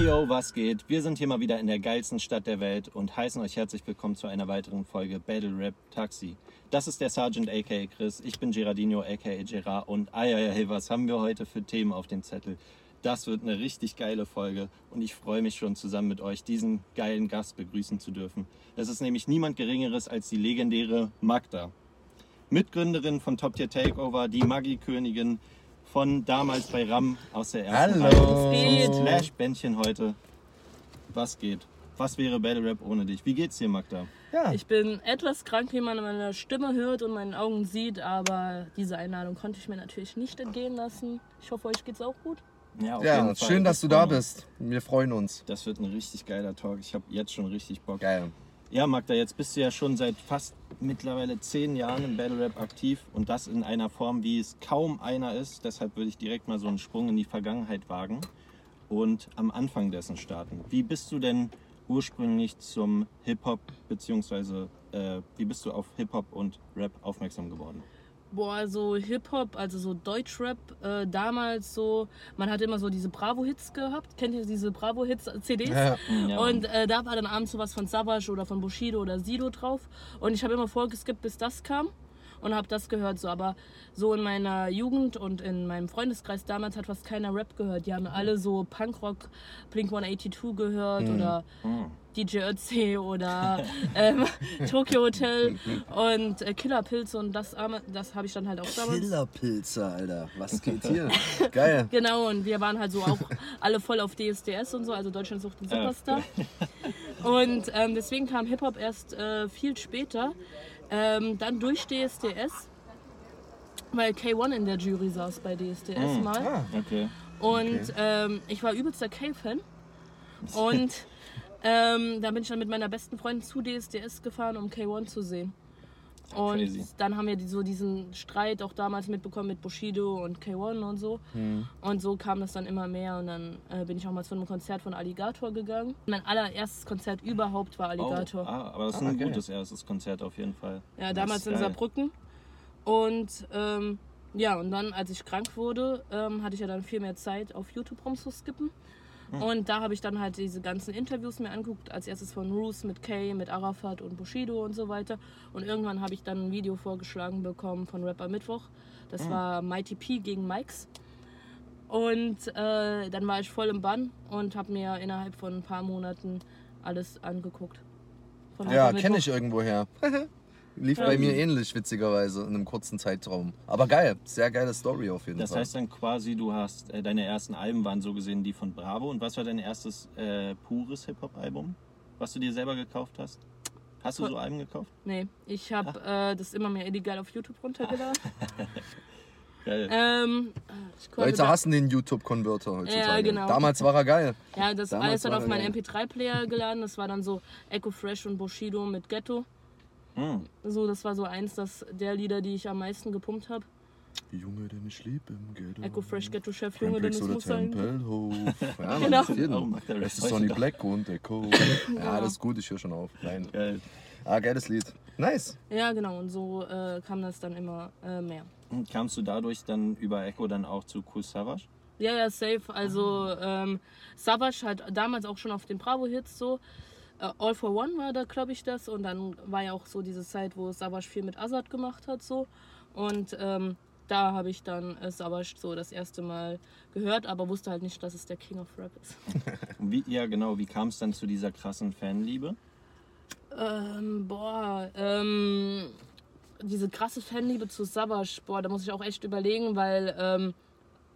Hey yo, was geht? Wir sind hier mal wieder in der geilsten Stadt der Welt und heißen euch herzlich willkommen zu einer weiteren Folge Battle Rap Taxi. Das ist der Sergeant aka Chris, ich bin Gerardino aka Gerard und ah ja, hey, was haben wir heute für Themen auf dem Zettel? Das wird eine richtig geile Folge und ich freue mich schon zusammen mit euch diesen geilen Gast begrüßen zu dürfen. Es ist nämlich niemand Geringeres als die legendäre Magda. Mitgründerin von Top Tier Takeover, die Magikönigin von damals bei Ram aus der ersten Hallo. Slash-Bändchen heute. Was geht? Was wäre Battle Rap ohne dich? Wie geht's dir, Magda? Ja, Ich bin etwas krank, wie man an meiner Stimme hört und meinen Augen sieht, aber diese Einladung konnte ich mir natürlich nicht entgehen lassen. Ich hoffe, euch geht's auch gut. Ja, auf ja jeden Fall. schön, dass du da bist. Wir freuen uns. Das wird ein richtig geiler Talk. Ich habe jetzt schon richtig Bock. Geil. Ja, Magda, jetzt bist du ja schon seit fast mittlerweile zehn Jahren im Battle Rap aktiv und das in einer Form, wie es kaum einer ist. Deshalb würde ich direkt mal so einen Sprung in die Vergangenheit wagen und am Anfang dessen starten. Wie bist du denn ursprünglich zum Hip-Hop, beziehungsweise äh, wie bist du auf Hip-Hop und Rap aufmerksam geworden? Boah, so Hip-Hop, also so Deutschrap, äh, damals so, man hat immer so diese Bravo-Hits gehabt. Kennt ihr diese Bravo-Hits-CDs? Ja. Ja. Und äh, da war dann abends sowas von Savage oder von Bushido oder Sido drauf. Und ich habe immer vorgeskippt, bis das kam. Und habe das gehört so. Aber so in meiner Jugend und in meinem Freundeskreis damals hat fast keiner Rap gehört. Die haben alle so Punkrock, Blink 182 gehört oder DJ Ötzi oder ähm, Tokyo Hotel und äh, Killer Pilze. Und das, arme- das habe ich dann halt auch damals. Killerpilze, Alter. Was geht hier? Geil. Genau, und wir waren halt so auch alle voll auf DSDS und so, also Deutschland sucht einen Superstar. Und ähm, deswegen kam Hip-Hop erst äh, viel später. Ähm, dann durch DSDS, weil K1 in der Jury saß bei DSDS mal. Ah, Okay. Und ähm, ich war übelster K-Fan. Und ähm, da bin ich dann mit meiner besten Freundin zu DSDS gefahren, um K1 zu sehen. Und Crazy. dann haben wir die, so diesen Streit auch damals mitbekommen mit Bushido und K1 und so. Und so kam das dann immer mehr. Und dann äh, bin ich auch mal zu einem Konzert von Alligator gegangen. Mein allererstes Konzert überhaupt war Alligator. Oh, ah, aber das ist Ah, ein geil. gutes erstes Konzert auf jeden Fall. Ja, Das damals in. Saarbrücken. Und ähm, ja, und dann, als ich krank wurde, ähm, hatte ich ja dann viel mehr Zeit, auf YouTube rumzuskippen. Hm. Und da habe ich dann halt diese ganzen Interviews mir angeguckt. Als erstes von Roos mit Kay, mit Arafat und Bushido und so weiter. Und irgendwann habe ich dann ein Video vorgeschlagen bekommen von Rapper Mittwoch. Das Hm. war Mighty P gegen Mikes. Und äh, dann war ich voll im Bann und habe mir innerhalb von ein paar Monaten alles angeguckt. Von ja kenne ich irgendwoher. Lief bei mir ähnlich, witzigerweise, in einem kurzen Zeitraum. Aber geil, sehr geile Story auf jeden Das Fall. heißt dann quasi, du hast äh, deine ersten Alben waren so gesehen die von Bravo. Und was war dein erstes äh, pures Hip-Hop-Album, was du dir selber gekauft hast? Hast du so Alben gekauft? Nee, ich habe äh, das immer mehr illegal auf YouTube runtergeladen. Geil. ähm, ich konnte Leute hassen den YouTube-Converter heutzutage. Ja, genau. Damals war er geil. Ja, das Damals alles dann auf meinen geil. MP3-Player geladen. Das war dann so Echo Fresh und Bushido mit Ghetto. Hm. So, das war so eins das, der Lieder, die ich am meisten gepumpt habe. Junge, denn ich lieb im Ghetto. Echo Fresh, Ghetto Chef, Junge, denn es muss sein. Ja, Genau. jeden. Oh, Das ist Sonny. Black und Echo. Ja, das ist gut, ich höre schon auf. Nein. Geil. Ah, geiles Lied. Nice. Ja, genau. Und so äh, kam das dann immer äh, mehr. Und Kamst du dadurch dann über Echo dann auch zu Cool Savage? Ja, ja, safe. Also ähm, Savage hat damals auch schon auf den Bravo-Hits so. Äh, All for One war da, glaube ich, das. Und dann war ja auch so diese Zeit, wo Savage viel mit Azad gemacht hat so. Und ähm, da habe ich dann äh, Savage so das erste Mal gehört, aber wusste halt nicht, dass es der King of Rap ist. Wie, ja, genau. Wie kam es dann zu dieser krassen Fanliebe? ähm, boah, ähm, diese krasse Fanliebe zu Savage, boah, da muss ich auch echt überlegen, weil, ähm,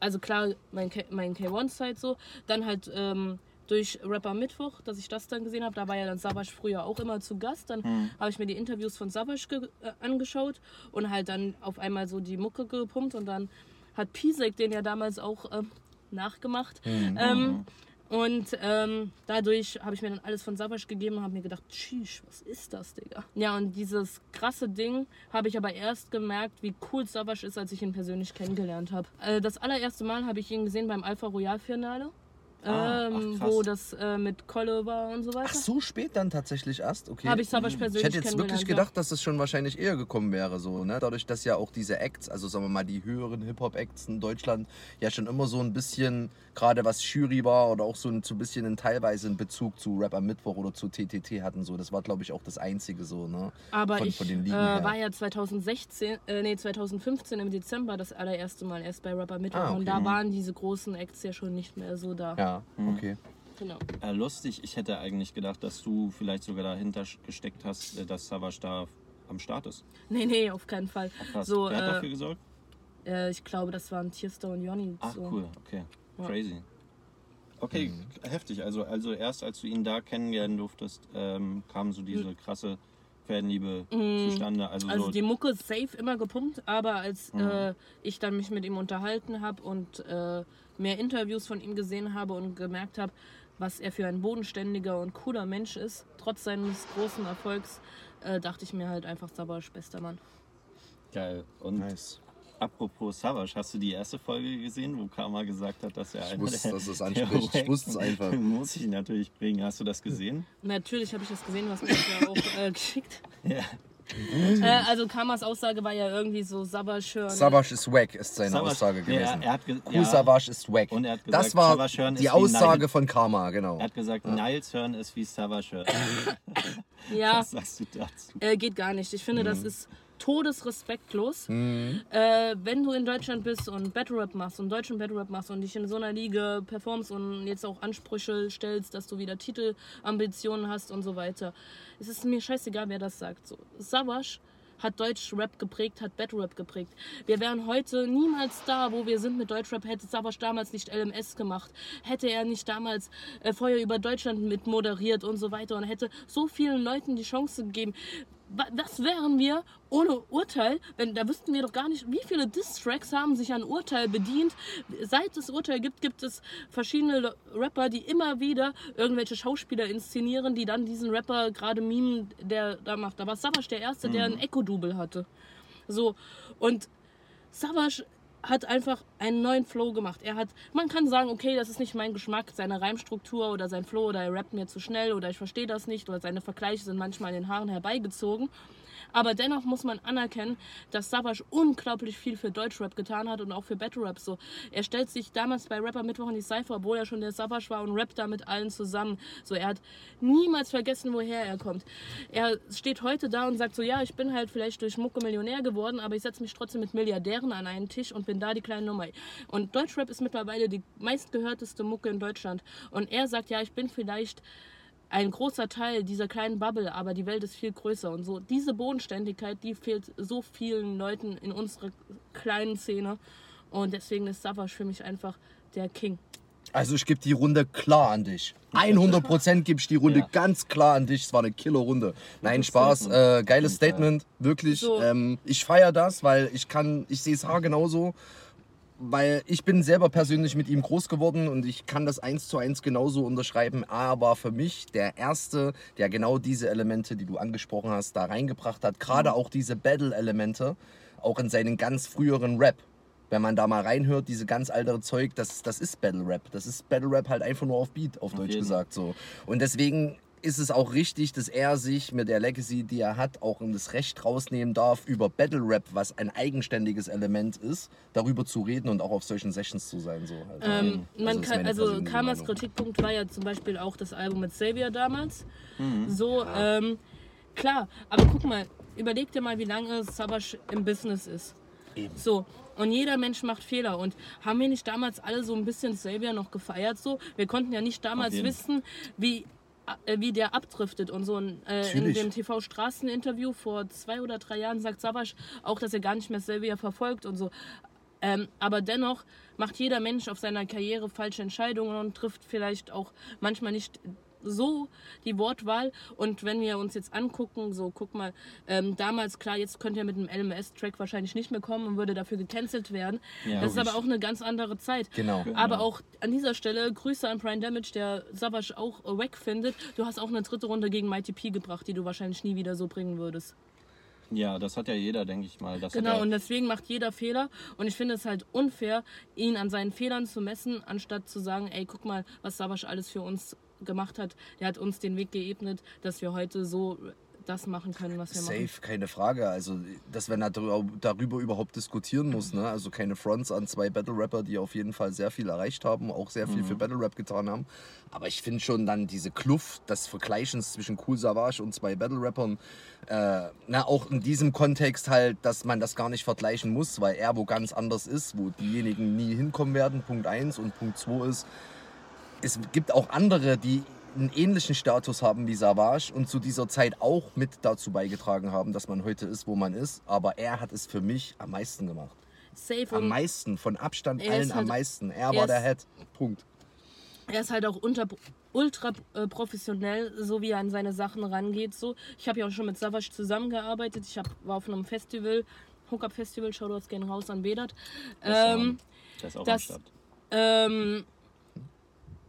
also klar, mein, K mein K1-Zeit so, dann halt ähm, durch Rapper Mittwoch, dass ich das dann gesehen habe, da war ja dann Savage früher auch immer zu Gast, dann habe ich mir die Interviews von Savage ge- äh, angeschaut und halt dann auf einmal so die Mucke gepumpt und dann hat Pisek den ja damals auch ähm, nachgemacht. Ähm, und ähm, dadurch habe ich mir dann alles von Savage gegeben und habe mir gedacht, tschüss, was ist das, Digga? Ja, und dieses krasse Ding habe ich aber erst gemerkt, wie cool Savage ist, als ich ihn persönlich kennengelernt habe. Äh, das allererste Mal habe ich ihn gesehen beim Alpha Royal Finale. Ah, ähm, ach, wo das äh, mit Kolle war und so weiter. Ach, so spät dann tatsächlich erst? Okay. Habe ich Savage Ich persönlich hätte jetzt wirklich gedacht, dass es schon wahrscheinlich eher gekommen wäre, so, ne? Dadurch, dass ja auch diese Acts, also sagen wir mal die höheren Hip-Hop-Acts in Deutschland, ja schon immer so ein bisschen, gerade was Jury war oder auch so ein, so ein bisschen in, teilweise einen Bezug zu Rap am Mittwoch oder zu TTT hatten, so. Das war, glaube ich, auch das Einzige so, ne? Aber von, ich von den äh, Ligen war ja 2016, äh, nee, 2015 im Dezember das allererste Mal erst bei Rapper Mittwoch. Ah, okay. Und da waren diese großen Acts ja schon nicht mehr so da. Ja, okay. Genau. Äh, lustig, ich hätte eigentlich gedacht, dass du vielleicht sogar dahinter gesteckt hast, äh, dass Savage da am Start ist. Nee, nee, auf keinen Fall. Krass. So, Wer hat äh, dafür gesorgt? äh, ich glaube, das waren Tiesto und Jonny. Ach, so. cool, okay. Ja. Crazy. Okay, Mhm. heftig. Also, also erst als du ihn da kennenlernen durftest, ähm, kam so diese krasse Fanliebe zustande. Also. Also so, die Mucke ist safe immer gepumpt, aber als Mhm. äh, ich dann mich mit ihm unterhalten habe und äh, mehr Interviews von ihm gesehen habe und gemerkt habe, was er für ein bodenständiger und cooler Mensch ist, trotz seines großen Erfolgs, äh, dachte ich mir halt einfach Savage, bester Mann. geil. Und Nice. Apropos Savage, hast du die erste Folge gesehen, wo Karma gesagt hat, dass er Ich einer wusste, der, dass es anspricht. Ich wusste es einfach. Muss ich natürlich bringen. Hast du das gesehen? Natürlich habe ich das gesehen, was mir ja auch äh, geschickt. Ja. Äh, also Kamas Aussage war ja irgendwie so Savage hören. Savage ist wack, ist seine Savage- Aussage gewesen. hat ge- Cool ja, Savage ist wack. Und er hat gesagt, das war die Aussage von Karma, genau. Er hat gesagt, Niles hören ist wie Savage hören. ja, Was sagst du dazu? Äh, geht gar nicht. Ich finde, das Mhm. ist todesrespektlos. Äh, wenn du in Deutschland bist und Battle Rap machst und deutschen Battle Rap machst und dich in so einer Liga performst und jetzt auch Ansprüche stellst, dass du wieder Titelambitionen hast und so weiter. Es ist mir scheißegal, wer das sagt. So, Savage hat Deutsch-Rap geprägt, hat Battle-Rap geprägt. Wir wären heute niemals da, wo wir sind mit Deutschrap, hätte Savage damals nicht LMS gemacht, hätte er nicht damals äh, Feuer über Deutschland mit moderiert und so weiter und hätte so vielen Leuten die Chance gegeben. Wa- Was wären wir ohne Urteil? Wenn, da wüssten wir doch gar nicht, wie viele Diss-Tracks haben sich an Urteil bedient. Seit es Urteil gibt, gibt es verschiedene Rapper, die immer wieder irgendwelche Schauspieler inszenieren, die dann diesen Rapper gerade mimen, der da macht. Da war Savage der Erste, der ein Echo-Double hatte. So, und Savage hat einfach einen neuen Flow gemacht. Er hat, man kann sagen, okay, das ist nicht mein Geschmack, seine Reimstruktur oder sein Flow oder er rappt mir zu schnell oder ich verstehe das nicht oder seine Vergleiche sind manchmal in den Haaren herbeigezogen. Aber dennoch muss man anerkennen, dass Savage unglaublich viel für Deutschrap getan hat und auch für Battle Rap. So, er stellt sich damals bei Rapper Mittwoch in die Cypher, obwohl er schon der Savage war und rappt da mit allen zusammen. So, er hat niemals vergessen, woher er kommt. Er steht heute da und sagt so, ja, ich bin halt vielleicht durch Mucke Millionär geworden, aber ich setze mich trotzdem mit Milliardären an einen Tisch und bin da die kleine Nummer. Und Deutschrap ist mittlerweile die meistgehörteste Mucke in Deutschland. Und er sagt, ja, ich bin vielleicht ein großer Teil dieser kleinen Bubble, aber die Welt ist viel größer und so. Diese Bodenständigkeit, die fehlt so vielen Leuten in unserer kleinen Szene und deswegen ist Savage für mich einfach der King. Also ich gebe die Runde klar an dich. 100% gebe ich die Runde Ja. ganz klar an dich. Es war eine Killer-Runde. Nein, Spaß. Äh, geiles Statement, wirklich. So. Ähm, ich feiere das, weil ich kann, ich sehe es genauso. Weil ich bin selber persönlich mit ihm groß geworden und ich kann das eins zu eins genauso unterschreiben. A war für mich der Erste, der genau diese Elemente, die du angesprochen hast, da reingebracht hat. Gerade auch diese Battle-Elemente, auch in seinen ganz früheren Rap wenn man da mal reinhört, diese ganz altere Zeug, das, das ist Battle Rap. Das ist Battle Rap halt einfach nur auf Beat, auf, Deutsch jeden. gesagt so. Und deswegen ist es auch richtig, dass er sich mit der Legacy, die er hat, auch in das Recht rausnehmen darf, über Battle Rap, was ein eigenständiges Element ist, darüber zu reden und auch auf solchen Sessions zu sein. So. Also, Ähm, ist kann, also Meinung. Kritikpunkt war ja zum Beispiel auch das Album mit Xavier damals. So, ähm, klar, aber guck mal, überleg dir mal, wie lange Savage im Business ist. So, und jeder Mensch macht Fehler. Und haben wir nicht damals alle so ein bisschen Xavier noch gefeiert? So, wir konnten ja nicht damals wissen, wie wie der abdriftet und so ein, äh, in dem TV Straßeninterview vor zwei oder drei Jahren sagt Savage auch, dass er gar nicht mehr Xavier verfolgt und so. Ähm, aber dennoch macht jeder Mensch auf seiner Karriere falsche Entscheidungen und trifft vielleicht auch manchmal nicht so die Wortwahl. Und wenn wir uns jetzt angucken, so guck mal, ähm, damals, klar, jetzt könnte er mit einem LMS-Track wahrscheinlich nicht mehr kommen und würde dafür gecancelt werden. Ja, das ist logisch. aber auch eine ganz andere Zeit. Genau. Aber auch an dieser Stelle Grüße an Prime Damage, der Savage auch wack findet. Du hast auch eine dritte Runde gegen Mighty P gebracht, die du wahrscheinlich nie wieder so bringen würdest. Ja, das hat ja jeder, denke ich mal. Das Genau, und deswegen macht jeder Fehler. Und ich finde es halt unfair, ihn an seinen Fehlern zu messen, anstatt zu sagen, ey, guck mal, was Sabasch alles für uns gemacht hat. Der hat uns den Weg geebnet, dass wir heute so das machen können, was wir machen. Safe, keine Frage. Also, dass er darüber, überhaupt diskutieren muss, ne? Also keine Fronts an zwei Battle-Rapper, die auf jeden Fall sehr viel erreicht haben, auch sehr viel für Battle-Rap getan haben. Aber ich finde schon dann diese Kluft des Vergleichens zwischen Cool Savage und zwei Battle-Rappern, äh, na, auch in diesem Kontext halt, dass man das gar nicht vergleichen muss, weil er wo ganz anders ist, wo diejenigen nie hinkommen werden, Punkt 1 und Punkt 2 ist, es gibt auch andere, die einen ähnlichen Status haben wie Savage und zu dieser Zeit auch mit dazu beigetragen haben, dass man heute ist, wo man ist. Aber er hat es für mich am meisten gemacht. Safe Am meisten, von Abstand allen ist am halt- meisten. Er er war der ist- Head. Punkt. er ist halt auch unter, ultra äh, professionell, so wie er an seine Sachen rangeht. So. Ich habe ja auch schon mit Savage zusammengearbeitet. Ich hab, war auf einem Festival, Hookup Festival, Shoutouts gehen raus an Vedat. Ähm, der ist auch am das- Start. ähm,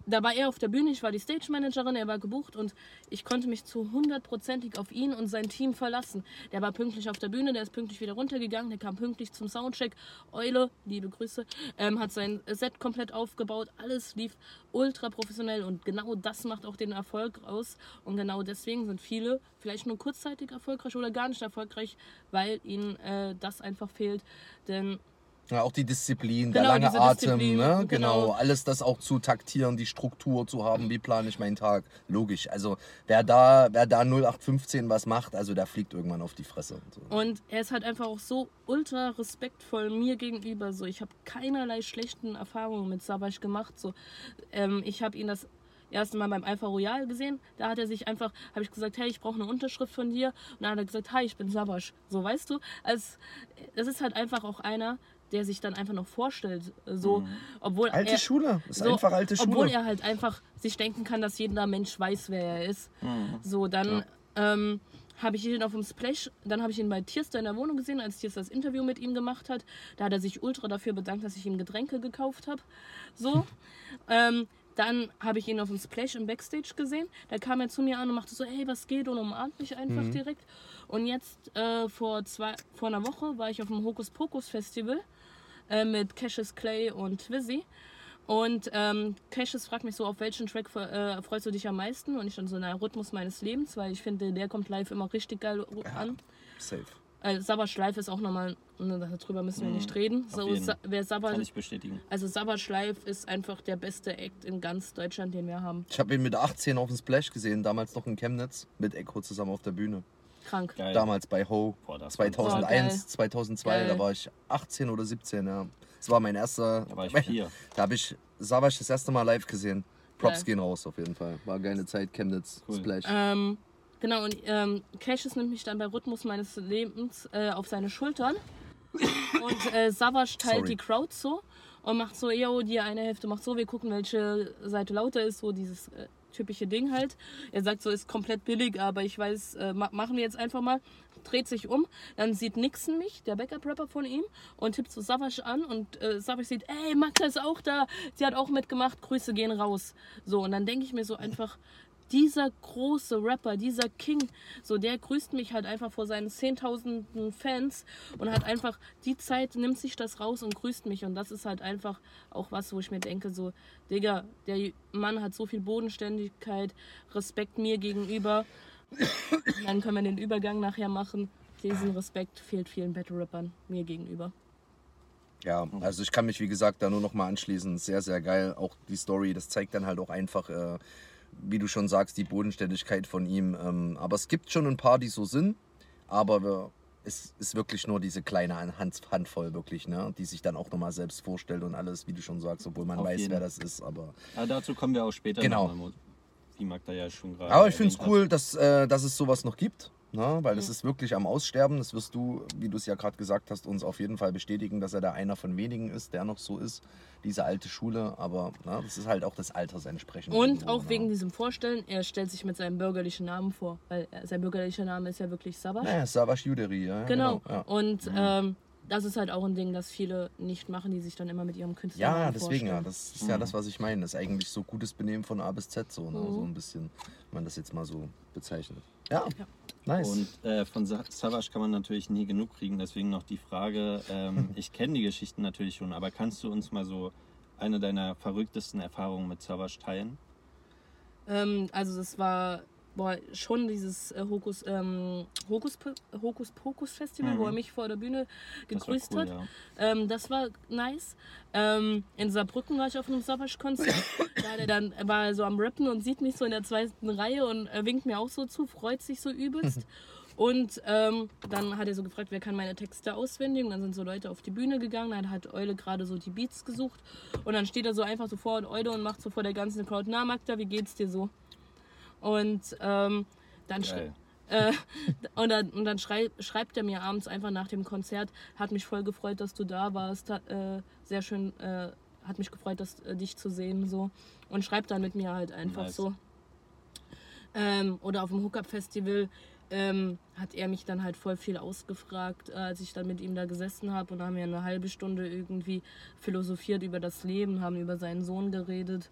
da war er auf der Bühne, ich war die Stage Managerin, er war gebucht und ich konnte mich zu hundertprozentig auf ihn und sein Team verlassen. Der war pünktlich auf der Bühne, der ist pünktlich wieder runtergegangen, der kam pünktlich zum Soundcheck. Eule, liebe Grüße, ähm, hat sein Set komplett aufgebaut, alles lief ultra professionell und genau das macht auch den Erfolg aus. Und genau deswegen sind viele vielleicht nur kurzzeitig erfolgreich oder gar nicht erfolgreich, weil ihnen äh, das einfach fehlt. Denn Ja, auch die Disziplin, Genau, der lange Atem, Disziplin, ne? genau. genau. Alles das auch zu taktieren, die Struktur zu haben, wie plane ich meinen Tag. Logisch. Also wer da, wer da 0815 was macht, also der fliegt irgendwann auf die Fresse. Und so. Und er ist halt einfach auch so ultra respektvoll mir gegenüber. So, ich habe keinerlei schlechten Erfahrungen mit Savage gemacht. So, ähm, ich habe ihn das erste Mal beim Alpha Royal gesehen. Da hat er sich einfach, habe ich gesagt, hey, ich brauche eine Unterschrift von dir. Und dann hat er gesagt, hi, ich bin Savage. So, weißt du? Also, das ist halt einfach auch einer, der sich dann einfach noch vorstellt. So, obwohl Alte er, Schule. Ist so, einfach alte Schule. Obwohl er halt einfach sich denken kann, dass jeder Mensch weiß, wer er ist. So, dann ähm, habe ich ihn auf dem Splash, dann habe ich ihn bei Tierster in der Wohnung gesehen, als Tierster das Interview mit ihm gemacht hat. Da hat er sich ultra dafür bedankt, dass ich ihm Getränke gekauft habe. So. ähm, dann habe ich ihn auf dem Splash im Backstage gesehen. Da kam er zu mir an und machte so, hey, was geht? Und umarmt mich einfach direkt. Und jetzt äh, vor, zwei, vor einer Woche war ich auf dem Hokus Pokus Festival äh, mit Cassius Clay und Twizzy. Und ähm, Cassius fragt mich so, auf welchen Track äh, freust du dich am meisten? Und ich dann so, na, Rhythmus meines Lebens, weil ich finde, der kommt live immer richtig geil an. Safe. Äh, Savage Live ist auch nochmal, ne, darüber müssen wir nicht reden. So, wer Kann Savage, ich bestätigen. also Savage Live ist einfach der beste Act in ganz Deutschland, den wir haben. Ich habe ihn mit 18 auf dem Splash gesehen, damals noch in Chemnitz, mit Echo zusammen auf der Bühne. Krank. Geil. Damals bei Ho. Boah, das war- 2001, Boah, geil. 2002, Geil. da war ich 18 oder 17, ja. Das war mein erster. Da war ich vier. Da habe ich Savage das erste Mal live gesehen. Props Geil. gehen raus auf jeden Fall. War geile Zeit, Chemnitz, Cool. Splash. Ähm, genau, und ähm, Cassius nimmt mich dann bei Rhythmus meines Lebens äh, auf seine Schultern. Und äh, Savage teilt Sorry. die Crowd so und macht so, yo, die eine Hälfte macht so, wir gucken, welche Seite lauter ist, so dieses äh, typische Ding halt. Er sagt so, ist komplett billig, aber ich weiß, äh, ma machen wir jetzt einfach mal. Dreht sich um, dann sieht Nixon mich, der Backup-Rapper von ihm, und tippt so Savage an und äh, Savage sieht, ey, Magda ist auch da, sie hat auch mitgemacht, Grüße gehen raus. So, und dann denke ich mir so einfach, dieser große Rapper, dieser King, so der grüßt mich halt einfach vor seinen zehntausenden Fans und hat einfach die Zeit, nimmt sich das raus und grüßt mich. Und das ist halt einfach auch was, wo ich mir denke, so, Digga, der Mann hat so viel Bodenständigkeit, Respekt mir gegenüber. Dann können wir den Übergang nachher machen. Diesen Respekt fehlt vielen Battle-Rappern mir gegenüber. Ja, also ich kann mich wie gesagt da nur noch mal anschließen. Sehr, sehr geil. Auch die Story, das zeigt dann halt auch einfach, äh, wie du schon sagst, die Bodenständigkeit von ihm. Ähm, aber es gibt schon ein paar, die so sind. Aber es ist wirklich nur diese kleine Hand, Handvoll, wirklich, ne? die sich dann auch noch mal selbst vorstellt und alles, wie du schon sagst, obwohl man Auf weiß, jeden. wer das ist. Aber, Aber dazu kommen wir auch später Genau. nochmal, wie Magda ja schon gerade aber ich finde es hat. cool, dass, äh, dass es sowas noch gibt. Ne? Weil es ist wirklich am Aussterben. Das wirst du, wie du es ja gerade gesagt hast, uns auf jeden Fall bestätigen, dass er da einer von wenigen ist, der noch so ist. Diese alte Schule. Aber ne, das ist halt auch des Alters entsprechend. Und irgendwo, auch ne? wegen diesem Vorstellen, er stellt sich mit seinem bürgerlichen Namen vor, weil äh, sein bürgerlicher Name ist ja wirklich Savage. Naja, Savas Juderi, ja. Genau. Ja. Und ähm, das ist halt auch ein Ding, das viele nicht machen, die sich dann immer mit ihrem Künstler Ja, deswegen, ja. vorstellen. Das ist ja das, was ich meine. Das ist eigentlich so gutes Benehmen von A bis Z, so, ne? Mhm. so ein bisschen, wenn man das jetzt mal so bezeichnet. Ja, Ja. nice. Und äh, von Sa- Savage kann man natürlich nie genug kriegen, deswegen noch die Frage, ähm, ich kenne die Geschichten natürlich schon, aber kannst du uns mal so eine deiner verrücktesten Erfahrungen mit Savage teilen? Ähm, also das war boah, schon dieses äh, Hokus, ähm, Hokus, Hokus Pokus Festival, Mhm. wo er mich vor der Bühne gegrüßt cool, hat. ja. Ähm, das war nice. Ähm, in Saarbrücken war ich auf einem Savage-Konzert. da hat er dann war er so am Rappen und sieht mich so in der zweiten Reihe und äh, winkt mir auch so zu, freut sich so übelst. Und ähm, dann hat er so gefragt, wer kann meine Texte auswendig. Und dann sind so Leute auf die Bühne gegangen. Dann hat Eule gerade so die Beats gesucht. Und dann steht er so einfach so vor Eule und macht so vor der ganzen Crowd, na Magda, wie geht's dir so? Und ähm, dann Geil. äh, und dann, und dann schrei, schreibt er mir abends einfach nach dem Konzert, hat mich voll gefreut, dass du da warst, hat, äh, sehr schön, äh, hat mich gefreut, dass, äh, dich zu sehen so und schreibt dann mit mir halt einfach Nice. so. Ähm, oder auf dem Hookup Festival ähm, hat er mich dann halt voll viel ausgefragt, äh, als ich dann mit ihm da gesessen habe und haben wir eine halbe Stunde irgendwie philosophiert über das Leben, haben über seinen Sohn geredet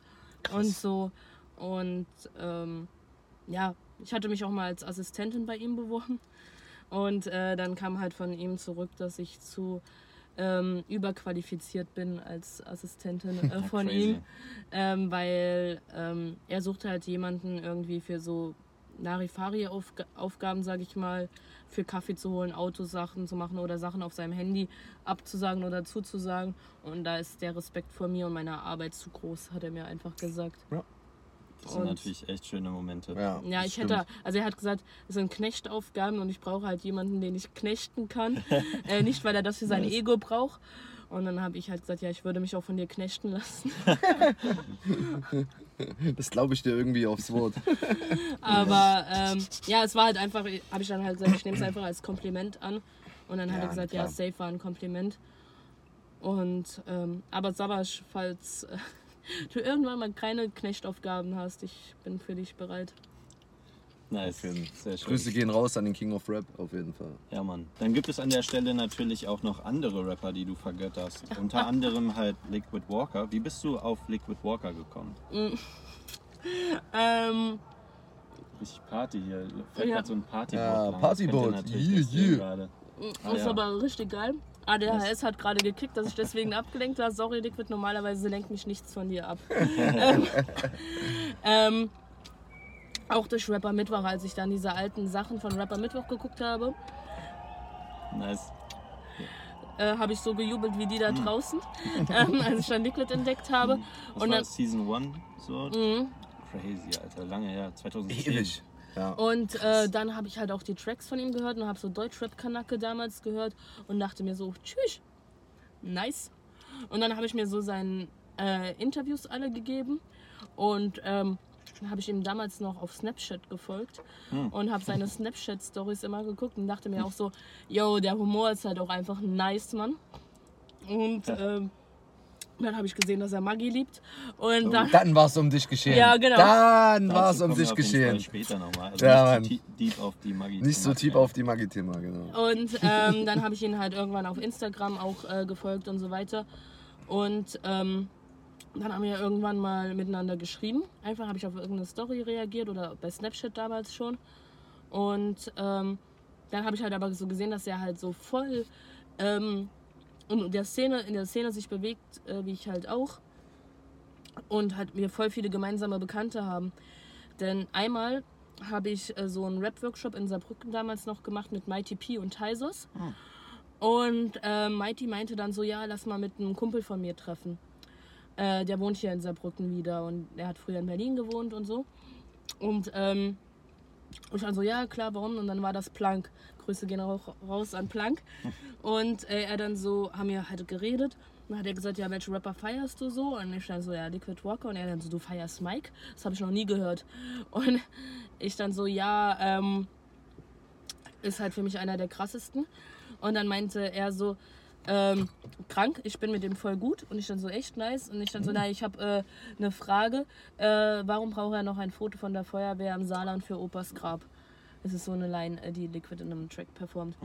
und so und ähm, ja, ich hatte mich auch mal als Assistentin bei ihm beworben. Und äh, dann kam halt von ihm zurück, dass ich zu ähm, überqualifiziert bin als Assistentin äh, von crazy. ihm. Ähm, weil ähm, er suchte halt jemanden irgendwie für so Larifari-Aufgaben, sage ich mal, für Kaffee zu holen, Autosachen zu machen oder Sachen auf seinem Handy abzusagen oder zuzusagen. Und da ist der Respekt vor mir und meiner Arbeit zu groß, hat er mir einfach gesagt. Das sind Und- natürlich echt schöne Momente. ja, Ja, ich stimmt. hätte, also er hat gesagt, es sind Knechtaufgaben und ich brauche halt jemanden, den ich knechten kann. äh, nicht, weil er das für sein Nice. Ego braucht. Und dann habe ich halt gesagt, ja, ich würde mich auch von dir knechten lassen. Das glaube ich dir irgendwie aufs Wort. Aber ähm, ja, es war halt einfach, habe ich dann halt gesagt, ich nehme es einfach als Kompliment an. Und dann hat Ja, er gesagt, klar. ja, safe war ein Kompliment. Und, ähm, aber Sabasch, falls äh, du irgendwann mal keine Knechtaufgaben hast, ich bin für dich bereit. Nice. Sehr schön. Grüße gehen raus an den King of Rap, auf jeden Fall. Ja, Mann. Dann gibt es an der Stelle natürlich auch noch andere Rapper, die du vergötterst. Unter anderem halt Liquid Walker. Wie bist du auf Liquid Walker gekommen? Ähm, Richtig Party hier. Fällt Ja. so ein Partyboot Ja, lang. Partyboot. Yeah, yeah. Ah, ist ja. aber richtig geil. ADHS hat gerade gekickt, dass ich deswegen abgelenkt war. Sorry, Liquid, normalerweise lenkt mich nichts von dir ab. ähm, ähm, auch durch Rapper Mittwoch, als ich dann diese alten Sachen von Rapper Mittwoch geguckt habe, Nice. äh, habe ich so gejubelt wie die da draußen, ähm, als ich dann Liquid entdeckt habe. Das Und war dann, Season 1 so. Mhm. Crazy, Alter. Lange her. 2010. Ewig. Ja. Und äh, dann habe ich halt auch die Tracks von ihm gehört und habe so Deutschrap-Kanacke damals gehört und dachte mir so, tschüss, nice. Und dann habe ich mir so seine äh, Interviews alle gegeben und ähm, habe ich ihm damals noch auf Snapchat gefolgt und habe seine Snapchat-Stories immer geguckt und dachte mir auch so, yo, der Humor ist halt auch einfach nice, Mann. Und ähm, dann habe ich gesehen, dass er Maggi liebt und dann... Dann war es um dich geschehen. Ja, genau. Dann war es um dich geschehen. Später nochmal. Also Ja, nicht zu tie- deep auf die Magie. Nicht so tief auf die Magie-Thema, genau. Und ähm, dann habe ich ihn halt irgendwann auf Instagram auch äh, gefolgt und so weiter. Und ähm, dann haben wir irgendwann mal miteinander geschrieben. Einfach habe ich auf irgendeine Story reagiert oder bei Snapchat damals schon. Und ähm, dann habe ich halt aber so gesehen, dass er halt so voll ähm, in der Szene, in der Szene sich bewegt, äh, wie ich halt auch. Und halt wir voll viele gemeinsame Bekannte haben. Denn einmal habe ich äh, so einen Rap-Workshop in Saarbrücken damals noch gemacht mit Mighty P und Taisos. Und äh, Mighty meinte dann so, ja, lass mal mit einem Kumpel von mir treffen. Äh, der wohnt hier in Saarbrücken wieder und er hat früher in Berlin gewohnt und so. Und ähm, ich dann so, ja, klar, warum? Und dann war das Plank. Grüße gehen auch raus an Plank. Und äh, er dann so, haben wir halt geredet. Dann hat er gesagt, ja, welche Rapper feierst du so? Und ich dann so, ja, Liquid Walker. Und er dann so, du feierst Mike? Das habe ich noch nie gehört. Und ich dann so, ja, ähm, ist halt für mich einer der krassesten. Und dann meinte er so, ähm, krank, ich bin mit dem voll gut. Und ich dann so, echt nice. Und ich dann so, na, ich habe äh, eine Frage. Äh, warum braucht er noch ein Foto von der Feuerwehr am Saarland für Opas Grab? Das ist so eine Line, äh, die Liquid in einem Track performt.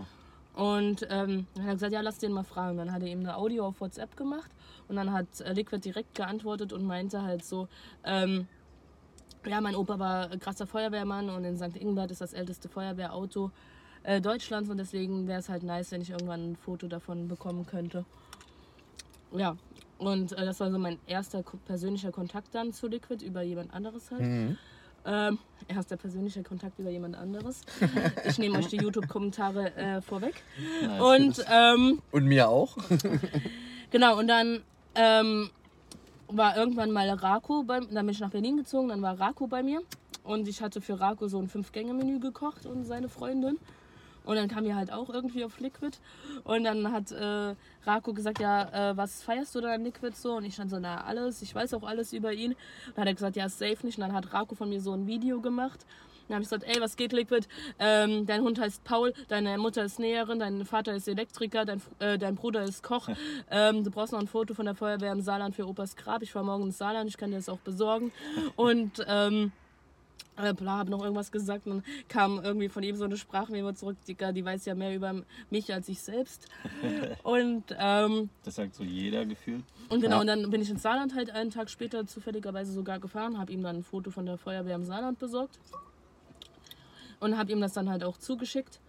Und ähm, dann hat er gesagt, ja, lass den mal fragen. Dann hat er ihm eine Audio auf WhatsApp gemacht und dann hat äh, Liquid direkt geantwortet und meinte halt so, ähm, ja, mein Opa war krasser Feuerwehrmann und in St. Ingbert ist das älteste Feuerwehrauto äh, Deutschlands und deswegen wäre es halt nice, wenn ich irgendwann ein Foto davon bekommen könnte. Ja, und äh, das war so mein erster persönlicher Kontakt dann zu Liquid über jemand anderes halt. Ähm, erster persönlicher Kontakt über jemand anderes. Ich nehme euch die YouTube-Kommentare äh, vorweg. Nice. Und ähm, Und mir auch. Genau, und dann ähm, war irgendwann mal Rako, bei, dann bin ich nach Berlin gezogen, dann war Rako bei mir und ich hatte für Rako so ein Fünf-Gänge-Menü gekocht und seine Freundin. Und dann kam wir halt auch irgendwie auf Liquid. Und dann hat äh, Rako gesagt, ja, äh, was feierst du da an Liquid so? Und ich stand so, na, alles, ich weiß auch alles über ihn. Dann hat er gesagt, ja, safe nicht. Und dann hat Rako von mir so ein Video gemacht. Dann habe ich gesagt, ey, was geht, Liquid? Ähm, dein Hund heißt Paul, deine Mutter ist Näherin, dein Vater ist Elektriker, dein, äh, dein Bruder ist Koch. Ähm, du brauchst noch ein Foto von der Feuerwehr im Saarland für Opas Grab. Ich fahre morgen ins Saarland, ich kann dir das auch besorgen. Und ähm, äh, bla, habe noch irgendwas gesagt und dann kam irgendwie von ihm so eine Sprachmemo zurück, Digga, die weiß ja mehr über mich als ich selbst. Und ähm, Das sagt so jeder gefühlt. und genau, Ja. und dann bin ich ins Saarland halt einen Tag später zufälligerweise sogar gefahren, habe ihm dann ein Foto von der Feuerwehr im Saarland besorgt und habe ihm das dann halt auch zugeschickt.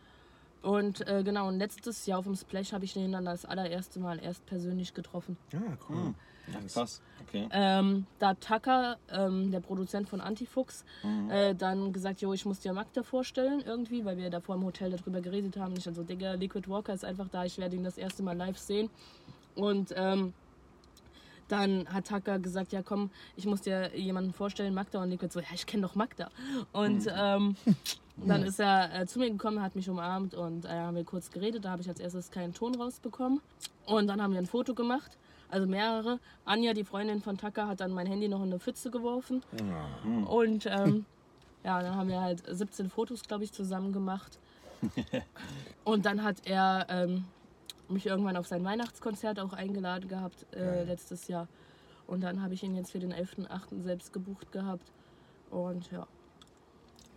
Und äh, genau, und letztes Jahr auf dem Splash habe ich den dann das allererste Mal erst persönlich getroffen. Ja, cool. Ja, krass. Okay. Ähm, da hat Tucker, ähm, der Produzent von Antifuchs, äh, dann gesagt, jo, ich muss dir Magda vorstellen irgendwie, weil wir davor im Hotel darüber geredet haben. Ich dann so, Digga, Liquid Walker ist einfach da, ich werde ihn das erste Mal live sehen. Und ähm, dann hat Tucker gesagt, ja komm, ich muss dir jemanden vorstellen, Magda. Und Liquid so, ja, ich kenne doch Magda. Und ähm, dann ist er äh, zu mir gekommen, hat mich umarmt und äh, haben wir kurz geredet. Da habe ich als erstes keinen Ton rausbekommen. Und dann haben wir ein Foto gemacht, also mehrere. Anja, die Freundin von Tucker, hat dann mein Handy noch in eine Pfütze geworfen. Und ähm, ja, dann haben wir halt 17 Fotos, glaube ich, zusammen gemacht. Und dann hat er ähm, mich irgendwann auf sein Weihnachtskonzert auch eingeladen gehabt, äh, letztes Jahr. Und dann habe ich ihn jetzt für den 11.8. selbst gebucht gehabt. Und ja.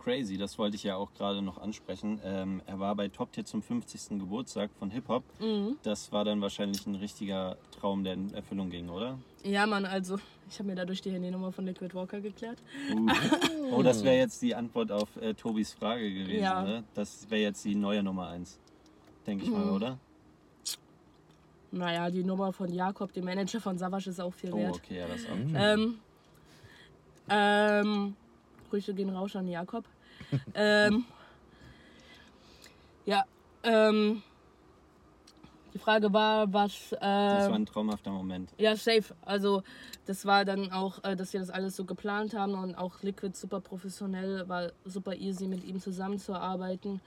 Crazy, das wollte ich ja auch gerade noch ansprechen. Ähm, er war bei Top Tier zum 50. Geburtstag von Hip Hop. Mhm. Das war dann wahrscheinlich ein richtiger Traum, der in Erfüllung ging, oder? Ja, Mann, also ich habe mir dadurch die Handynummer von Liquid Walker geklärt. Uh. Oh, das wäre jetzt die Antwort auf äh, Tobis Frage gewesen. Ja. Ne? Das wäre jetzt die neue Nummer 1. Denke ich mal, Mhm. oder? Naja, die Nummer von Jakob, dem Manager von Savage, ist auch viel Oh, wert. okay, ja, das auch. Ähm, ähm, Grüße gehen raus an Jakob. Ähm, ja, ähm, die Frage war, was. Das war Äh, ein traumhafter Moment. ja, safe. Also, das war dann auch, äh, dass wir das alles so geplant haben und auch Liquid super professionell, war super easy mit ihm zusammenzuarbeiten.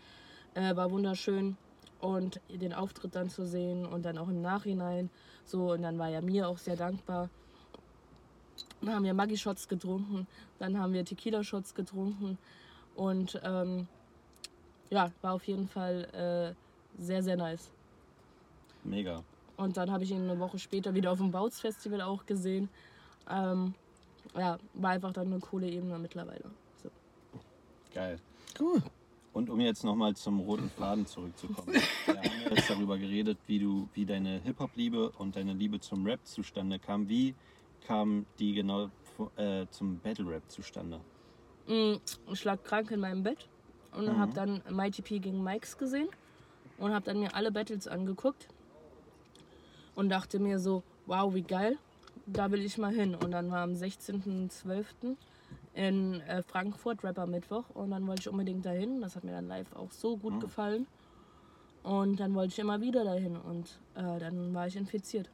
Äh, war wunderschön. Und den Auftritt dann zu sehen und dann auch im Nachhinein so. Und dann war er mir auch sehr dankbar. Dann haben wir Maggi-Shots getrunken, dann haben wir Tequila-Shots getrunken und ähm, ja, war auf jeden Fall äh, sehr, sehr nice. Mega. Und dann habe ich ihn eine Woche später wieder auf dem Bautz Festival auch gesehen. Ähm, ja, war einfach dann eine coole Ebene mittlerweile. So. Geil. Cool. Und um jetzt nochmal zum roten Faden zurückzukommen. Wir haben jetzt darüber geredet, wie du, wie deine Hip-Hop-Liebe und deine Liebe zum Rap zustande kam. Wie kam die genau äh, zum Battle-Rap zustande? Mm, Ich lag krank in meinem Bett und habe dann Mighty P gegen Mikes gesehen und habe dann mir alle Battles angeguckt und dachte mir so, wow, wie geil, da will ich mal hin. Und dann war am 16.12. in äh, Frankfurt Rapper Mittwoch und dann wollte ich unbedingt dahin. Das hat mir dann live auch so gut gefallen. Und dann wollte ich immer wieder dahin und äh, dann war ich infiziert.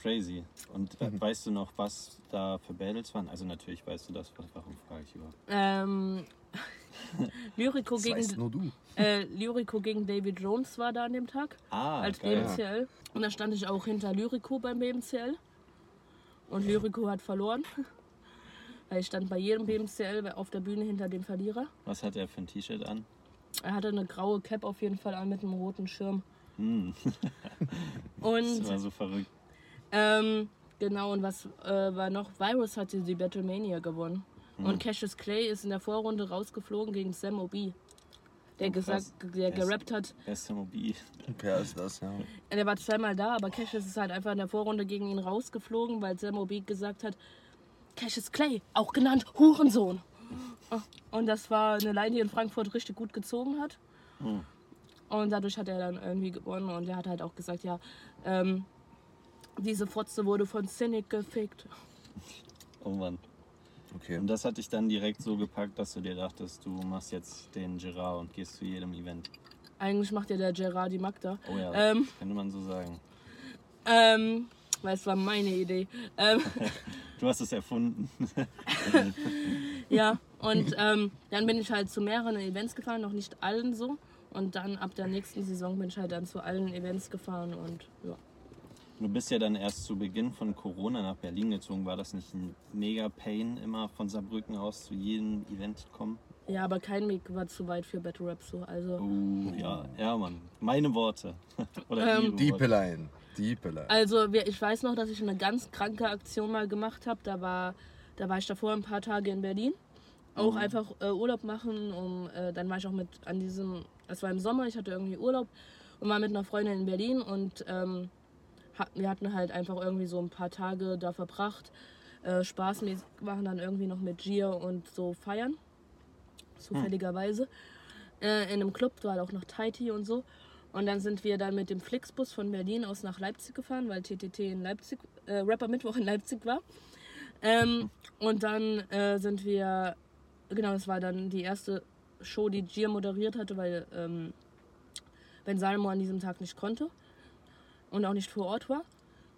Crazy. Und äh, weißt du noch, was da für Battles waren? Also natürlich weißt du das, warum frage ich überhaupt? Ähm, Lyrico, Das gegen, nur du. äh, Lyrico gegen David Jones war da an dem Tag. Ah, als geil. BMCL. Und da stand ich auch hinter Lyrico beim BMCL. Und Lyrico hat verloren. Weil ich stand bei jedem BMCL auf der Bühne hinter dem Verlierer. Was hat er für ein T-Shirt an? Er hatte eine graue Cap auf jeden Fall an mit einem roten Schirm. Hm, das Und war so verrückt. Ähm, genau, und was äh, war noch? Virus hatte die Battlemania gewonnen. Und Cassius Clay ist in der Vorrunde rausgeflogen gegen Sam Obi. der Oh, gesagt, der ist- gerappt hat. Bester Mobil. Wer ist das, ja? Der war zweimal da, aber Cassius ist halt einfach in der Vorrunde gegen ihn rausgeflogen, weil Sam Beat gesagt hat, Cassius Clay, auch genannt Hurensohn. Und das war eine Line, die in Frankfurt richtig gut gezogen hat. Und dadurch hat er dann irgendwie gewonnen und er hat halt auch gesagt, ja, ähm, diese Fotze wurde von Cynic gefickt. Oh Mann. Okay. Und das hat dich dann direkt so gepackt, dass du dir dachtest, du machst jetzt den Gerard und gehst zu jedem Event. Eigentlich macht ja der Gerard die Magda. Oh ja, Ähm. könnte man so sagen. Ähm, weil es war meine Idee. Ähm, Du hast es erfunden. Ja, und ähm, dann bin ich halt zu mehreren Events gefahren, noch nicht allen so. Und dann ab der nächsten Saison bin ich halt dann zu allen Events gefahren und ja. Du bist ja dann erst zu Beginn von Corona nach Berlin gezogen. War das nicht ein mega Pain, immer von Saarbrücken aus zu jedem Event kommen? Ja, aber kein Weg war zu weit für Battle Rap so. Also, Uh, ja, ja, Mann. Meine Worte. Oder Ähm, ihre Worte. Diepelein. Diepelein. also ich weiß noch, dass ich eine ganz kranke Aktion mal gemacht habe. Da war, da war ich davor ein paar Tage in Berlin. Auch einfach äh, Urlaub machen. Um, äh, dann war ich auch mit an diesem, es war im Sommer, ich hatte irgendwie Urlaub und war mit einer Freundin in Berlin und ähm, wir hatten halt einfach irgendwie so ein paar Tage da verbracht. Äh, spaßmäßig waren dann irgendwie noch mit Gier und so feiern. Zufälligerweise. Äh, in einem Club, da war auch noch Taiti und so. Und dann sind wir dann mit dem Flixbus von Berlin aus nach Leipzig gefahren, weil TTT in Leipzig, äh, Rapper Mittwoch in Leipzig war. Ähm, und dann äh, sind wir, genau, das war dann die erste Show, die Gier moderiert hatte, weil ähm, Ben Salmo an diesem Tag nicht konnte und auch nicht vor Ort war.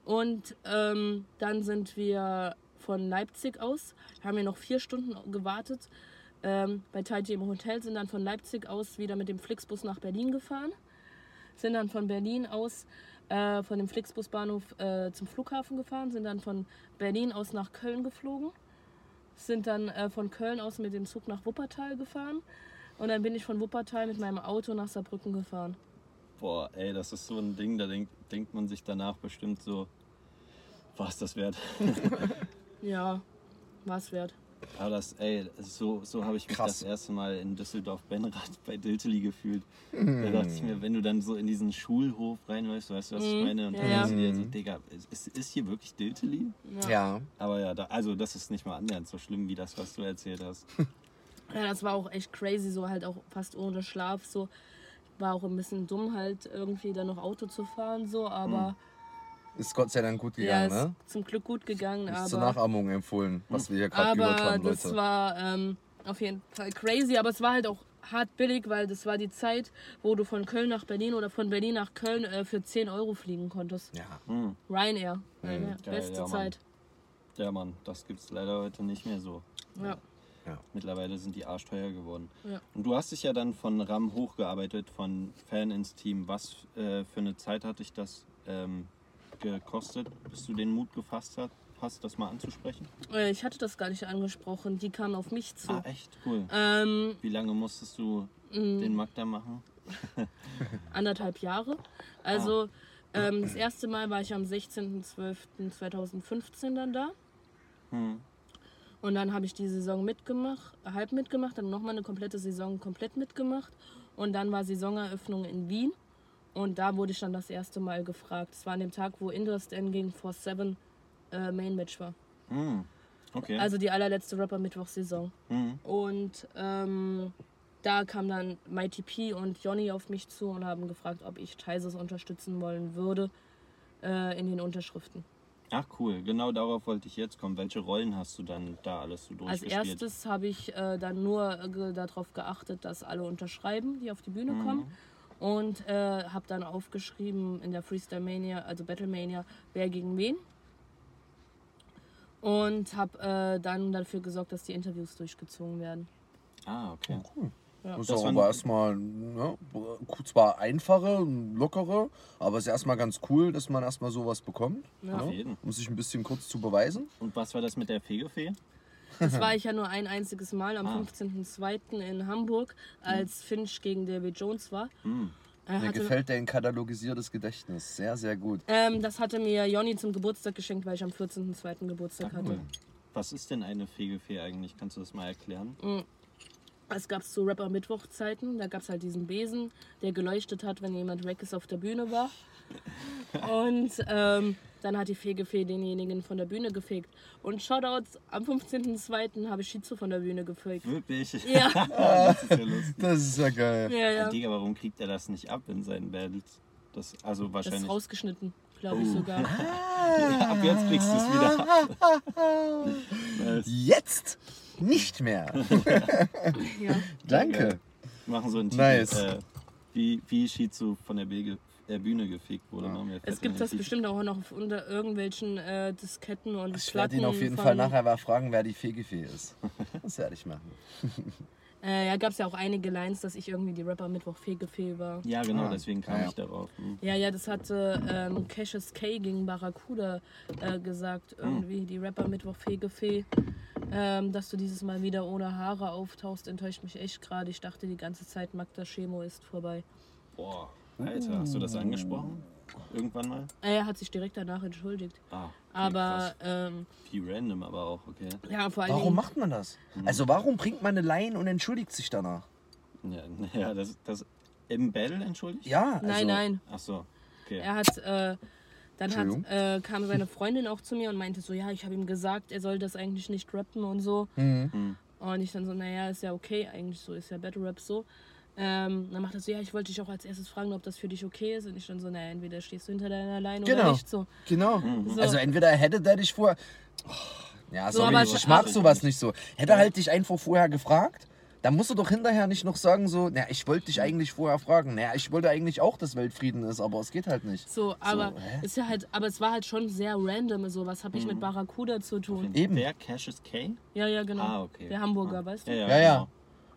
Und ähm, dann sind wir von Leipzig aus, haben wir noch vier Stunden gewartet. Ähm, bei Taiti im Hotel sind dann von Leipzig aus wieder mit dem Flixbus nach Berlin gefahren. Sind dann von Berlin aus, äh, von dem Flixbusbahnhof äh, zum Flughafen gefahren, sind dann von Berlin aus nach Köln geflogen, sind dann äh, von Köln aus mit dem Zug nach Wuppertal gefahren und dann bin ich von Wuppertal mit meinem Auto nach Saarbrücken gefahren. Boah, ey, das ist so ein Ding, da denkt, denkt man sich danach bestimmt so, was das wert. Ja, war's wert. Aber das, ey, so, so habe ich mich Krass. das erste Mal in Düsseldorf-Benrath bei Dilteli gefühlt. Da dachte ich mir, wenn du dann so in diesen Schulhof reinläufst, weißt du, was ich Mhm, meine? Und ja, dann ja. denkst du dir so, Digga, ist, ist hier wirklich Dilteli? Ja. Aber ja, da, also das ist nicht mal annähernd so schlimm wie das, was du erzählt hast. Ja, das war auch echt crazy, so halt auch fast ohne Schlaf. So war auch ein bisschen dumm, halt irgendwie dann noch Auto zu fahren, so, aber Ist Gott sei Dank gut ja, gegangen, ist ne? zum Glück gut gegangen. Ist zur aber Nachahmung empfohlen, was wir hier gerade gehört aber haben, das Leute. war ähm, auf jeden Fall crazy, aber es war halt auch hart billig, weil das war die Zeit, wo du von Köln nach Berlin oder von Berlin nach Köln äh, für 10 Euro fliegen konntest. ja. Hm, Ryanair, ja, geil, beste ja. Zeit. ja, Mann, das gibt's leider heute nicht mehr so. Ja. Mittlerweile sind die arschteuer geworden. Ja. Und du hast dich ja dann von RAM hochgearbeitet, von Fan ins Team. Was äh, für eine Zeit hat dich das ähm, gekostet, bis du den Mut gefasst hast, hast, das mal anzusprechen? Äh, Ich hatte das gar nicht angesprochen, die kamen auf mich zu. Ah, echt? Cool. Ähm, Wie lange musstest du Mm. den Magda machen? anderthalb Jahre. Also ähm, das erste Mal war ich am 16.12.2015 dann da. Hm. Und dann habe ich die Saison mitgemacht, halb mitgemacht, dann nochmal eine komplette Saison komplett mitgemacht. Und dann war Saisoneröffnung in Wien. Und da wurde ich dann das erste Mal gefragt. Es war an dem Tag, wo Indust N gegen Force 7 äh, Main Match war. Hm. Okay. Also die allerletzte Rapper-Mittwoch-Saison. hm. Und ähm, da kam dann Mighty P und Johnny auf mich zu und haben gefragt, ob ich Theises unterstützen wollen würde äh, in den Unterschriften. Ach cool, genau darauf wollte ich jetzt kommen. Welche Rollen hast du dann da alles so Als durchgespielt? erstes habe ich äh, dann nur äh, ge- darauf geachtet, dass alle unterschreiben, die auf die Bühne kommen. Und äh, habe dann aufgeschrieben in der Freestyle Mania, also Battle Mania, wer gegen wen. Und habe äh, dann dafür gesorgt, dass die Interviews durchgezogen werden. Ah, okay. Ja. Das Das ist waren- aber erstmal, ne, zwar einfache, lockere, aber es ist erstmal ganz cool, dass man erstmal sowas bekommt, Ja. Auf ne, jeden. um sich ein bisschen kurz zu beweisen. Und was war das mit der Fegefee? Das war ich ja nur ein einziges Mal am Ah. 15.02. in Hamburg, als Finch gegen David Jones war. Hm. Mir hatte, gefällt dein katalogisiertes Gedächtnis. Sehr, sehr gut. ähm, das hatte mir Jonny zum Geburtstag geschenkt, weil ich am 14.02. Geburtstag Ah, hatte. cool. Was ist denn eine Fegefee eigentlich? Kannst du das mal erklären? Es gab zu Rapper Mittwochzeiten, da gab es halt diesen Besen, der geleuchtet hat, wenn jemand weg ist auf der Bühne war. Und ähm, dann hat die Fegefee denjenigen von der Bühne gefegt. Und Shoutouts, am 15.02. habe ich Shizu von der Bühne gefegt. Wirklich? Ja, das ist ja lustig. Das ist ja geil. ja, ja. Digga, warum kriegt er das nicht ab in seinen Battles? Das, also Das ist wahrscheinlich. rausgeschnitten, glaube ich Oh. sogar. Ja, ab jetzt kriegst du es wieder ab. nice. Jetzt nicht mehr. Ja. Danke. Wir machen so einen Titel, Nice. äh, wie, wie Shizu von der Bege, äh, Bühne gefegt wurde. Machen wir Es gibt das bestimmt auch noch unter irgendwelchen äh, Disketten und Ich werde Platten. ihn auf jeden Fall nachher mal fragen, wer die Fegefee ist. Das werde ich machen. Äh, ja, gab es ja auch einige Lines, dass ich irgendwie die Rapper Mittwoch Fegefee war. Ja, genau, Ah, deswegen kam ja. ich darauf. Hm. Ja, ja, das hatte ähm, Cassius K gegen Barracuda äh, gesagt, irgendwie, die Rapper Mittwoch Fegefee. Ähm, dass du dieses Mal wieder ohne Haare auftauchst, enttäuscht mich echt gerade. Ich dachte die ganze Zeit, Magda Chemo ist vorbei. Boah, Alter, hast du das angesprochen? Irgendwann mal? Er hat sich direkt danach entschuldigt. Ah, okay, Aber ähm, Wie random, aber auch, okay. ja, vor allen Warum Dingen. macht man das? Also warum bringt man eine Line und entschuldigt sich danach? Ja, ja das, das im Battle entschuldigt? Ja, also, Nein, nein. Ach so, okay. Er hat, äh, dann hat, äh, kam seine Freundin auch zu mir und meinte so, ja, ich habe ihm gesagt, er soll das eigentlich nicht rappen und so. Mhm. Und ich dann so, naja, ist ja okay, eigentlich so, ist ja Battle Rap so. Ähm, dann macht er so, ja, ich wollte dich auch als erstes fragen, ob das für dich okay ist. Und ich dann so, naja, entweder stehst du hinter deiner oder Genau. nicht so. Genau. So. Also entweder hätte der dich vorher. Oh, ja, So, sorry, aber ich ich- mag sowas nicht so. Hätte er halt dich einfach vorher gefragt, dann musst du doch hinterher nicht noch sagen so, na, ich wollte dich eigentlich vorher fragen. Naja, ich wollte eigentlich auch, dass Weltfrieden ist, aber es geht halt nicht. So, aber hä? ist ja halt, aber es war halt schon sehr random. So, was habe ich mit Barracuda zu tun? Eben. Wer? Cassius K? Ja, ja, genau. Ah, okay. Der Hamburger, Ah. weißt du? Ja, ja, Ja, ja. genau.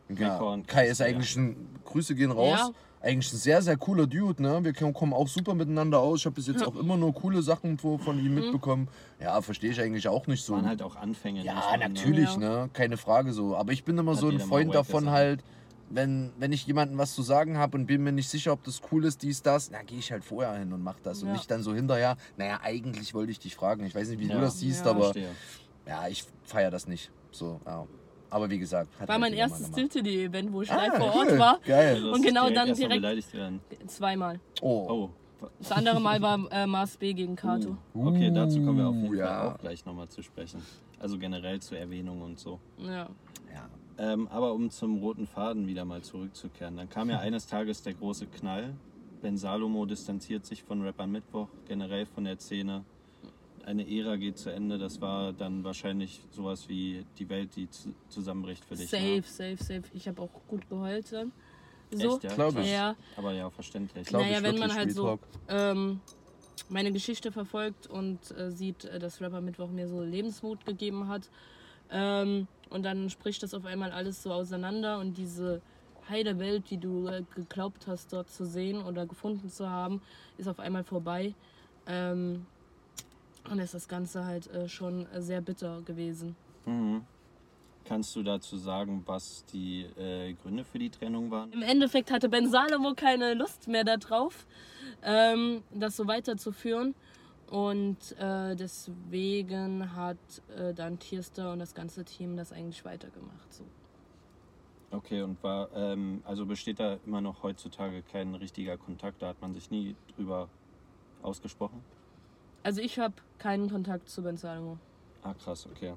Ja, Record, Kai ist ja. eigentlich ein, Grüße gehen raus, Ja. eigentlich ein sehr, sehr cooler Dude, ne? Wir kommen auch super miteinander aus. Ich habe bis jetzt auch immer nur coole Sachen von ihm mitbekommen. Ja, verstehe ich eigentlich auch nicht so. Waren halt auch Anfänge. Ja, man natürlich, Ja. ne? Keine Frage so. Aber ich bin immer Hat so ein Freund davon gesagt. halt, wenn, wenn ich jemandem was zu sagen habe und bin mir nicht sicher, ob das cool ist, dies, das, na gehe ich halt vorher hin und mach das. Und nicht dann so hinterher, naja, eigentlich wollte ich dich fragen. Ich weiß nicht, wie Ja. du das siehst, Ja. aber Verstehe. ja, ich feiere das nicht. So, ja. Aber wie gesagt, hat War halt mein erstes gemacht. Tiltedy-Event, wo ich Ah, live vor cool. Ort war. Geil. Und genau dann direkt- beleidigt werden. Zweimal. Oh. Oh, Das andere Mal war äh, Mars B gegen Kato. okay, dazu kommen wir auf jeden Uh, ja. Fall auch gleich nochmal zu sprechen. Also generell zur Erwähnung und so. Ja. Ja. Ähm, aber um zum roten Faden wieder mal zurückzukehren, dann kam ja eines Tages der große Knall. Ben Salomo distanziert sich von Rapper Mittwoch, generell von der Szene. Eine Ära geht zu Ende. Das war dann wahrscheinlich sowas wie die Welt, die zu zusammenbricht für dich. Safe, ne? safe, safe. Ich habe auch gut geheult dann. So. Echt, ja? Glaub Krass. ich. Ja. Aber ja, verständlich. Glaub naja, ich wenn man halt so ähm, meine Geschichte verfolgt und äh, sieht, äh, dass Rapper Mittwoch mir so Lebensmut gegeben hat. Ähm, und dann spricht das auf einmal alles so auseinander und diese heile Welt, die du äh, geglaubt hast, dort zu sehen oder gefunden zu haben, ist auf einmal vorbei. Ähm, und ist das Ganze halt äh, schon äh, sehr bitter gewesen. Mhm. Kannst du dazu sagen, was die äh, Gründe für die Trennung waren? Im Endeffekt hatte Ben Salomo keine Lust mehr darauf, ähm, das so weiterzuführen. Und äh, deswegen hat äh, dann Tierster und das ganze Team das eigentlich weitergemacht. So. Okay, und war, ähm, also besteht da immer noch heutzutage kein richtiger Kontakt, da hat man sich nie drüber ausgesprochen? Also ich habe keinen Kontakt zu Ben Salomo. Ah, krass, okay.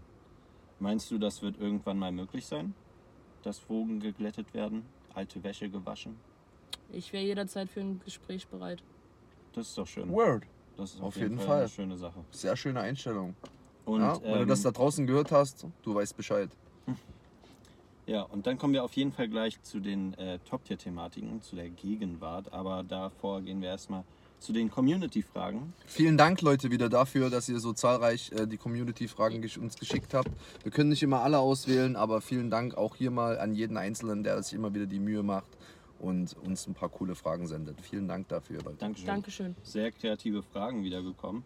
Meinst du, das wird irgendwann mal möglich sein? Dass Wogen geglättet werden, alte Wäsche gewaschen? Ich wäre jederzeit für ein Gespräch bereit. Das ist doch schön. Word. Das ist Auf jeden Fall. eine schöne Sache. Sehr schöne Einstellung. Und, ja, wenn du ähm, das da draußen gehört hast, du weißt Bescheid. Ja, und dann kommen wir auf jeden Fall gleich zu den äh, Top-Tier-Thematiken, zu der Gegenwart. Aber davor gehen wir erstmal zu den Community-Fragen. Vielen Dank, Leute, wieder dafür, dass ihr so zahlreich äh, die Community-Fragen gesch uns geschickt habt. Wir können nicht immer alle auswählen, aber vielen Dank auch hier mal an jeden Einzelnen, der sich immer wieder die Mühe macht und uns ein paar coole Fragen sendet. Vielen Dank dafür, Leute. Dankeschön. Dankeschön. Sehr kreative Fragen wiedergekommen.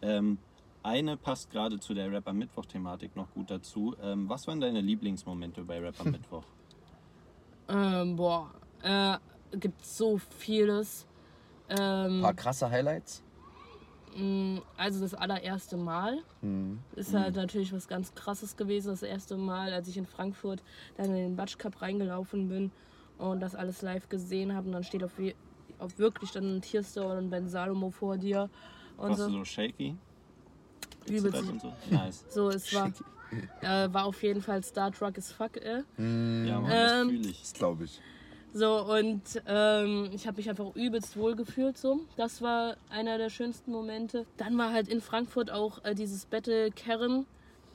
Ähm, eine passt gerade zu der Rapper Mittwoch-Thematik noch gut dazu. Ähm, was waren deine Lieblingsmomente bei Rapper Mittwoch? Ähm, boah, äh, gibt so vieles. Ein Ähm, paar krasse Highlights. Mm, Also das allererste Mal Mhm. ist halt natürlich was ganz krasses gewesen. Das erste Mal, als ich in Frankfurt dann in den Batsch Cup reingelaufen bin und das alles live gesehen habe. Und dann steht auf, auf wirklich dann ein Tierstore und Ben Salomo vor dir. Und Warst so. du so shaky? Übelst. So? Nice. So, es war, äh, war auf jeden Fall Star Truck as fuck, äh. Ja, Mann, das Ähm, fühle ich. Das glaube ich. So, und ähm, ich habe mich einfach übelst wohl gefühlt. So. Das war einer der schönsten Momente. Dann war halt in Frankfurt auch äh, dieses Battle Kerem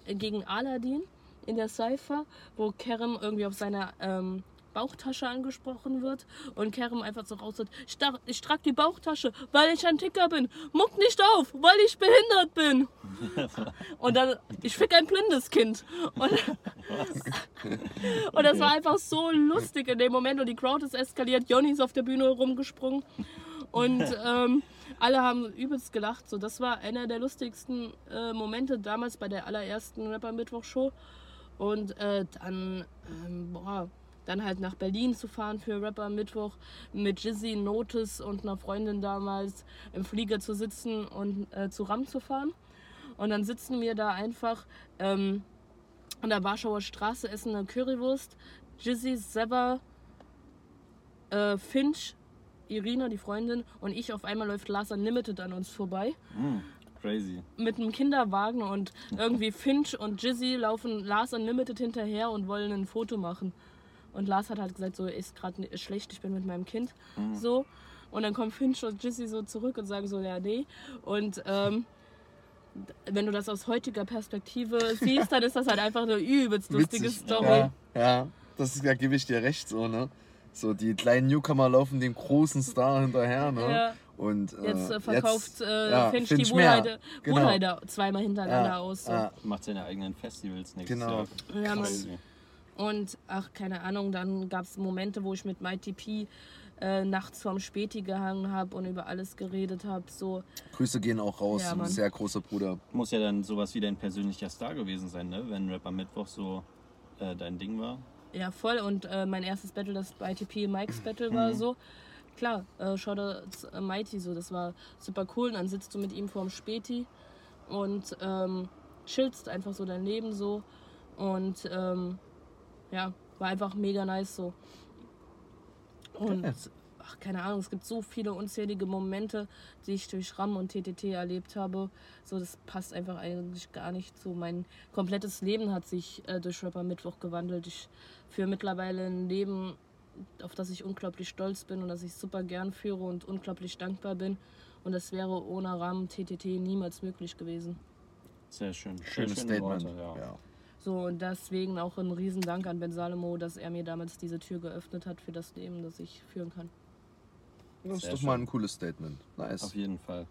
äh, gegen Aladdin in der Cypher, wo Kerem irgendwie auf seiner ähm, Bauchtasche angesprochen wird und Kerem einfach so raus ich, tra- ich trage die Bauchtasche, weil ich ein Ticker bin. Muck nicht auf, weil ich behindert bin. Und dann, ich fick ein blindes Kind. Und, und das war einfach so lustig in dem Moment und die Crowd ist eskaliert. Johnny ist auf der Bühne rumgesprungen und ähm, alle haben übelst gelacht. So, das war einer der lustigsten äh, Momente damals bei der allerersten Rapper Mittwoch Show. Und äh, dann, ähm, boah, dann halt nach Berlin zu fahren für Rapper Mittwoch mit Jizzy, Notice und einer Freundin damals im Flieger zu sitzen und äh, zu Ram zu fahren. Und dann sitzen wir da einfach ähm, an der Warschauer Straße, essen eine Currywurst. Jizzy, Sever, äh, Finch, Irina, die Freundin, und ich. Auf einmal läuft Lars Unlimited an uns vorbei Mm, crazy. mit einem Kinderwagen und irgendwie Finch und Jizzy laufen Lars Unlimited hinterher und wollen ein Foto machen. Und Lars hat halt gesagt, so ist gerade schlecht, ich bin mit meinem Kind. So. Und dann kommen Finch und Jizzy so zurück und sagen so, ja, nee. Und ähm, wenn du das aus heutiger Perspektive siehst, dann ist das halt einfach eine übelst lustige Witzig. Story. Ja, ja, das ist, da gebe ich dir recht, so, ne? So, die kleinen Newcomer laufen dem großen Star hinterher, ne? Ja. Und, äh, Jetzt äh, verkauft jetzt, äh, ja, Finch, Finch die mehr. Wohlheide, Genau. Wohlheide zweimal hintereinander ja, aus. So. ja, Macht seine eigenen Festivals nächstes Genau. Jahr. Ja. Und ach, keine Ahnung, dann gab es Momente, wo ich mit Mighty P äh, nachts vorm Späti gehangen habe und über alles geredet habe. So, Grüße gehen auch raus, Ja, sehr großer Bruder. Muss ja dann sowas wie dein persönlicher Star gewesen sein, ne? Wenn Rapper Mittwoch so äh, dein Ding war. ja, voll. Und äh, mein erstes Battle, das Mighty P Mikes Battle war so. Klar, äh, Shoutouts äh, Mighty, so, das war super cool. Und dann sitzt du mit ihm vorm Späti und ähm, chillst einfach so dein Leben so. Und ähm, ja, war einfach mega nice so. Und ach, keine Ahnung, es gibt so viele unzählige Momente, die ich durch RAM und TTT erlebt habe. So, das passt einfach eigentlich gar nicht so. Mein komplettes Leben hat sich äh, durch Rapper Mittwoch gewandelt. Ich führe mittlerweile ein Leben, auf das ich unglaublich stolz bin und das ich super gern führe und unglaublich dankbar bin. Und das wäre ohne RAM TTT niemals möglich gewesen. Sehr schön. Schönes schöne Statement. Worte, ja. ja. So, und deswegen auch ein Riesendank an Ben Salomo, dass er mir damals diese Tür geöffnet hat für das Leben, das ich führen kann. Das ist Sehr doch schön. mal ein cooles Statement. Nice. Auf jeden Fall.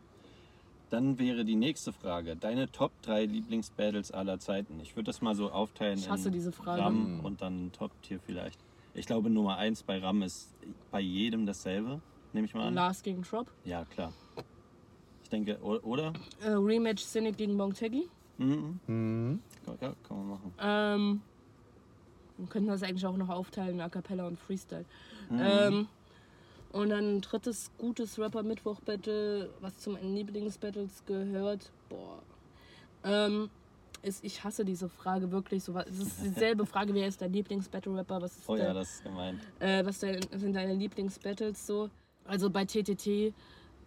Dann wäre die nächste Frage. Deine Top 3 Lieblingsbattles aller Zeiten. Ich würde das mal so aufteilen Ich hasse in diese Frage. RAM und dann Top-Tier vielleicht. Ich glaube, Nummer 1 bei RAM ist bei jedem dasselbe, nehme ich mal an. Last gegen Drop. Ja, klar. Ich denke, oder? Äh, Rematch Cynic gegen Bonteggi. Mhm. Mhm. Ja, kann man machen. Ähm, wir könnten das eigentlich auch noch aufteilen, A Cappella und Freestyle. Mhm. Ähm, und dann ein drittes gutes Rapper-Mittwoch-Battle, was zu meinen Lieblingsbattles gehört. Boah. Ähm, ist, ich hasse diese Frage wirklich. So, was- es ist dieselbe Frage, wer ist dein Lieblings-Battle-Rapper? Was, ist Oh ja, dein, das ist gemeint. äh, was dein, sind deine Lieblingsbattles so? Also bei TTT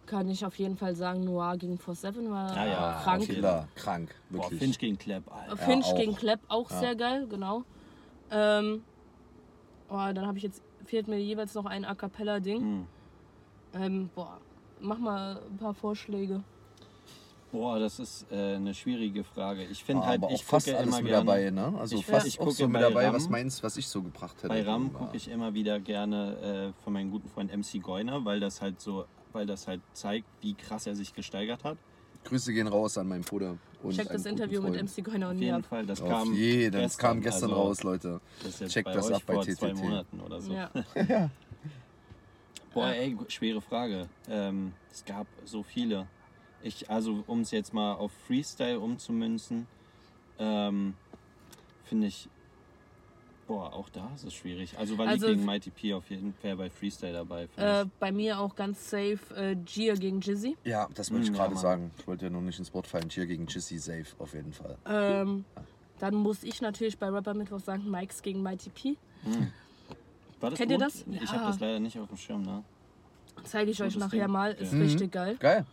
kann ich auf jeden Fall sagen, Noir gegen 4-7 war Ah ja, krank. Killer, krank, Boah, wirklich. Finch gegen Clap, Alter. Finch auch. gegen Klepp auch Ja. sehr geil, genau. Ähm, oh, dann habe ich jetzt, fehlt mir jeweils noch ein A Cappella-Ding. Hm. Ähm, boah, mach mal ein paar Vorschläge. Boah, das ist äh, eine schwierige Frage. Ich finde halt, aber auch ich fast gucke alles immer mit gerne. dabei, ne? Also Ich- fast ich auch gucke so mit bei dabei, Ram- was meinst, was ich so gebracht hätte. Bei RAM Ja. gucke ich immer wieder gerne äh, von meinem guten Freund MC Goiner, weil das halt so, weil das halt zeigt, wie krass er sich gesteigert hat. Grüße gehen raus an meinen Bruder. Und Check das Interview mit. MC Goiner und Auf jeden. Fall, das Auf kam jeden, das kam gestern also raus, Leute. Das bei das ab bei vor zwei TTT. Monaten oder so. Ja. Boah, ey, schwere Frage. Ähm, es gab so viele. Ich, also um es jetzt mal auf Freestyle umzumünzen, ähm, finde ich Boah, auch da ist es schwierig. Also weil Also- ich gegen Mighty P auf jeden Fall bei Freestyle dabei. Äh, bei mir auch ganz safe äh, Gia gegen Jizzy. Ja, das wollte ich Mm, ja, gerade Mann. sagen. Ich wollte ja nur nicht ins Wort fallen. Hier gegen Jissy safe, auf jeden Fall. Ähm, dann muss ich natürlich bei Rapper Mittwoch sagen, Mikes gegen Mighty P. War das kennt ihr gut? das? Ich Ja. habe das leider nicht auf dem Schirm, ne? Zeige ich euch nachher Ding. mal. Ist Ja. richtig geil. Geil.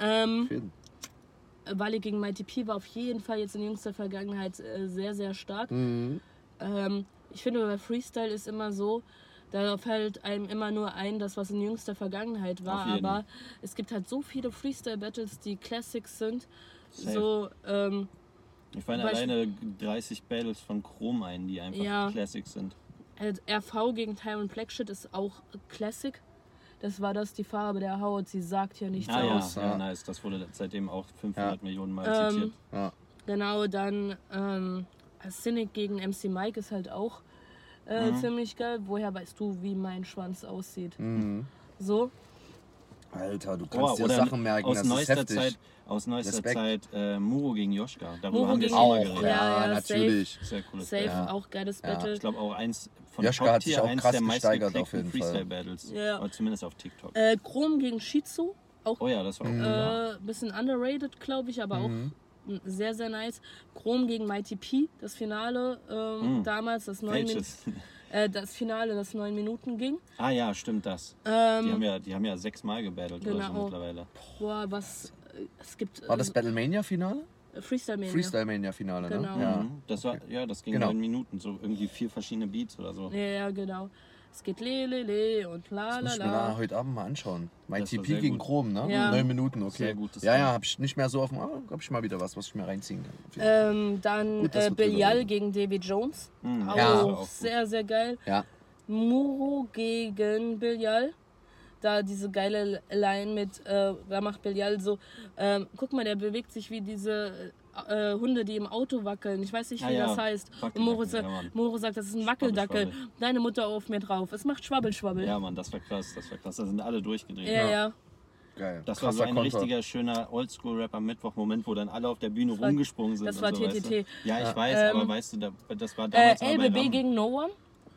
Ähm, Auf jeden. Wally gegen Mighty P war auf jeden Fall jetzt in jüngster Vergangenheit äh, sehr, sehr stark. Mhm. Ähm, ich finde, bei Freestyle ist immer so, da fällt einem immer nur ein, das, was in jüngster Vergangenheit war. Aber es gibt halt so viele Freestyle-Battles, die Classics sind. Safe. So, ähm, Ich fallen alleine 30 Battles von Chrom ein, die einfach Ja. Classics sind. äh, RV gegen Tyron Blackshit ist auch Classic. Das war das, die Farbe der Haut, sie sagt ja nichts Ah ja, aus. ja, ja. nice. Das wurde seitdem auch 500 Millionen Mal Ähm, zitiert. Ja. Genau, dann ähm, Cynic gegen MC Mike ist halt auch äh, Mhm. ziemlich geil. Woher weißt du, wie mein Schwanz aussieht? Mhm. So, Alter, du Oh, kannst dir oder Sachen merken, aus das ist neuester heftig. Zeit, aus neuester Respekt. Zeit äh, Muro gegen Joschka. Darüber Muro haben wir gegen- schon mal Auch, geredet. ja, Ja, ja, natürlich. Sehr cooles safe, Ja. auch geiles Ja. Battle. Ich glaube auch eins von Joschka hat sich auch eins krass der gesteigert auf jeden Fall. Freestyle-Battles. Ja. Oder zumindest auf TikTok. Äh, Chrom gegen Shizu, auch oh ja, das war auch Mhm. cool. äh, bisschen underrated, glaube ich, aber auch Mhm. mm, sehr, sehr nice. Chrom gegen Mighty P, das Finale ähm, Mhm. damals, das, neun Min Welches? äh, das Finale, das neun Minuten ging. ah ja, stimmt das. Ähm, Die haben ja, die haben ja sechsmal gebattelt oder so Genau. mittlerweile. boah, was, äh, es gibt War das äh, Battlemania-Finale? Freestyle Mania. Freestyle-Mania-Finale, ne? Genau. Ja. Mhm. Das war, ja, das ging Genau. neun Minuten, so irgendwie vier verschiedene Beats oder so. Ja, ja, genau. Es geht le, le, le und la, Das la, muss ich mir la. heute Abend mal anschauen. Mein TP gegen gut. Chrom, ne? Ja. Neun Minuten, okay. Sehr gutes ja, ja, hab ich nicht mehr so auf dem. Ah, hab ich mal wieder was, was ich mir reinziehen kann. Ähm, dann Gut, äh, Belial gegen Davy Jones. Mhm. Auch, Ja. Auch sehr, sehr geil. Ja. Muro gegen Belial. Da diese geile Line mit, äh, da macht Belial so, ähm, guck mal, der bewegt sich wie diese äh, Hunde, die im Auto wackeln. Ich weiß nicht, wie ja, das heißt. Und Moro, sa- ja. Moro sagt, das ist ein Wackeldackel. Deine Mutter auf mir drauf. Es macht Schwabbel, Schwabbel. Ja, Mann, das war krass, das war krass. Da sind alle durchgedreht. ja. ja. Geil. Das war so Krasser ein Konter. richtiger, schöner Oldschool-Rap-Mittwoch-Moment, wo dann alle auf der Bühne rumgesprungen sind. das und war so, weißt TTT. du? Ja, ich Ja. weiß, Ähm, aber weißt du, da, das war Äh, damals aber bei LBB gegen No One.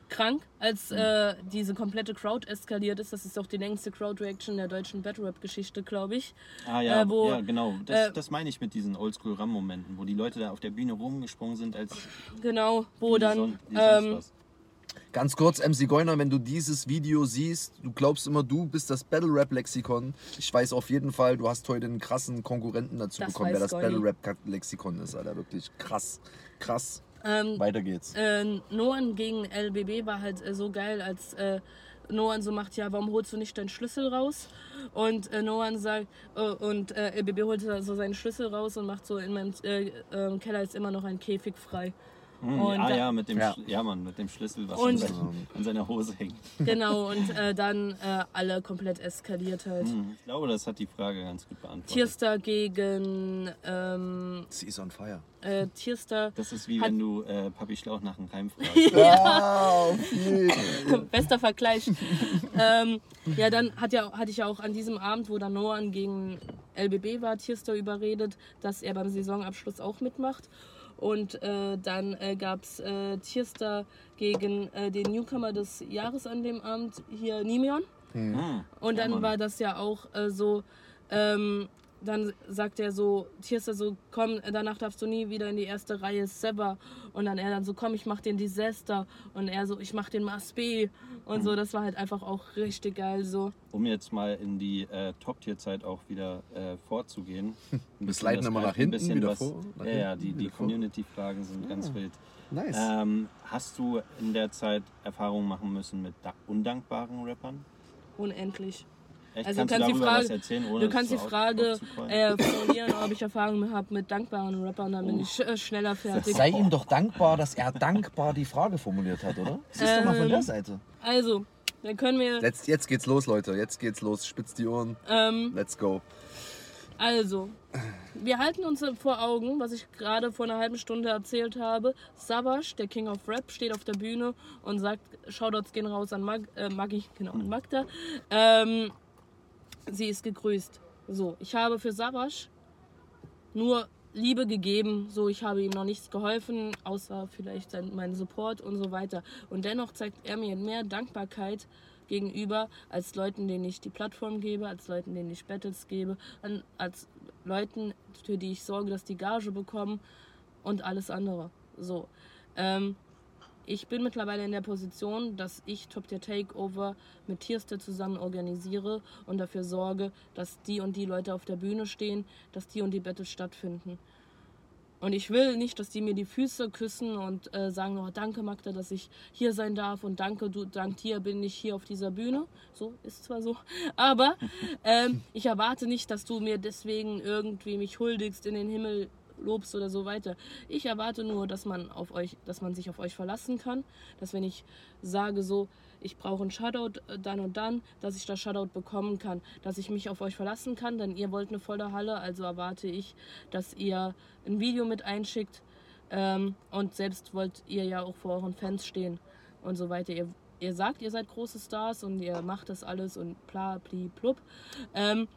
Krank, als äh, diese komplette Crowd eskaliert ist. Das ist auch die längste Crowd-Reaction der deutschen Battle-Rap-Geschichte, glaube ich. Ah ja, äh, wo- ja genau. Das, äh, das meine ich mit diesen Oldschool-Ram-Momenten, wo die Leute da auf der Bühne rumgesprungen sind, als Genau, wo dann. son- ähm, was. Ganz kurz, MC Goiner, wenn du dieses Video siehst, du glaubst immer, du bist das Battle Rap Lexikon. Ich weiß auf jeden Fall, du hast heute einen krassen Konkurrenten dazu Das bekommen, wer das Goini. Battle Rap Lexikon ist, Alter. Wirklich krass. Krass. Ähm, Weiter geht's. äh, Noan gegen LBB war halt äh, so geil, als äh, Noan so macht, ja, warum holst du nicht deinen Schlüssel raus? Und äh, Noan sagt, äh, und äh, LBB holt so seinen Schlüssel raus und macht so, in meinem äh, äh, Keller ist immer noch ein Käfig frei. Hm, und ah ja, mit dem, Ja. Ja, Mann, mit dem Schlüssel, was Und- an, seiner, Hose hängt. Genau, und äh, dann äh, alle komplett eskaliert halt. Hm, Ich glaube, das hat die Frage ganz gut beantwortet. Tierstar gegen ähm, Sie ist on fire. äh, Tierstar, Das ist wie Hat- wenn du äh, Papi Schlauch nach einem Reim fragst. Ja, bester Vergleich. ähm, ja, dann hat ja, hatte ich ja auch an diesem Abend, wo dann Noan gegen LBB war, Tierstar überredet, dass er beim Saisonabschluss auch mitmacht. Und äh, dann äh, gab es äh, Tierstar gegen äh, den Newcomer des Jahres an dem Abend, hier Nimeon. Hm, Und dann war das ja auch äh, so, ähm, dann sagt er so, Tierster so, komm, danach darfst du nie wieder in die erste Reihe Seba. Und dann er dann so, komm, ich mach den Disaster. Und er so, ich mach den Masbe. Und Hm. so, das war halt einfach auch richtig geil so. Um jetzt mal in die äh, Top-Tier-Zeit auch wieder äh, vorzugehen. Ein Wir bisschen sliden immer nach hinten, bisschen wieder was, vor, Ja, ja, die, die. Community-Fragen sind ganz wild. Nice. Ähm, hast du in der Zeit Erfahrungen machen müssen mit da- undankbaren Rappern? Unendlich. Echt? Also kannst du kannst du die darüber Frage- was erzählen, ohne Du kannst die Frage äh, formulieren, ob ich Erfahrung habe mit dankbaren Rappern, dann bin ich äh, schneller fertig. Sei ihm doch dankbar, dass er dankbar die Frage formuliert hat, oder? Siehst du mal von Ähm, der Seite. Also, dann können wir. Jetzt, jetzt geht's los, Leute. Jetzt geht's los. Spitzt die Ohren. Ähm, Let's go. Also, wir halten uns vor Augen, was ich gerade vor einer halben Stunde erzählt habe. Savage, der King of Rap, steht auf der Bühne und sagt, Shoutouts gehen raus an Mag äh, Maggi, genau, an Magda. Ähm, sie ist gegrüßt. So, ich habe für Savage nur Liebe gegeben. So, ich habe ihm noch nichts geholfen, außer vielleicht sein, meinen Support und so weiter. Und dennoch zeigt er mir mehr Dankbarkeit gegenüber als Leuten, denen ich die Plattform gebe, als Leuten, denen ich Battles gebe, als Leuten, für die ich sorge, dass die Gage bekommen und alles andere. So. Ähm, ich bin mittlerweile in der Position, dass ich Top Tier Takeover mit Tierste zusammen organisiere und dafür sorge, dass die und die Leute auf der Bühne stehen, dass die und die Battles stattfinden. Und ich will nicht, dass die mir die Füße küssen und äh, sagen, oh, danke Magda, dass ich hier sein darf und danke, du, dank dir bin ich hier auf dieser Bühne. So, ist zwar so. Aber ähm, ich erwarte nicht, dass du mir deswegen irgendwie mich huldigst in den Himmel lobst oder so weiter. Ich erwarte nur, dass man auf euch, dass man sich auf euch verlassen kann, dass wenn ich sage so, ich brauche einen Shoutout äh, dann und dann, dass ich das Shoutout bekommen kann, dass ich mich auf euch verlassen kann, denn ihr wollt eine volle Halle, also erwarte ich, dass ihr ein Video mit einschickt ähm, und selbst wollt ihr ja auch vor euren Fans stehen und so weiter. Ihr, ihr sagt, ihr seid große Stars und ihr macht das alles und bla, pli, plupp. Ähm,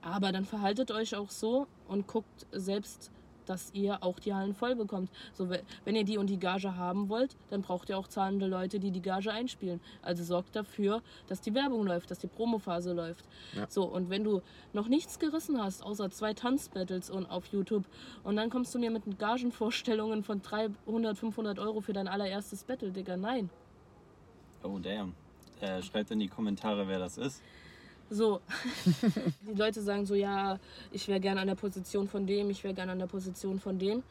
aber dann verhaltet euch auch so und guckt selbst dass ihr auch die Hallen voll bekommt. So, wenn ihr die und die Gage haben wollt, dann braucht ihr auch zahlende Leute, die die Gage einspielen. Also sorgt dafür, dass die Werbung läuft, dass die Promophase läuft. Ja. So, und wenn du noch nichts gerissen hast, außer zwei Tanzbattles und auf YouTube, und dann kommst du mir mit Gagenvorstellungen von 300, 500 Euro für dein allererstes Battle, Digga, nein. Oh, damn. Äh, schreibt in die Kommentare, wer das ist. So, die Leute sagen so, ja, ich wäre gerne an der Position von dem, ich wäre gerne an der Position von dem.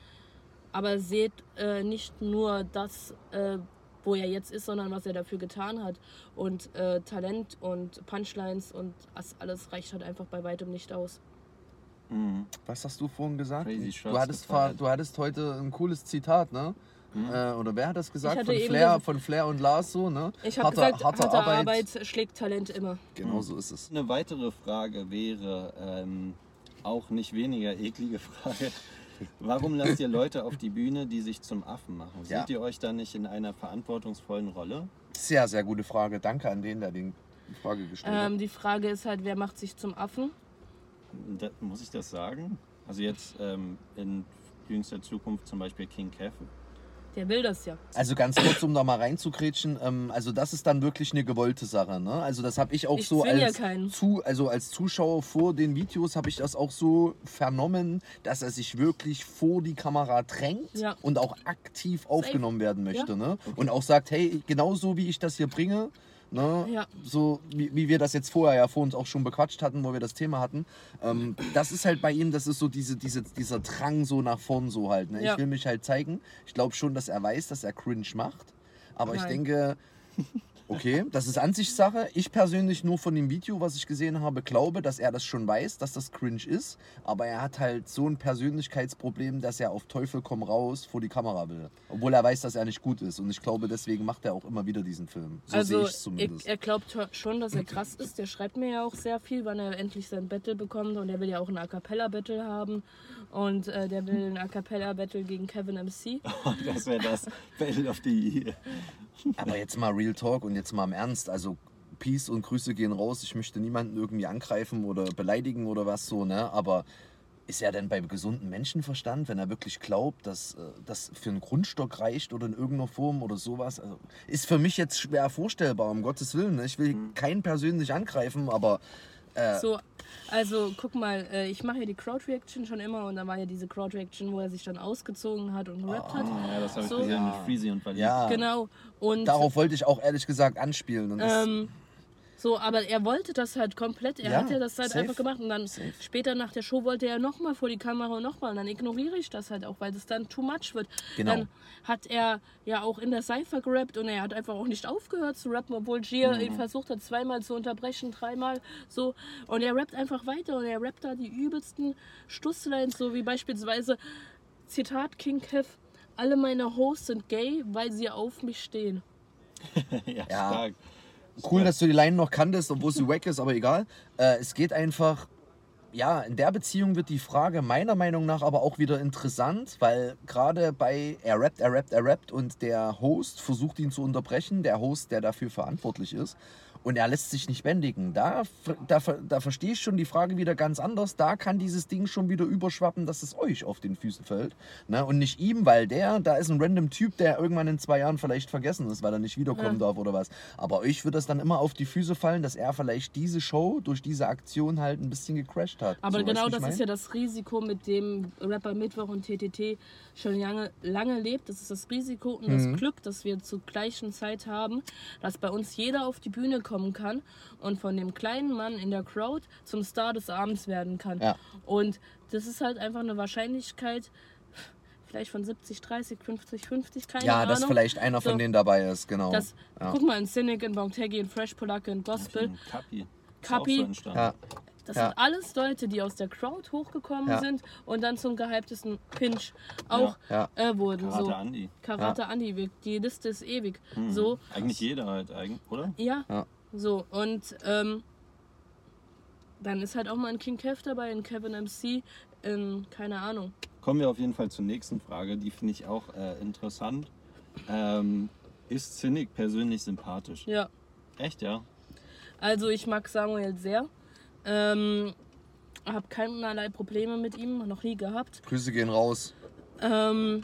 Aber seht äh, nicht nur das, äh, wo er jetzt ist, sondern was er dafür getan hat. Und äh, Talent und Punchlines und das alles reicht halt einfach bei weitem nicht aus. Mhm. Was hast du vorhin gesagt? Du hattest, du hattest heute ein cooles Zitat, ne? Mhm. Äh, oder wer hat das gesagt? Von Flair, von Flair und Lars so, ne? Ich habe gesagt, harte, harte Arbeit. Arbeit. schlägt Talent immer. Genau mhm. so ist es. Eine weitere Frage wäre, ähm, auch nicht weniger eklige Frage. Warum lasst ihr Leute auf die Bühne, die sich zum Affen machen? Ja. Seht ihr euch da nicht in einer verantwortungsvollen Rolle? Sehr, sehr gute Frage. Danke an den, der die Frage gestellt ähm, hat. Die Frage ist halt, wer macht sich zum Affen? Da, muss ich das sagen? Also jetzt ähm, in jüngster Zukunft zum Beispiel King Kev der will das ja. Also ganz kurz, um da mal reinzukretschen, ähm, also das ist dann wirklich eine gewollte Sache. Ne? Also das habe ich auch ich so als, ja zu, also als Zuschauer vor den Videos habe ich das auch so vernommen, dass er sich wirklich vor die Kamera drängt ja. und auch aktiv aufgenommen werden möchte. Ja. Ne? Und auch sagt, hey, genauso wie ich das hier bringe, Ne? Ja. So wie, wie wir das jetzt vorher ja vor uns auch schon bequatscht hatten, wo wir das Thema hatten. Ähm, das ist halt bei ihm, das ist so diese, diese, dieser Drang so nach vorn so halt. Ne? Ja. Ich will mich halt zeigen. Ich glaube schon, dass er weiß, dass er cringe macht. Aber Nein. ich denke, Okay, das ist Ansichtssache. Ich persönlich nur von dem Video, was ich gesehen habe, glaube, dass er das schon weiß, dass das cringe ist. Aber er hat halt so ein Persönlichkeitsproblem, dass er auf Teufel komm raus vor die Kamera will. Obwohl er weiß, dass er nicht gut ist. Und ich glaube, deswegen macht er auch immer wieder diesen Film. So also, sehe ich zumindest. Er, er glaubt schon, dass er krass ist. Der schreibt mir ja auch sehr viel, wann er endlich sein Battle bekommt. Und er will ja auch ein A Cappella-Battle haben. Und äh, der will ein A Cappella-Battle gegen Kevin MC. das wäre das Battle of the Year. Aber jetzt mal Real Talk und jetzt mal im Ernst. Also Peace und Grüße gehen raus. Ich möchte niemanden irgendwie angreifen oder beleidigen oder was so, ne? Aber ist er denn beim gesunden Menschenverstand, wenn er wirklich glaubt, dass äh, das für einen Grundstock reicht oder in irgendeiner Form oder sowas? Also, ist für mich jetzt schwer vorstellbar, um Gottes Willen. Ne? Ich will mhm. keinen persönlich angreifen, aber äh, so, also guck mal, äh, ich mache ja die Crowd-Reaction schon immer und da war ja diese Crowd-Reaction, wo er sich dann ausgezogen hat und gerappt oh, hat. Ja, das habe so. ich gesehen mit Freezy und Valide. Ja, genau. Und darauf wollte ich auch ehrlich gesagt anspielen. Ähm, so, aber er wollte das halt komplett. Er ja, hat ja das halt safe, einfach gemacht. Und dann safe. später nach der Show wollte er nochmal vor die Kamera und nochmal. Und dann ignoriere ich das halt auch, weil das dann too much wird. Genau. Dann hat er ja auch in der Cypher gerappt und er hat einfach auch nicht aufgehört zu rappen, obwohl Gia mhm. ihn versucht hat, zweimal zu unterbrechen, dreimal so. Und er rappt einfach weiter und er rappt da die übelsten Stusslines, so wie beispielsweise Zitat King Kev. Alle meine Hosts sind gay, weil sie auf mich stehen. ja, ja, stark. Cool, dass du die Line noch kanntest, obwohl sie wack ist, aber egal. Äh, es geht einfach, ja, in der Beziehung wird die Frage meiner Meinung nach aber auch wieder interessant, weil gerade bei er rappt, er rappt, er rappt und der Host versucht ihn zu unterbrechen, der Host, der dafür verantwortlich ist. Und er lässt sich nicht bändigen. Da, da, da verstehe ich schon die Frage wieder ganz anders. Da kann dieses Ding schon wieder überschwappen, dass es euch auf den Füßen fällt. Ne? Und nicht ihm, weil der, da ist ein random Typ, der irgendwann in zwei Jahren vielleicht vergessen ist, weil er nicht wiederkommen Ja. darf oder was. Aber euch wird es dann immer auf die Füße fallen, dass er vielleicht diese Show durch diese Aktion halt ein bisschen gecrashed hat. Aber So, genau das mein? ist ja das Risiko, mit dem Rapper Mittwoch und TTT schon lange, lange lebt. Das ist das Risiko und Mhm. das Glück, dass wir zur gleichen Zeit haben, dass bei uns jeder auf die Bühne kommen kann und von dem kleinen Mann in der Crowd zum Star des Abends werden kann. Ja. Und das ist halt einfach eine Wahrscheinlichkeit, vielleicht von 70, 30, 50, 50, keine Ja, Ahnung. dass vielleicht einer von So. denen dabei ist, genau. Das, ja. Guck mal, in Cynic, in Bongtegi, in Fresh Polacke, in Gospel. Kapi. Kapi. So ja. Das Ja. sind alles Leute, die aus der Crowd hochgekommen Ja. sind und dann zum gehyptesten Pinch auch Ja. Äh, wurden. Karate so. Andi. Karate Andi, die Liste ist ewig. Hm. So, Eigentlich jeder halt, oder? ja. So, und ähm, dann ist halt auch mal ein King Kev dabei, ein Kevin MC, in, keine Ahnung. Kommen wir auf jeden Fall zur nächsten Frage. Die finde ich auch äh, interessant. Ähm, ist Cynic persönlich sympathisch? Ja. Echt, ja? Also ich mag Samuel sehr. Ähm, habe keinerlei Probleme mit ihm, noch nie gehabt. Grüße gehen raus. Ähm,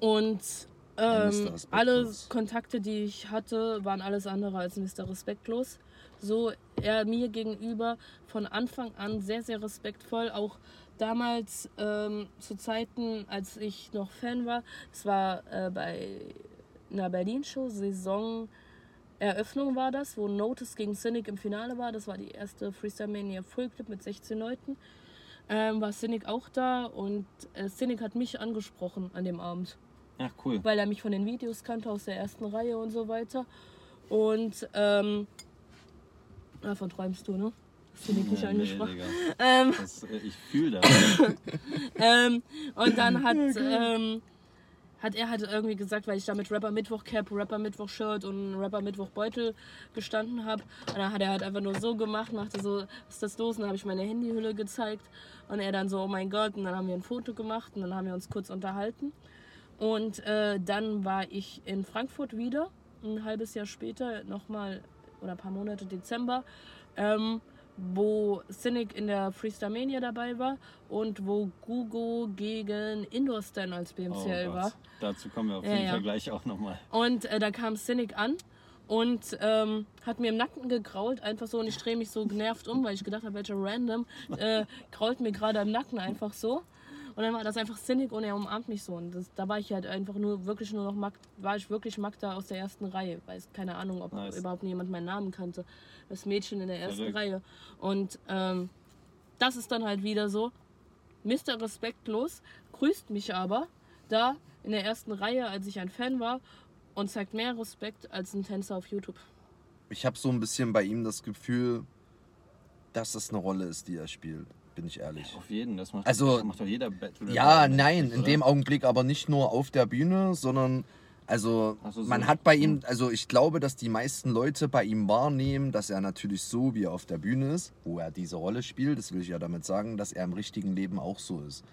und. Ähm, alle Kontakte, die ich hatte, waren alles andere als Mr. Respektlos. So, er mir gegenüber von Anfang an sehr, sehr respektvoll. Auch damals ähm, zu Zeiten, als ich noch Fan war, es war äh, bei einer Berlin-Show, Saison. Eröffnung war das, wo Notice gegen Cynic im Finale war. Das war die erste Freestyle Mania Full Clip mit 16 Leuten. Ähm, war Cynic auch da und äh, Cynic hat mich angesprochen an dem Abend, Ach, cool. weil er mich von den Videos kannte aus der ersten Reihe und so weiter. Und ähm, davon träumst du, ne? Cynic mich Ja, nee, angesprochen. Digga. ähm, Das, äh, ich fühle das. ähm, und dann hat, ähm, hat er halt irgendwie gesagt, weil ich da mit Rapper Mittwoch Cap, Rapper Mittwoch Shirt und Rapper Mittwoch Beutel gestanden habe. Und dann hat er halt einfach nur so gemacht, machte so, was ist das los? Und dann habe ich meine Handyhülle gezeigt. Und er dann so, oh mein Gott. Und dann haben wir ein Foto gemacht und dann haben wir uns kurz unterhalten. Und äh, dann war ich in Frankfurt wieder, ein halbes Jahr später, nochmal, oder ein paar Monate Dezember, ähm, wo Cynic in der Freestyle Mania dabei war und wo Gugo gegen Indoor Stan als Oh BMCL Gott. war. Dazu kommen wir auf jeden ja. Fall gleich auch nochmal. Und äh, da kam Cynic an und ähm, hat mir im Nacken gekrault, einfach so. Und ich drehe mich so genervt um, weil ich gedacht habe, welcher Random äh, krault mir gerade im Nacken einfach so. Und dann war das einfach Cynic und er umarmt mich so. Und das, da war ich halt einfach nur wirklich nur noch Mag, war ich wirklich Magda aus der ersten Reihe. Weiß keine Ahnung, ob Nice. überhaupt jemand meinen Namen kannte. Das Mädchen in der ersten Verrückt. Reihe. Und ähm, das ist dann halt wieder so. Mr. Respektlos grüßt mich aber da in der ersten Reihe, als ich ein Fan war und zeigt mehr Respekt als ein Tänzer auf YouTube. Ich habe so ein bisschen bei ihm das Gefühl, dass das eine Rolle ist, die er spielt. Bin ich ehrlich. Auf jeden, das macht, Also- das macht doch jeder Battle. Ja, nein, in dem Augenblick aber nicht nur auf der Bühne, sondern also so, so. man hat bei ihm, also ich glaube, dass die meisten Leute bei ihm wahrnehmen, dass er natürlich so, wie er auf der Bühne ist, wo er diese Rolle spielt, das will ich ja damit sagen, dass er im richtigen Leben auch so ist.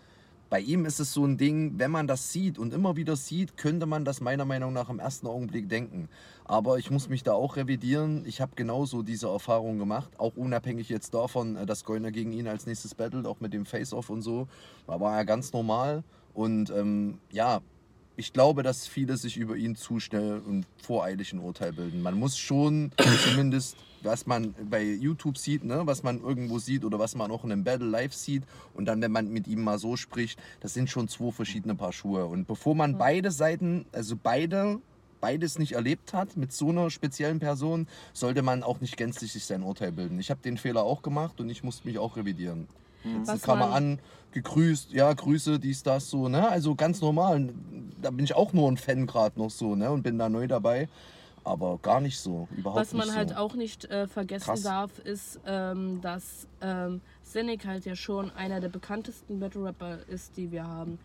Bei ihm ist es so ein Ding, wenn man das sieht und immer wieder sieht, könnte man das meiner Meinung nach im ersten Augenblick denken. Aber ich muss mich da auch revidieren. Ich habe genauso diese Erfahrung gemacht, auch unabhängig jetzt davon, äh, dass Goiner gegen ihn als nächstes battelt, auch mit dem Face-Off und so. Da war er ganz normal. Und ähm, ja, ich glaube, dass viele sich über ihn zu schnell und voreilig ein Urteil bilden. Man muss schon zumindest, was man bei YouTube sieht, ne, was man irgendwo sieht oder was man auch in einem Battle live sieht und dann, wenn man mit ihm mal so spricht, das sind schon zwei verschiedene Paar Schuhe. Und bevor man beide Seiten, also beide, beides nicht erlebt hat mit so einer speziellen Person, sollte man auch nicht gänzlich sich sein Urteil bilden. Ich habe den Fehler auch gemacht und ich musste mich auch revidieren. Jetzt Was kam er man- an, gegrüßt, ja, Grüße, dies, das, so, ne? Also ganz normal. Da bin ich auch nur ein Fan gerade noch so, ne? Und bin da neu dabei. Aber gar nicht so, überhaupt Was man nicht halt so. auch nicht äh, vergessen Krass. darf, ist, ähm, dass ähm, Cynic halt ja schon einer der bekanntesten Battle Rapper ist, die wir haben.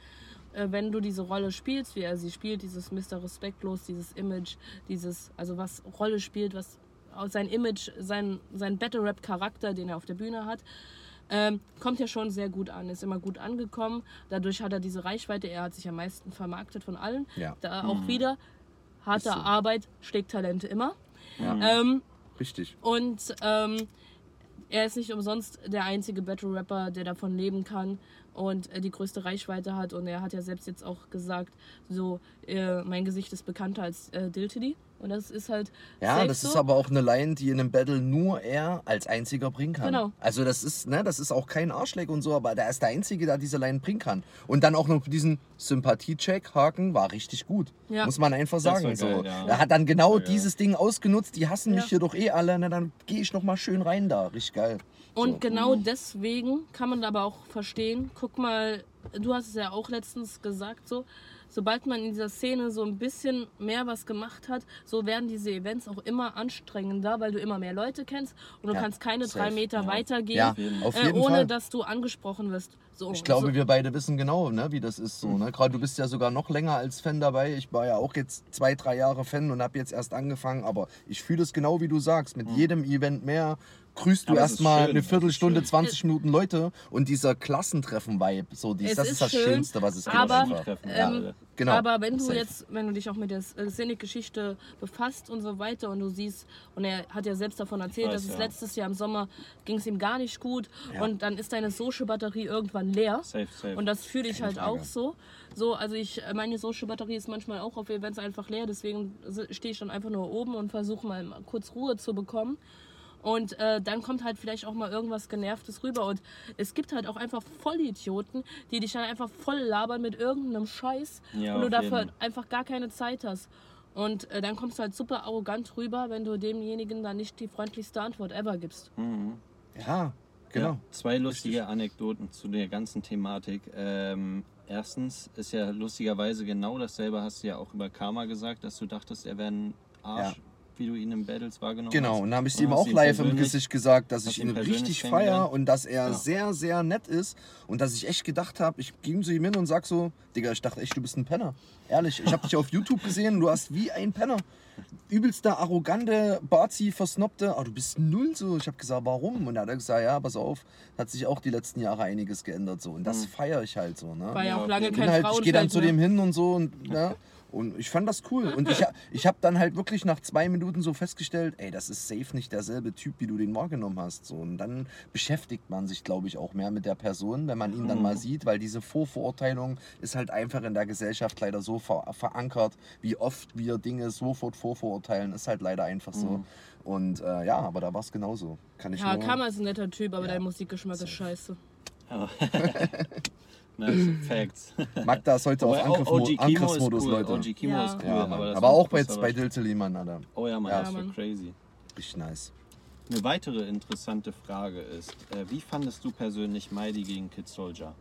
Äh, wenn du diese Rolle spielst, wie er sie spielt, dieses Mr. Respektlos, dieses Image, dieses, also was Rolle spielt, was sein Image, sein, sein Battle Rap Charakter, den er auf der Bühne hat, ähm, kommt ja schon sehr gut an, ist immer gut angekommen. Dadurch hat er diese Reichweite, er hat sich am meisten vermarktet von allen. Ja. Da auch wieder, harte so. Arbeit schlägt Talente immer. Ja. Ähm, richtig. Und ähm, er ist nicht umsonst der einzige Battle-Rapper, der davon leben kann und äh, die größte Reichweite hat. Und er hat ja selbst jetzt auch gesagt, so, äh, mein Gesicht ist bekannter als äh, Diltily. Und das ist halt. Ja, safe das so. ist aber auch eine Line, die in einem Battle nur er als einziger bringen kann. Genau. Also das ist, ne, das ist auch kein Arschleck und so, aber der ist der Einzige, der diese Line bringen kann. Und dann auch noch diesen Sympathie-Check, Haken, war richtig gut. Ja. Muss man einfach sagen. so. geil, ja. Er hat dann genau dieses Ding ausgenutzt, die hassen mich Ja. hier doch eh alle, na, dann gehe ich noch mal schön rein da. Richtig geil. Und So. genau deswegen kann man aber auch verstehen, guck mal, du hast es ja auch letztens gesagt, so, sobald man in dieser Szene so ein bisschen mehr was gemacht hat, so werden diese Events auch immer anstrengender, weil du immer mehr Leute kennst und du Ja, kannst keine safe, drei Meter ja. weitergehen, Ja, äh, ohne Fall. dass du angesprochen wirst. So, Ich glaube, so, wir beide wissen genau, ne, wie das ist so. Ne? Gerade du bist ja sogar noch länger als Fan dabei. Ich war ja auch jetzt zwei, drei Jahre Fan und habe jetzt erst angefangen. Aber ich fühle es genau, wie du sagst. Mit jedem Event mehr grüßt du Aber erstmal eine Viertelstunde, schön. 20 Minuten Leute und dieser Klassentreffen-Vibe, so dies, Es das ist ist das schön, Schönste, was es gibt. aber, einfach. Treffen, ähm, alle. Genau. Aber wenn du Safe. jetzt, wenn du dich auch mit der äh, Szene-Geschichte befasst und so weiter und du siehst, und er hat ja selbst davon erzählt, weiß, dass es ja. letztes Jahr im Sommer ging es ihm gar nicht gut Ja. und dann ist deine Social-Batterie irgendwann leer. Safe, safe. Und das fühle ich Keine halt Frage. auch so. So, also ich, äh, meine Social-Batterie ist manchmal auch auf Events einfach leer, deswegen stehe ich dann einfach nur oben und versuche mal kurz Ruhe zu bekommen. Und äh, dann kommt halt vielleicht auch mal irgendwas Genervtes rüber. Und es gibt halt auch einfach Vollidioten, die dich dann einfach voll labern mit irgendeinem Scheiß Ja, und du dafür jeden. einfach gar keine Zeit hast. Und äh, dann kommst du halt super arrogant rüber, wenn du demjenigen dann nicht die freundlichste Antwort ever gibst. Mhm. Ja, genau. Ja, zwei lustige Anekdoten zu der ganzen Thematik. Ähm, erstens ist ja lustigerweise genau dasselbe, hast du ja auch über Karma gesagt, dass du dachtest, er wäre ein Arsch, Ja. Wie du ihn in Battles wahrgenommen Genau, hast. und dann habe ich Und ihm auch live im Gesicht gesagt, dass ich ihn richtig kennengelernt? feier und dass er Ja. sehr, sehr nett ist und dass ich echt gedacht habe, ich ging zu ihm hin und sag so, Digga, ich dachte echt, du bist ein Penner. Ehrlich, ich habe dich auf YouTube gesehen, du hast wie ein Penner. Übelster, arrogante, Bazi, versnobte, aber du bist null so. Ich habe gesagt, warum? Und er hat gesagt, ja, pass auf, hat sich auch die letzten Jahre einiges geändert so. Und das feiere ich halt so. Ne? War ja auch lange kein halt, ich gehe dann zu dem hin und so und, ja, und ich fand das cool. Und ich, ich habe dann halt wirklich nach zwei Minuten so festgestellt, ey, das ist safe nicht derselbe Typ, wie du den wahrgenommen hast. So. Und dann beschäftigt man sich, glaube ich, auch mehr mit der Person, wenn man ihn dann mal sieht, weil diese Vorverurteilung ist halt einfach in der Gesellschaft leider so ver verankert, wie oft wir Dinge sofort vorverurteilen, ist halt leider einfach so. Und äh, ja, aber da war es genauso. Kann ich Ja, nur... Karma ist ein netter Typ, aber Ja. dein Musikgeschmack ist scheiße. Ja. nice, Facts. Magda ist heute auf Aber Kimo ist Angriffsmodus, cool. Leute. OG Kimo Ja. ist cool. Ja, aber war- auch jetzt bei schon- Diltily, Mann, Alter. Oh ja, Mann, Ja, das war crazy. Richtig nice. Eine weitere interessante Frage ist, äh, wie fandest du persönlich Mighty gegen Kid Soldier?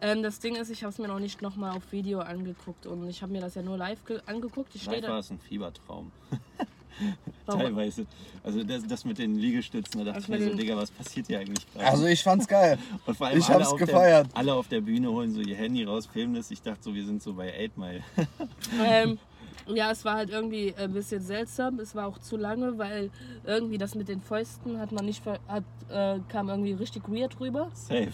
Ähm, das Ding ist, ich habe es mir noch nicht nochmal auf Video angeguckt und ich habe mir das ja nur live ge- angeguckt. Ich Live war da. es ein Fiebertraum. Teilweise. Also das, das mit den Liegestützen, da dachte ich mir so, Digga, was passiert hier eigentlich gerade? Also ich fand's geil. Und vor allem ich alle hab's auf gefeiert. Der, alle auf der Bühne holen so ihr Handy raus, filmen das. Ich dachte so, wir sind so bei 8 Mile. Ähm, ja, es war halt irgendwie ein bisschen seltsam. Es war auch zu lange, weil irgendwie das mit den Fäusten hat man nicht hat, äh, kam irgendwie richtig weird rüber. Safe.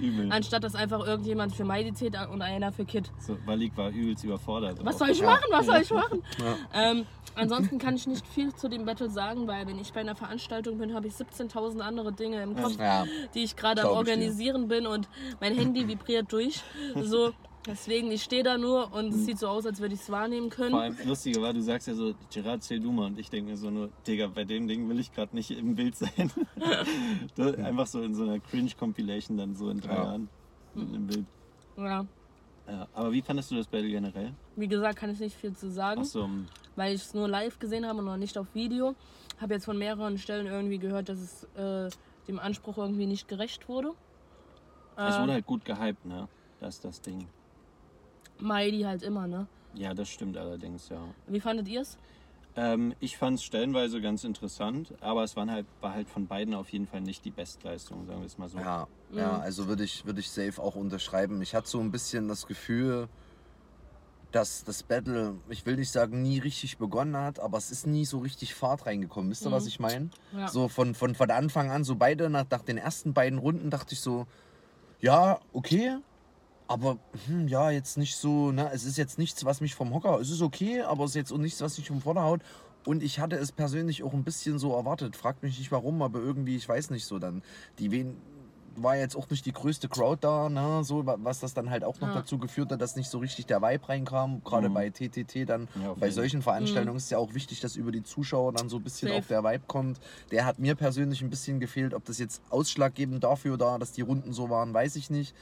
Übel. Anstatt dass einfach irgendjemand für Mighty zählt und einer für Kid. So, Malik war übelst überfordert. Was auch. soll ich machen? Was soll ich machen? Ja. Ähm, ansonsten kann ich nicht viel zu dem Battle sagen, weil wenn ich bei einer Veranstaltung bin, habe ich 17.000 andere Dinge im Kopf, Ja. die ich gerade am. Organisieren bin und mein Handy vibriert durch. So, deswegen, ich stehe da nur und es sieht so aus, als würde ich es wahrnehmen Vor können. allem, lustige war, du sagst ja so, Gerard, zähl du mal. Und ich denke mir so nur, Digga, bei dem Ding will ich gerade nicht im Bild sein. Einfach so in so einer Cringe-Compilation dann so in drei Ja. Jahren im Bild. Ja, Ja. Aber wie fandest du das Battle generell? wie gesagt, kann ich nicht viel zu sagen, Achso, weil ich es nur live gesehen habe und noch nicht auf Video. Habe jetzt von mehreren Stellen irgendwie gehört, dass es äh, dem Anspruch irgendwie nicht gerecht wurde. es wurde halt gut gehypt, ne? Das ist das Ding. Mighty halt immer, ne? Ja, das stimmt allerdings, ja. Wie fandet ihr es? Ähm, ich fand es stellenweise ganz interessant, aber es waren halt, war halt von beiden auf jeden Fall nicht die Bestleistung, sagen wir es mal so. Ja, ja, also würde ich, würd ich safe auch unterschreiben. Ich hatte so ein bisschen das Gefühl, dass das Battle, ich will nicht sagen, nie richtig begonnen hat, aber es ist nie so richtig Fahrt reingekommen. Wisst ihr, was ich meine? Ja. So von, von, von Anfang an, so beide, nach, nach den ersten beiden Runden dachte ich so, ja, okay. Aber hm, ja, jetzt nicht so, ne, es ist jetzt nichts, was mich vom Hocker, es ist okay, aber es ist jetzt auch nichts, was mich vom Vorder haut. Und ich hatte es persönlich auch ein bisschen so erwartet. Fragt mich nicht warum, aber irgendwie, ich weiß nicht so dann. Die wen war jetzt auch nicht die größte Crowd da, ne, so, wa- was das dann halt auch noch Ja. dazu geführt hat, dass nicht so richtig der Vibe reinkam. Gerade Mhm. bei TTT dann. Ja, auf bei solchen Veranstaltungen ist es ja auch wichtig, dass über die Zuschauer dann so ein bisschen Safe. auch der Vibe kommt. Der hat mir persönlich ein bisschen gefehlt. Ob das jetzt ausschlaggebend dafür da, dass die Runden so waren, weiß ich nicht.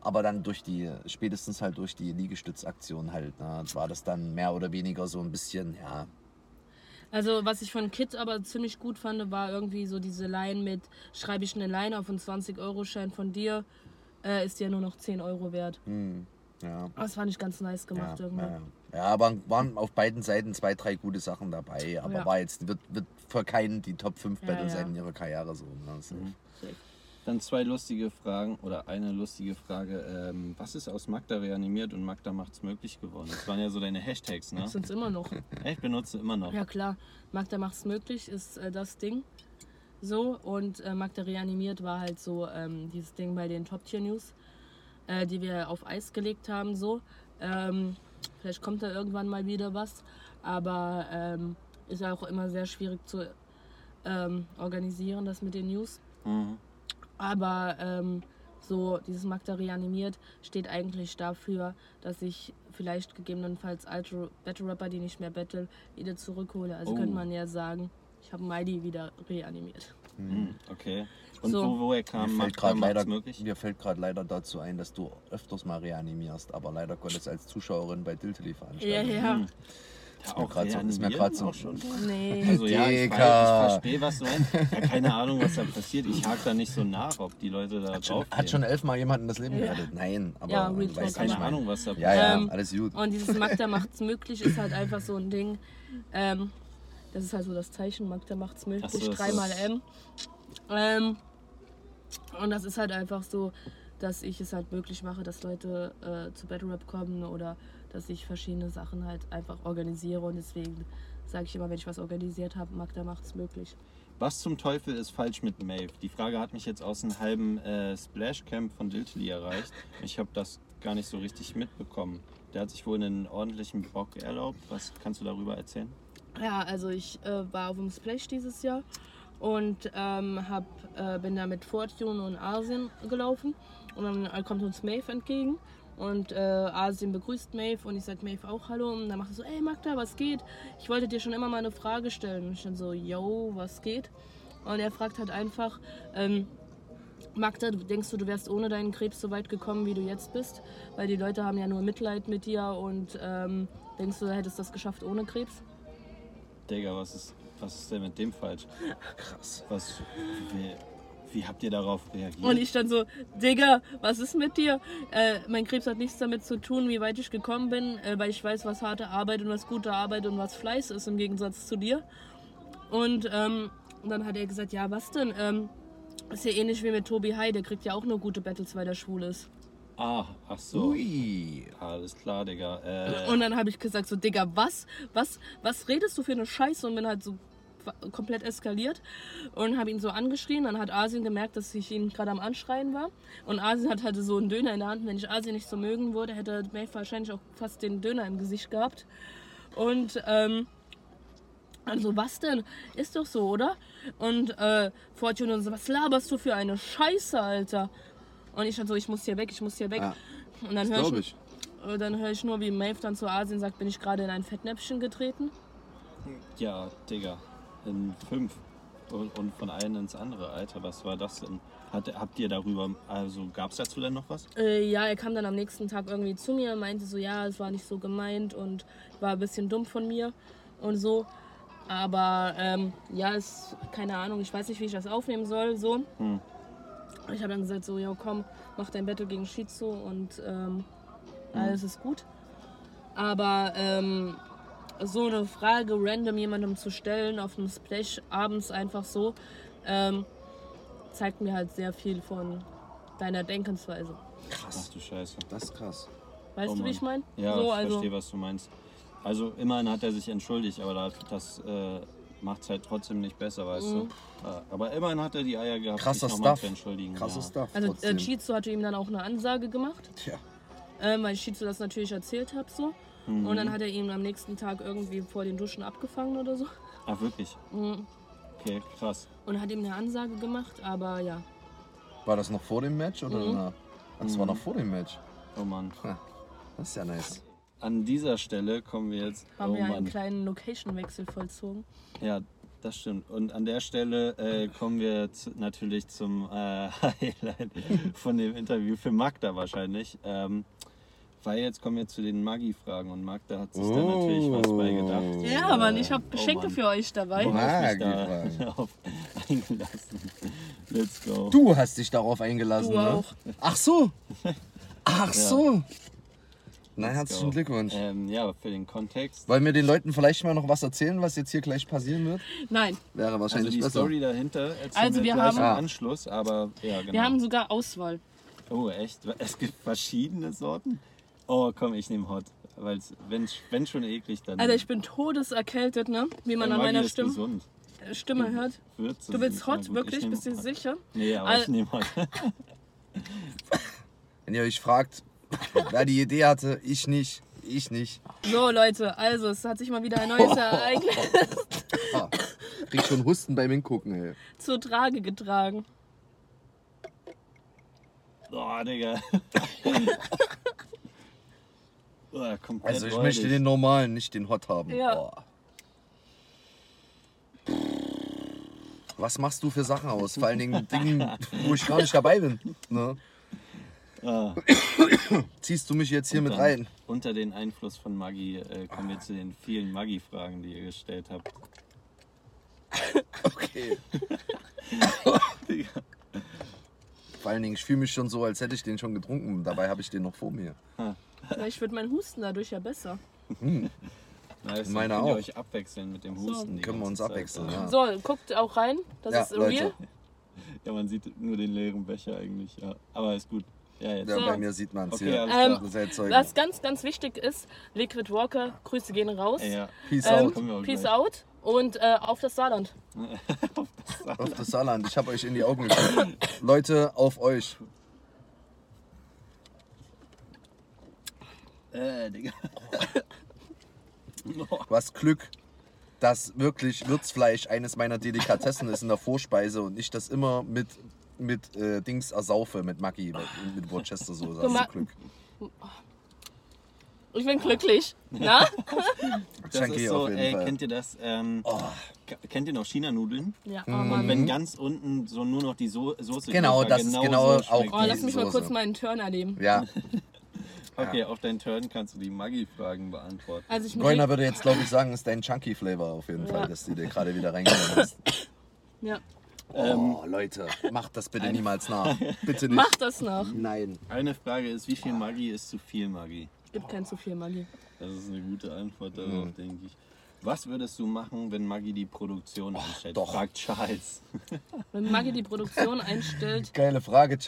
Aber dann durch die, spätestens halt durch die Liegestützaktion halt, ne, war das dann mehr oder weniger so ein bisschen, ja, Also, was ich von Kit aber ziemlich gut fand, war irgendwie so diese Line mit: Schreibe ich eine Line auf einen 20-Euro-Schein von dir, äh, ist ja nur noch 10 Euro wert. hm, ja. Das fand ich ganz nice Ja, gemacht irgendwie. ja, ja. ja, aber waren auf beiden Seiten zwei, drei gute Sachen dabei. Aber Ja. war jetzt, wird, wird für keinen die Top 5 Ja, Battle ja. sein in ihrer Karriere so. Ne? Das- Safe. Dann zwei lustige Fragen oder eine lustige Frage. Ähm, was ist aus Magda reanimiert und Magda macht's möglich geworden? Das waren ja so deine Hashtags, ne? Das sind immer noch. Ich benutze immer noch. Ja klar, Magda macht's möglich ist äh, das Ding. So, und äh, Magda reanimiert war halt so ähm, dieses Ding bei den Top Tier News, äh, die wir auf Eis gelegt haben. So, ähm, vielleicht kommt da irgendwann mal wieder was, aber ähm, ist auch immer sehr schwierig zu ähm, organisieren, das mit den News. Mhm. Aber ähm, so dieses Magda reanimiert steht eigentlich dafür, dass ich vielleicht gegebenenfalls alte Battle-Rapper, die nicht mehr battle, wieder zurückhole. Also Oh. könnte man ja sagen, ich habe Miley wieder reanimiert. Mhm. Okay. Und So. wo, woher Mir kam fällt Magda gerade leider, möglich? mir fällt grad leider dazu ein, dass du öfters mal reanimierst, aber leider Gottes als Zuschauerin bei Diltily Ja, veranstaltungen. ja. Mhm. Ist mir grad so- ist mir grad so- schon. Nee. Also ja, ich, weiß, ich verstehe, was du meinst. Ja, keine Ahnung, was da passiert. Ich hake da nicht so nach, ob die Leute da Hat schon, drauf hat schon elfmal jemanden das Leben Ja. gerettet. Nein, aber Ja, man Real weiß nicht, Keine aber- Ahnung, was da Ja, ja, Ähm, alles gut. Und dieses Magda macht's möglich ist halt einfach so ein Ding. Ähm, das ist halt so das Zeichen, Magda macht's möglich, so, das dreimal ist- M. Ähm, und das ist halt einfach so, dass ich es halt möglich mache, dass Leute äh, zu Battle Rap kommen oder dass ich verschiedene Sachen halt einfach organisiere und deswegen sage ich immer, wenn ich was organisiert habe, Magda macht's möglich. Was zum Teufel ist falsch mit Maeve? Die Frage hat mich jetzt aus einem halben äh, Splashcamp von Diltily erreicht. Ich habe das gar nicht so richtig mitbekommen. Der hat sich wohl einen ordentlichen Bock erlaubt. Was kannst du darüber erzählen? Ja, also ich äh, war auf dem Splash dieses Jahr und ähm, hab, äh, bin da mit Fortune und Asien gelaufen und dann kommt uns Maeve entgegen und äh, Asien begrüßt Maeve und ich sag Maeve auch Hallo und dann macht er so, ey Magda, was geht? Ich wollte dir schon immer mal eine Frage stellen und ich dann so, yo, was geht? Und er fragt halt einfach, ähm, Magda, denkst du, du wärst ohne deinen Krebs so weit gekommen, wie du jetzt bist? Weil die Leute haben ja nur Mitleid mit dir und ähm, denkst du, du hättest das geschafft ohne Krebs? Digga, was ist, was ist denn mit dem falsch? Krass. Was, wie, wie habt ihr darauf reagiert? Und ich dann so, Digga, was ist mit dir? Äh, mein Krebs hat nichts damit zu tun, wie weit ich gekommen bin, äh, weil ich weiß, was harte Arbeit und was gute Arbeit und was Fleiß ist im Gegensatz zu dir. Und ähm, dann hat er gesagt, ja, was denn? Ähm, ist ja ähnlich wie mit Tobi Hai, der kriegt ja auch nur gute Battles, weil der schwul ist. ah, ach so. Ui. Alles klar, Digga. Äh, Und dann habe ich gesagt, so, Digga, was? Was, was redest du für eine Scheiße? Und bin halt so komplett eskaliert und habe ihn so angeschrien. Dann hat Asien gemerkt, dass ich ihn gerade am Anschreien war. Und Asien hat halt so einen Döner in der Hand. Wenn ich Asien nicht so mögen würde, hätte Maeve wahrscheinlich auch fast den Döner im Gesicht gehabt. Und ähm, also was denn? Ist doch so, oder? Und äh, Fortune und so, was laberst du für eine Scheiße, Alter? Und ich dann so, ich muss hier weg, ich muss hier weg. Ja, und dann höre ich, ich. dann höre ich nur, wie Maeve dann zu Asien sagt, bin ich gerade in ein Fettnäpfchen getreten. ja, Digga. In fünf. Und, und von einem ins andere. Alter, was war das denn? Hat, habt ihr darüber, also gab es dazu denn noch was? Äh, ja, er kam dann am nächsten Tag irgendwie zu mir und meinte so, ja, es war nicht so gemeint und war ein bisschen dumm von mir und so. Aber ähm, ja, ist keine Ahnung, ich weiß nicht, wie ich das aufnehmen soll. So. Hm. Ich habe dann gesagt, so, ja, komm, mach dein Battle gegen Shizu und ähm, alles ist gut. Aber ähm, so eine Frage random jemandem zu stellen auf einem Splash abends einfach so, ähm, zeigt mir halt sehr viel von deiner Denkensweise. Ach Krass. du Scheiße. Das ist krass. Weißt Oh du, wie ich meine? Ja, so, ich also, verstehe, was du meinst. Also immerhin hat er sich entschuldigt, aber das, das äh, macht es halt trotzdem nicht besser, weißt Mhm. du. Ja, aber immerhin hat er die Eier gehabt, Krasser sich nochmal Stuff. zu entschuldigen. Krasser ja. Stuff. also äh. Chizu hatte ihm dann auch eine Ansage gemacht. Tja. ähm, weil ich Shizu das natürlich erzählt habe so. Mhm. Und dann hat er ihn am nächsten Tag irgendwie vor den Duschen abgefangen oder so. Ach, wirklich? Mhm. Okay, krass. Und hat ihm eine Ansage gemacht, aber ja. War das noch vor dem Match oder Mhm. danach? Ach, Das war noch vor dem Match. Oh Mann. Das ist ja nice. An dieser Stelle kommen wir jetzt. Haben oh wir einen Mann. kleinen Location-Wechsel vollzogen. Ja, das stimmt. Und an der Stelle äh, kommen wir zu, natürlich zum äh, Highlight von dem Interview für Magda wahrscheinlich. Ähm, weil jetzt kommen wir zu den Maggi-Fragen und Magda hat sich da natürlich was bei gedacht. Ja, Mann, ich habe oh Geschenke Mann. für euch dabei. Maggi-Fragen. darauf eingelassen. Let's go. Du hast dich darauf eingelassen, Du ne? auch. Ach so. Ach so. Na, herzlichen. Glückwunsch. Ähm, ja, für den Kontext. Wollen wir den Leuten vielleicht mal noch was erzählen, was jetzt hier gleich passieren wird? Nein, Wäre Also wahrscheinlich die besser. Story dahinter erzählen Also wir gleich haben- im Ah. Anschluss, aber ja, genau. wir haben sogar Auswahl. Oh, echt? Es gibt verschiedene Sorten? Oh, komm, ich nehme Hot. Weil wenn, wenn schon eklig, dann. Alter, ich bin todeserkältet, ne? Wie man Ja, an meiner ist Stimme, gesund. Stimme hört. Würze Du willst Hot, wirklich? Bist du Hot. sicher? Nee, aber Al- ich nehme Hot. Wenn ihr euch fragt, wer die Idee hatte, ich nicht. Ich nicht. So, Leute, also, es hat sich mal wieder ein neues Ereignis Ah, krieg schon Husten beim Hingucken, ey. zur Trage getragen. Oh, Digga. oh, Also ich möchte den normalen, nicht den Hot haben. Ja. Boah. Was machst du für Sachen aus? Vor allen Dingen Dingen, wo ich gar nicht dabei bin. Ne? Ah, Ziehst du mich jetzt hier und mit rein? Unter den Einfluss von Maggi äh, kommen wir zu den vielen Maggi-Fragen, die ihr gestellt habt. Okay. Vor allen Dingen, ich fühle mich schon so, als hätte ich den schon getrunken. Dabei habe ich den noch vor mir. Vielleicht wird mein Husten dadurch ja besser. Nice, Meiner dann könnt ihr auch. euch abwechseln mit dem Husten. die Können wir uns Zeit. abwechseln, ja. So, guckt auch rein. Das Ja, ist Leute. real. Ja, man sieht nur den leeren Becher eigentlich. Ja. Aber ist gut. Ja, jetzt. Ja, So. bei mir sieht man es Okay, hier. Ähm. Das. Was ganz, ganz wichtig ist, Liquid Walker, Grüße gehen raus. Ja. Peace Ähm, out. Auch Peace gleich. out und äh, auf das Saarland. Auf das Saarland. Ich habe euch in die Augen geguckt. Leute, auf euch. Äh, Digga. Was Glück, dass wirklich Würzfleisch eines meiner Delikatessen ist in der Vorspeise und ich das immer mit, mit äh, Dings ersaufe, mit Maggi, mit, mit Worcester-Soße. Guck mal. Also Glück. Ich bin glücklich. Na? Das Chunky ist so, auf jeden ey, Fall. kennt ihr das? Ähm, k- Kennt ihr noch China-Nudeln? Ja, oh Mhm. Mann. Und wenn ganz unten so nur noch die so Soße Genau, drüber, das ist genau so auch schmeckt Oh, die lass mich mal Soße. kurz meinen Turn erleben. Ja, Okay, auf deinen Turn kannst du die Maggi-Fragen beantworten. Also ich mit Goiner würde jetzt, glaube ich, sagen, ist dein Chunky-Flavor auf jeden Fall, Ja. dass du dir gerade wieder reingenommen hast. ja. Oh, Leute, macht das bitte niemals nach. Bitte nicht. Mach das noch. Nein. Eine Frage ist, wie viel Maggi ist zu viel Maggi? Gibt kein zu viel Magie. Das ist eine gute Antwort darauf, Mhm. denke ich. Was würdest du machen, wenn Maggi die Produktion einstellt? doch. Fragt Charles. Wenn Maggie die Produktion einstellt, Geile Frage.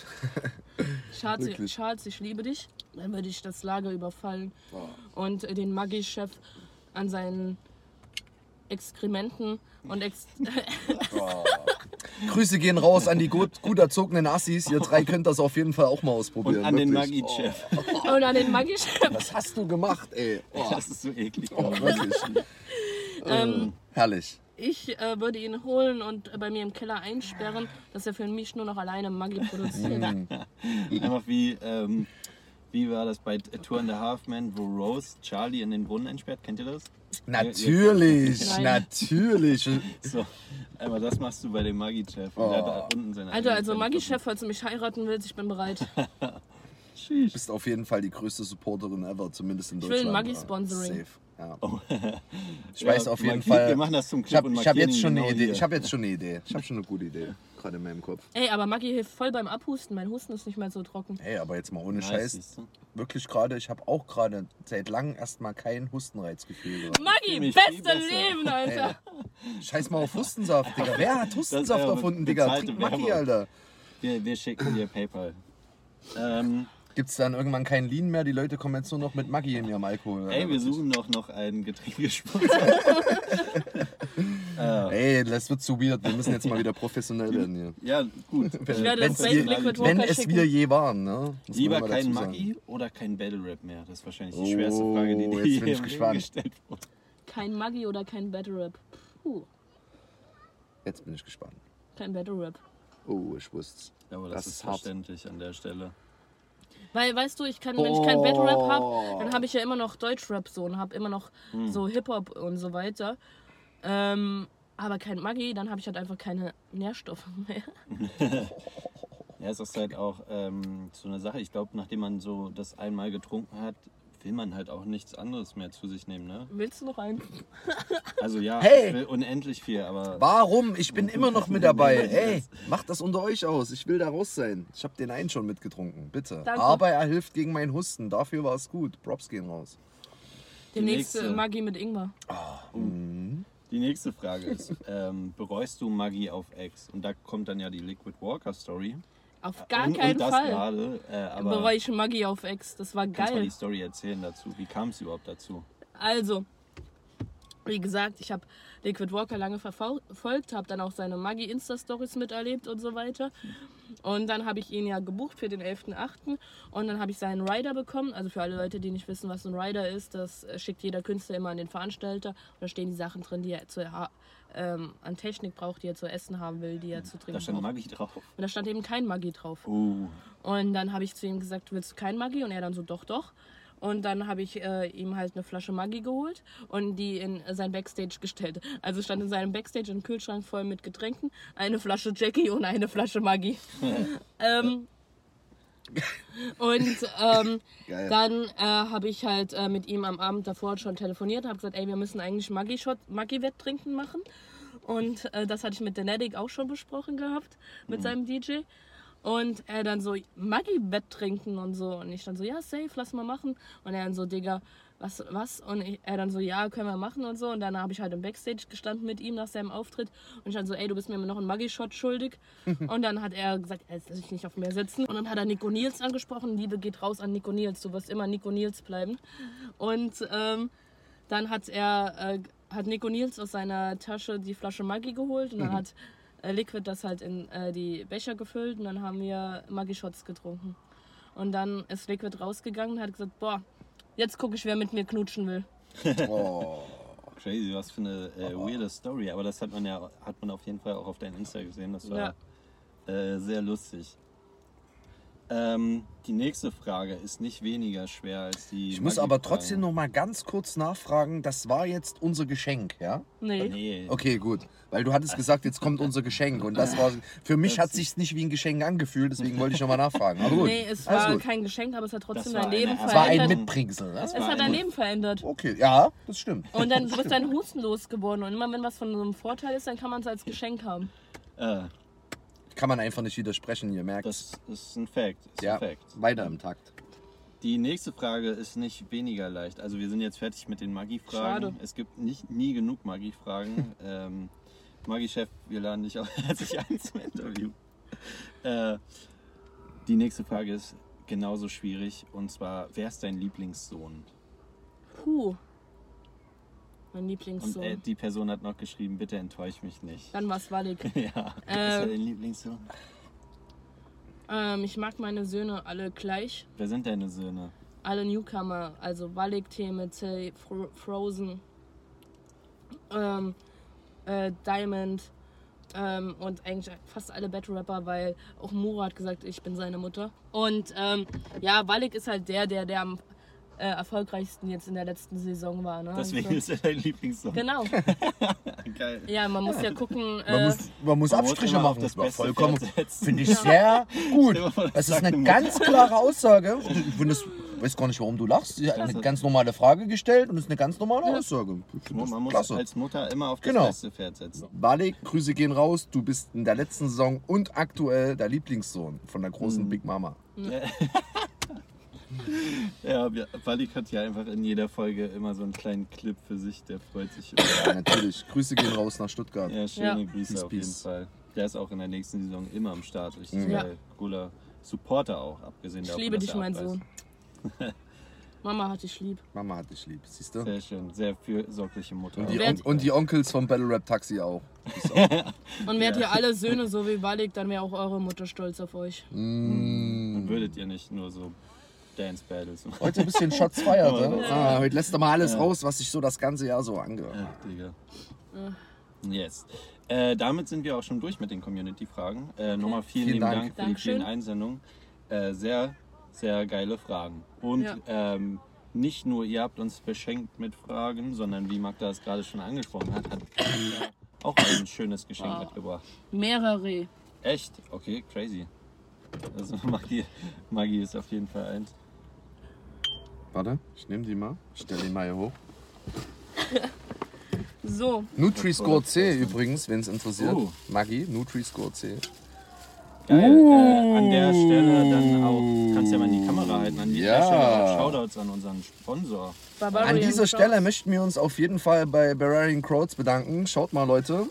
Charles, Wirklich. Charles, ich liebe dich, dann würde ich das Lager überfallen Oh. und äh, den Maggi-Chef an seinen Exkrementen und Ex Grüße gehen raus an die gut, gut erzogenen Assis. Ihr drei könnt das auf jeden Fall auch mal ausprobieren. Und an den wirklich. Maggi-Chef. und an den Maggi-Chef. Was hast du gemacht, ey? Oh, Das ist so eklig. oh, wirklich. Ähm, Herrlich. ich äh, würde ihn holen und äh, bei mir im Keller einsperren, dass er für mich nur noch alleine Maggi produziert. Mhm. Einfach wie, ähm, wie war das bei Tour and a Half Men, wo Rose Charlie in den Brunnen einsperrt? Kennt ihr das? Natürlich, Nein. natürlich. So, aber das machst du bei dem Maggi-Chef. Oh. der hat da unten seine Alter, also. Maggi-Chef, falls du mich heiraten willst, ich bin bereit. Du bist auf jeden Fall die größte Supporterin ever, zumindest in Ich will Deutschland. ein Maggi-Sponsoring. Ja. Ich Ja, weiß auf jeden Fall. Wir machen das zum Ich Clip habe und ich hab jetzt schon eine genau Idee. hier. Ich habe jetzt schon eine Idee. Ich habe schon eine gute Idee, gerade in meinem Kopf. Ey, aber Maggi hilft voll beim Abhusten. Mein Husten ist nicht mehr so trocken. Hey, aber jetzt mal ohne Nice, Scheiß. Wirklich gerade, ich habe auch gerade seit langem erstmal kein Hustenreizgefühl. Maggi, beste. Leben, Alter. Scheiß mal auf Hustensaft, Digga. Wer hat Hustensaft ja erfunden, Digga? Trink Maggi. Alter. Wir, wir schicken dir PayPal. Ähm, Gibt es dann irgendwann keinen Lean mehr? Die Leute kommen jetzt nur noch mit Maggi in ihrem Alkohol. Ey, wir suchen doch noch einen Getränkesponsor. äh, Ey, das wird zu weird. Wir müssen jetzt mal wieder professionell werden hier. ja, gut. Ich werde das wir- Liquid Wenn Walker es schicken. wir je waren, ne? Muss man Lieber mal kein sagen. Maggi oder kein Battle Rap mehr? Das ist wahrscheinlich die Oh, schwerste Frage, die dir jetzt bin je ich im Leben gespannt. gestellt wurde. Kein Maggi oder kein Battle Rap. Puh, Jetzt bin ich gespannt. kein Battle Rap. Oh, ich wusste's. Ja, aber das, Das ist ist hart. verständlich an der Stelle. Weil, weißt du, ich kann, wenn ich kein Battle Rap habe, dann habe ich ja immer noch Deutschrap so und habe immer noch Hm. so Hip-Hop und so weiter. Ähm, aber kein Maggi, dann habe ich halt einfach keine Nährstoffe mehr. Ja, es ist halt auch ähm, so eine Sache. Ich glaube, nachdem man so das einmal getrunken hat, will man halt auch nichts anderes mehr zu sich nehmen, ne? Willst du noch einen? Also ja, Hey! ich will unendlich viel, aber Warum? Ich bin immer noch mit dabei. Ey, macht das unter euch aus. Ich will da raus sein. Ich habe den einen schon mitgetrunken, bitte. Danke. Aber er hilft gegen meinen Husten. Dafür war es gut. Props gehen raus. Die, Die nächste, nächste. Maggi mit Ingwer. die nächste Frage ist, ähm, bereust du Maggi auf Ex? Und da kommt dann ja die Liquid Walker Story. Auf gar und, keinen und das Fall. gerade, äh, aber Bereue ich Maggi auf Ex. Das war kannst du mal geil. die Story erzählen dazu? Wie kam es überhaupt dazu? Also, wie gesagt, ich habe Liquid Walker lange verfol- verfolgt, habe dann auch seine Maggi Insta-Stories miterlebt und so weiter. Und dann habe ich ihn ja gebucht für den 11.8. Und dann habe ich seinen Rider bekommen. Also für alle Leute, die nicht wissen, was ein Rider ist, das äh, schickt jeder Künstler immer an den Veranstalter. Und da stehen die Sachen drin, die er zu, ähm, an Technik braucht, die er zu essen haben will, die er zu trinken Da stand braucht. Maggi drauf. Und da stand eben kein Maggi drauf. Uh, Und dann habe ich zu ihm gesagt, willst du kein Maggi? Und er dann so, doch, doch. Und dann habe ich äh, ihm halt eine Flasche Maggi geholt und die in sein Backstage gestellt. Also stand in seinem Backstage ein Kühlschrank voll mit Getränken, eine Flasche Jackie und eine Flasche Maggi. ähm, und ähm, dann äh, habe ich halt äh, mit ihm am Abend davor schon telefoniert, habe gesagt, ey, wir müssen eigentlich Maggi-Wetttrinken machen. Und äh, das hatte ich mit Denetic auch schon besprochen gehabt, mit seinem DJ. Und er dann so, Maggi-Bett trinken und so. Und ich dann so, ja, safe, lass mal machen. Und er dann so, Digga, was, was? Und ich, er dann so, ja, können wir machen und so. Und dann habe ich halt im Backstage gestanden mit ihm nach seinem Auftritt. Und ich dann so, ey, du bist mir immer noch einen Maggi-Shot schuldig. und dann hat er gesagt, er lässt sich nicht auf mir sitzen. Und dann hat er Nico Nils angesprochen. Liebe geht raus an Nico Nils. Du wirst immer Nico Nils bleiben. Und ähm, dann hat er, äh, hat Nico Nils aus seiner Tasche die Flasche Maggi geholt. Und dann hat äh, Liquid das halt in äh, die Becher gefüllt. Und dann haben wir Maggi-Shots getrunken. Und dann ist Liquid rausgegangen und hat gesagt, boah, jetzt gucke ich, wer mit mir knutschen will. Oh. crazy, was für eine äh, weirde Story. Aber das hat man ja hat man auf jeden Fall auch auf deinem Insta gesehen. Das war äh, sehr lustig. Ähm, die nächste Frage ist nicht weniger schwer als die. Ich muss aber trotzdem noch mal ganz kurz nachfragen. Das war jetzt unser Geschenk, ja? Nee. Nee. Okay, gut. Weil du hattest gesagt, jetzt kommt unser Geschenk. Und das war, für mich hat sich nicht wie ein Geschenk angefühlt. Deswegen wollte ich noch mal nachfragen. Aber gut. Nee, es war gut. kein Geschenk, aber es hat trotzdem Das dein Leben eine Es war ein verändert. Mitbringsel, ne? es hat dein Leben verändert. Okay, ja, das stimmt. Und dann du bist dein Husten losgeworden. Und immer wenn was von so einem Vorteil ist, dann kann man es als Geschenk haben. Äh, Kann man einfach nicht widersprechen, ihr merkt. das ist ein Fact. Ist ja, ein Fact. weiter im Takt. Die nächste Frage ist nicht weniger leicht. Also wir sind jetzt fertig mit den Maggi-Fragen. Schade. Es gibt nicht, nie genug Maggi-Fragen. ähm, Maggi-Chef, wir laden dich auch herzlich ein zum Interview. Äh, die nächste Frage ist genauso schwierig. Und zwar, wer ist dein Lieblingssohn? Puh. Mein Und Lieblingssohn. äh, die Person hat noch geschrieben, bitte enttäusch mich nicht. Dann war es Wallig. ja, wer ist Äh, dein Lieblingssohn? ähm, ich mag meine Söhne alle gleich. Wer sind deine Söhne? Alle Newcomer. Also Wallig, TMC, Fro Frozen, ähm, äh, Diamond ähm, und eigentlich fast alle Battle Rapper, weil auch Muro hat gesagt, ich bin seine Mutter. Und ähm, ja, Wallig ist halt der, der, der am äh, erfolgreichsten jetzt in der letzten Saison war. Ne? Deswegen Also, ist er dein Lieblingssohn. Genau. Geil. Ja, man muss ja gucken. Man Äh, muss, man muss man muss Abstriche auf machen. das war vollkommen. Finde ich sehr gut. Das ist eine ganz klare Aussage. Ich finde es- weiß gar nicht, warum du lachst. Sie hat eine ganz normale Frage gestellt und es ist eine ganz normale Aussage. Man muss klasse. als Mutter immer auf das Genau. beste Pferd setzen. Balik, Grüße gehen raus. Du bist in der letzten Saison und aktuell der Lieblingssohn von der großen Mhm. Big Mama. Ja, wir- Walik hat ja einfach in jeder Folge immer so einen kleinen Clip für sich, der freut sich immer. Ja, natürlich. Grüße gehen raus nach Stuttgart. Ja, schöne Ja. Grüße Peace, auf jeden peace. Fall. Der ist auch in der nächsten Saison immer am Start. Richtig Mhm. Ja. geil. Cooler, Supporter auch, abgesehen Ich davon. liebe dass dich, mein. Sohn. Mama hat dich lieb. Mama hat dich lieb, siehst du? Sehr schön, sehr fürsorgliche Mutter. Und die, On und die Onkels vom Battle Rap Taxi auch. Auch. Und wärt ihr alle Söhne so wie Walik, dann wäre auch eure Mutter stolz auf euch. mm. Dann würdet ihr nicht nur so Dance Battles. Heute ein bisschen Shots feiert, ne? Ja. Ah, heute lässt er mal alles Ja. raus, was sich so das ganze Jahr so angehört. Ja, Digga. Yes. Äh, damit sind wir auch schon durch mit den Community-Fragen. Äh, nochmal vielen, Vielen lieben Dank. Dank, für die Dankeschön. vielen Einsendungen. Äh, sehr, sehr geile Fragen. Und Ja. ähm, nicht nur ihr habt uns beschenkt mit Fragen, sondern wie Magda es gerade schon angesprochen hat, hat auch ein schönes Geschenk Wow. mitgebracht. Mehrere. Echt? Okay, crazy. Also Magie, Magie ist auf jeden Fall eins. Warte, ich nehme die mal. Ich stelle die mal hier hoch. So, Nutri-Score C übrigens, wenn es interessiert. Uh. Maggi, Nutri-Score C. Geil. Äh, an der Stelle dann auch, kannst ja mal in die Kamera halten, an dieser Ja. Stelle Shoutouts an unseren Sponsor. Barbarian An dieser Crowds. Stelle möchten wir uns auf jeden Fall bei Bavarian Crowds bedanken. Schaut mal, Leute.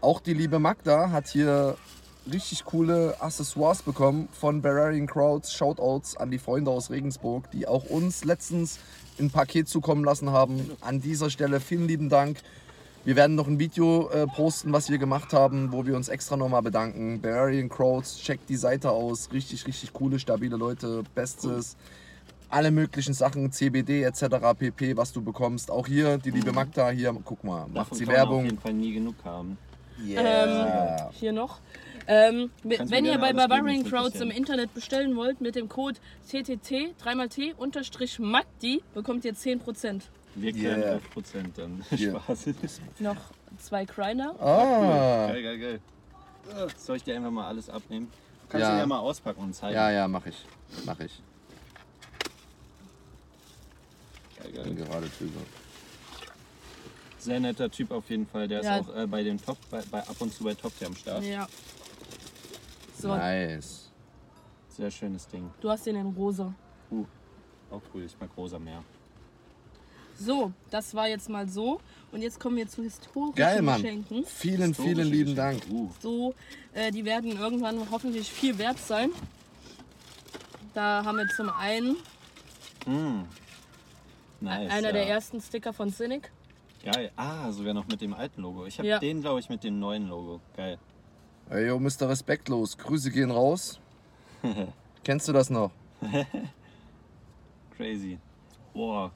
Auch die liebe Magda hat hier richtig coole Accessoires bekommen von Bavarian Crowds. Shoutouts an die Freunde aus Regensburg, die auch uns letztens ein Paket zukommen lassen haben. An dieser Stelle vielen lieben Dank. Wir werden noch ein Video äh, posten, was wir gemacht haben, wo wir uns extra nochmal bedanken. Bavarian Crowds, checkt die Seite aus. Richtig, richtig coole, stabile Leute. Bestes. Alle möglichen Sachen, CBD etc. pp, was du bekommst. Auch hier, die liebe Magda, hier, guck mal, macht Davon sie kann man auf Werbung. jeden Fall nie genug haben. Yeah. Hier noch. Ähm, wenn ihr bei Barbarian Crowds im. Internet bestellen wollt mit dem Code TTT 3x unterstrich Magdi bekommt ihr 10%. Wir klären Yeah. 11% dann. Yeah. Spaß. Noch zwei Kreiner. Ah, Geil, geil, geil. Soll ich dir einfach mal alles abnehmen? Kannst Ja. du ja mal auspacken und zeigen. ja, ja, mach ich. Mach ich. Geil, Bin geil. gerade drüber. Sehr netter Typ auf jeden Fall. Der Ja. ist auch äh, bei den Top, bei, bei, ab und zu bei Top am Start. Ja. So, Nice. Sehr schönes Ding. du hast den in rosa. Uh, auch cool. Ich mag rosa mehr. So, das war jetzt mal so. Und jetzt kommen wir zu historischen Geil, Mann. Geschenken. Vielen, vielen Historische lieben Dank. Uh, So, äh, die werden irgendwann hoffentlich viel wert sein. Da haben wir zum einen mm. Nice, einer ja. der ersten Sticker von Cynic. Geil. Ah, sogar noch mit dem alten Logo. Ich habe Ja. den, glaube ich, mit dem neuen Logo. Geil. Ey, yo, Mr. Respektlos. Grüße gehen raus. Kennst du das noch? Crazy. Boah.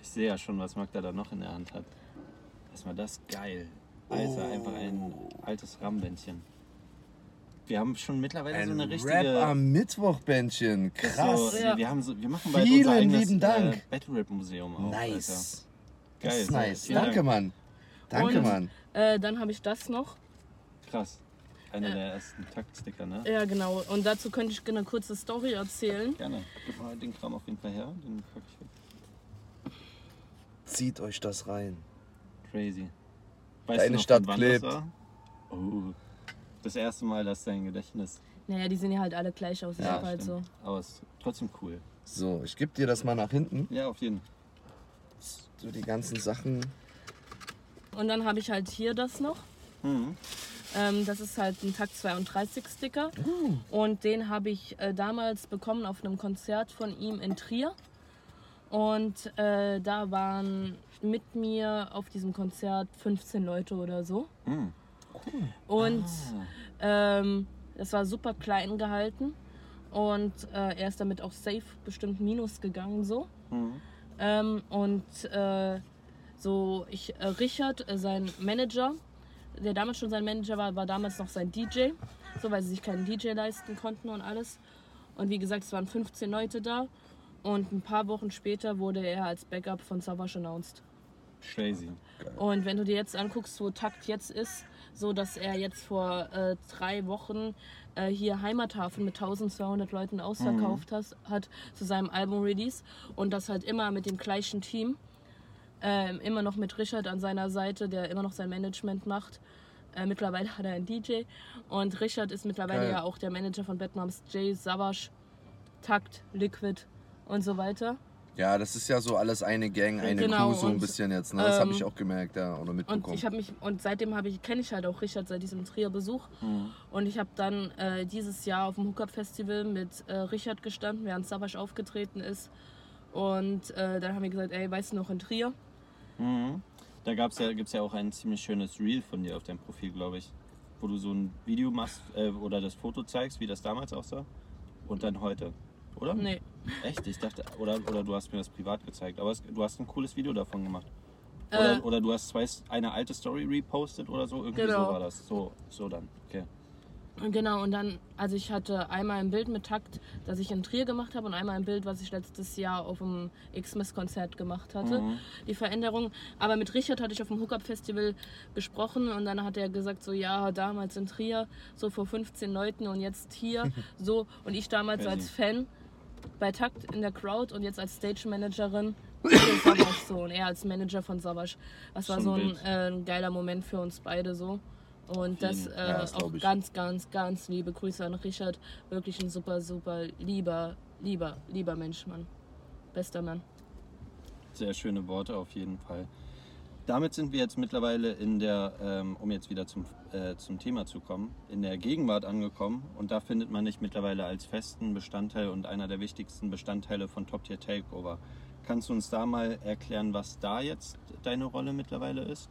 Ich sehe ja schon, was Magda da noch in der Hand hat. Erstmal das geil. Alter, einfach ein altes Rambändchen. Wir haben schon mittlerweile so eine richtige. Rap am Mittwochbändchen. das Krass. So, Ja. wir, haben so, wir machen bald Vielen unser eigenes lieben Dank. Äh, Battle Rap Museum auch. Nice. Alter. Das Geil. ist nice. Danke, Dank. Mann. Danke, Und- Mann. Äh, dann habe ich das noch. Krass. Einer der ersten Taktsticker, ne? Ja, genau. Und dazu könnte ich eine kurze Story erzählen. Gerne. Gib mal den Kram auf jeden Fall her. Den pack ich weg. Zieht euch das rein. Crazy. Weißt Deine du noch, Stadt klebt. Das, oh, das erste Mal, dass dein Gedächtnis. Naja, die sehen ja halt alle gleich aus. Ja, halt so. stimmt. Aber ist trotzdem cool. So, ich gebe dir das mal nach hinten. Ja, auf jeden So die ganzen Sachen. Und dann habe ich halt hier das noch. Mhm. Ähm, das ist halt ein Takt 32 Sticker. Und den habe ich äh, damals bekommen auf einem Konzert von ihm in Trier. Und äh, da waren mit mir auf diesem Konzert 15 Leute oder so. Mhm. Und Ah, ähm, das war super klein gehalten. Und äh, er ist damit auch safe bestimmt minus gegangen so. mhm. Ähm, und äh, so, ich, äh, Richard, äh, sein Manager, der damals schon sein Manager war, war damals noch sein DJ, so weil sie sich keinen DJ leisten konnten und alles. Und wie gesagt, es waren 15 Leute da. Und ein paar Wochen später wurde er als Backup von Savage announced. Crazy. Und wenn du dir jetzt anguckst, wo Takt jetzt ist, so dass er jetzt vor äh, drei Wochen äh, hier Heimathafen mit 1200 Leuten ausverkauft has, hat zu seinem Album-Release und das halt immer mit dem gleichen Team, ähm, immer noch mit Richard an seiner Seite, der immer noch sein Management macht. Äh, mittlerweile hat er einen DJ und Richard ist mittlerweile Geil. ja auch der Manager von Batmums Jay, Savage, Takt, Liquid und so weiter. Ja, das ist ja so alles eine Gang, eine Genau, und, bisschen jetzt. Ne? Das habe ähm, ich auch gemerkt, ja, oder Und mitbekommen. ich habe mich und seitdem habe ich kenne ich halt auch Richard seit diesem Trier Besuch Mhm. und ich habe dann äh, dieses Jahr auf dem Hookup Festival mit äh, Richard gestanden, während Savage aufgetreten ist und äh, dann haben wir gesagt, ey, weißt du noch in Trier? Mhm. Da gab's ja, gibt es ja auch ein ziemlich schönes Reel von dir auf deinem Profil, glaube ich. Wo du so ein Video machst äh, oder das Foto zeigst, wie das damals aussah. Und dann heute. Oder? Nee, Echt? Ich dachte, oder, oder du hast mir das privat gezeigt. Aber es, du hast ein cooles Video davon gemacht. Oder, Äh. oder du hast zwei, eine alte Story repostet oder so. Irgendwie Genau. so war das. So, so dann. Okay. Genau, und dann, also ich hatte einmal ein Bild mit Takt, das ich in Trier gemacht habe und einmal ein Bild, was ich letztes Jahr auf dem X-Miss-Konzert gemacht hatte. Mhm. Die Veränderung. Aber mit Richard hatte ich auf dem Hookup-Festival gesprochen und dann hat er gesagt, so ja, damals in Trier, so vor 15 Leuten und jetzt hier, so. Und ich damals als Fan bei Takt in der Crowd und jetzt als Stage-Managerin so und er als Manager von Savage. Das war Schon so ein, äh, ein geiler Moment für uns beide so. Und das, äh, Ja, das auch ganz, ganz, ganz liebe Grüße an Richard. Wirklich ein super, super lieber, lieber, lieber Mensch, Mann. Bester Mann. Sehr schöne Worte auf jeden Fall. Damit sind wir jetzt mittlerweile in der, ähm, um jetzt wieder zum, äh, zum Thema zu kommen, in der Gegenwart angekommen. Und da findet man dich mittlerweile als festen Bestandteil und einer der wichtigsten Bestandteile von Top Tier Takeover. Kannst du uns da mal erklären, was da jetzt deine Rolle mittlerweile ist?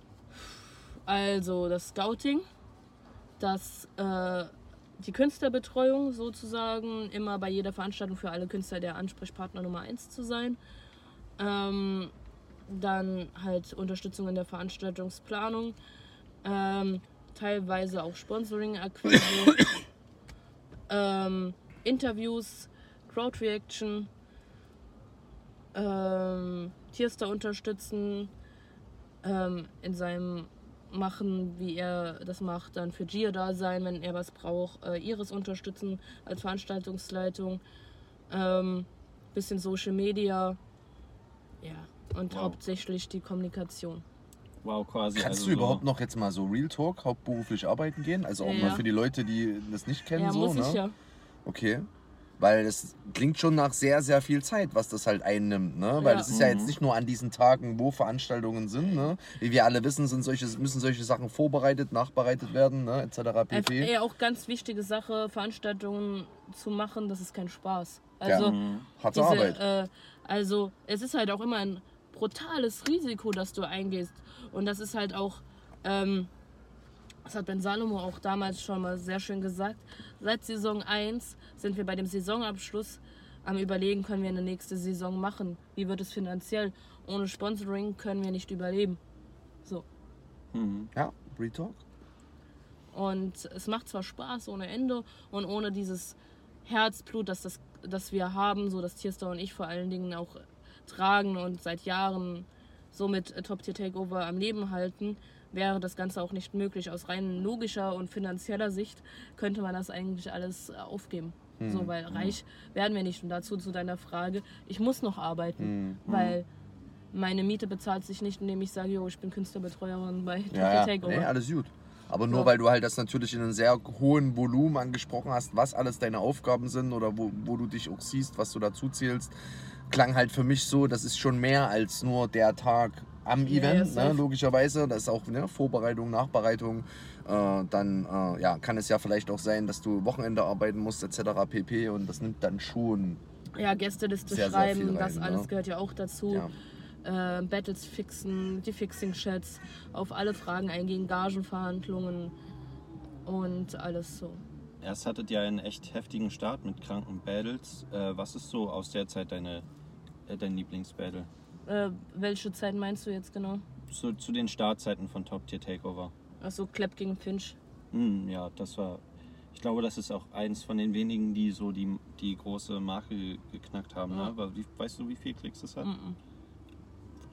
Also das Scouting, das, äh, die Künstlerbetreuung sozusagen, immer bei jeder Veranstaltung für alle Künstler der Ansprechpartner Nummer 1 zu sein. Ähm, dann halt Unterstützung in der Veranstaltungsplanung, ähm, teilweise auch Sponsoring-Akquise, ähm, Interviews, Crowd Reaction, ähm, Tierster unterstützen ähm, in seinem Machen, wie er das macht, dann für Gia da sein, wenn er was braucht, äh, Iris unterstützen als Veranstaltungsleitung, ähm, bisschen Social Media, ja, und Wow. hauptsächlich die Kommunikation. Wow, quasi. Kannst also du überhaupt so, noch jetzt mal so Real Talk hauptberuflich arbeiten gehen? Also auch Ja, mal für die Leute, die das nicht kennen, Ja, so, muss ne? ich ja. Okay. Weil das klingt schon nach sehr, sehr viel Zeit, was das halt einnimmt, ne? Weil Ja. es ist ja Mhm. jetzt nicht nur an diesen Tagen, wo Veranstaltungen sind, ne? Wie wir alle wissen, sind solche, müssen solche Sachen vorbereitet, nachbereitet werden, ne? Etc. Pp. eher auch ganz wichtige Sache, Veranstaltungen zu machen, das ist kein Spaß. Also, Mhm. Harte diese, Arbeit. Äh, also es ist halt auch immer ein brutales Risiko, das du eingehst. Und das ist halt auch, ähm, das hat Ben Salomo auch damals schon mal sehr schön gesagt, seit Saison 1 sind wir bei dem Saisonabschluss am überlegen, können wir eine nächste Saison machen? Wie wird es finanziell? Ohne Sponsoring können wir nicht überleben. So. Mhm. Ja, Real Talk. Und es macht zwar Spaß ohne Ende und ohne dieses Herzblut, das, das, das wir haben, so dass Tierstar und ich vor allen Dingen auch tragen und seit Jahren so mit äh, Top Tier Takeover am Leben halten, wäre das Ganze auch nicht möglich. Aus rein logischer und finanzieller Sicht könnte man das eigentlich alles äh, aufgeben. So, weil reich werden wir nicht. Und dazu zu deiner Frage, ich muss noch arbeiten, weil meine Miete bezahlt sich nicht, indem ich sage, jo, ich bin Künstlerbetreuerin bei Ja, ja. Takeover. Nee, alles gut. Aber nur Ja. weil du halt das natürlich in einem sehr hohen Volumen angesprochen hast, was alles deine Aufgaben sind oder wo, wo du dich auch siehst, was du dazu zählst, klang halt für mich so, das ist schon mehr als nur der Tag am Ja, Event, ja, ne, logischerweise. Das ist auch ne, Vorbereitung, Nachbereitung. Äh, dann äh, ja, kann es ja vielleicht auch sein, dass du Wochenende arbeiten musst, etc. pp. Und das nimmt dann schon. Ja, Gästeliste Sehr, sehr schreiben, viel das rein, alles ne? gehört ja auch dazu. Ja. Äh, Battles fixen, die Fixing-Chats, auf alle Fragen eingehen, Gagenverhandlungen und alles so. Erst hattet ihr einen echt heftigen Start mit kranken Battles. Äh, was ist so aus der Zeit deine, äh, dein Lieblingsbattle? Äh, welche Zeit meinst du jetzt genau? Zu, zu den Startzeiten von Top Tier Takeover. Achso, Klepp gegen Finch. Hm, ja, das war. Ich glaube, das ist auch eins von den wenigen, die so die, die große Marke ge- geknackt haben. Ja. Ne? Aber wie, weißt du, wie viel Klicks das hat? Mhm.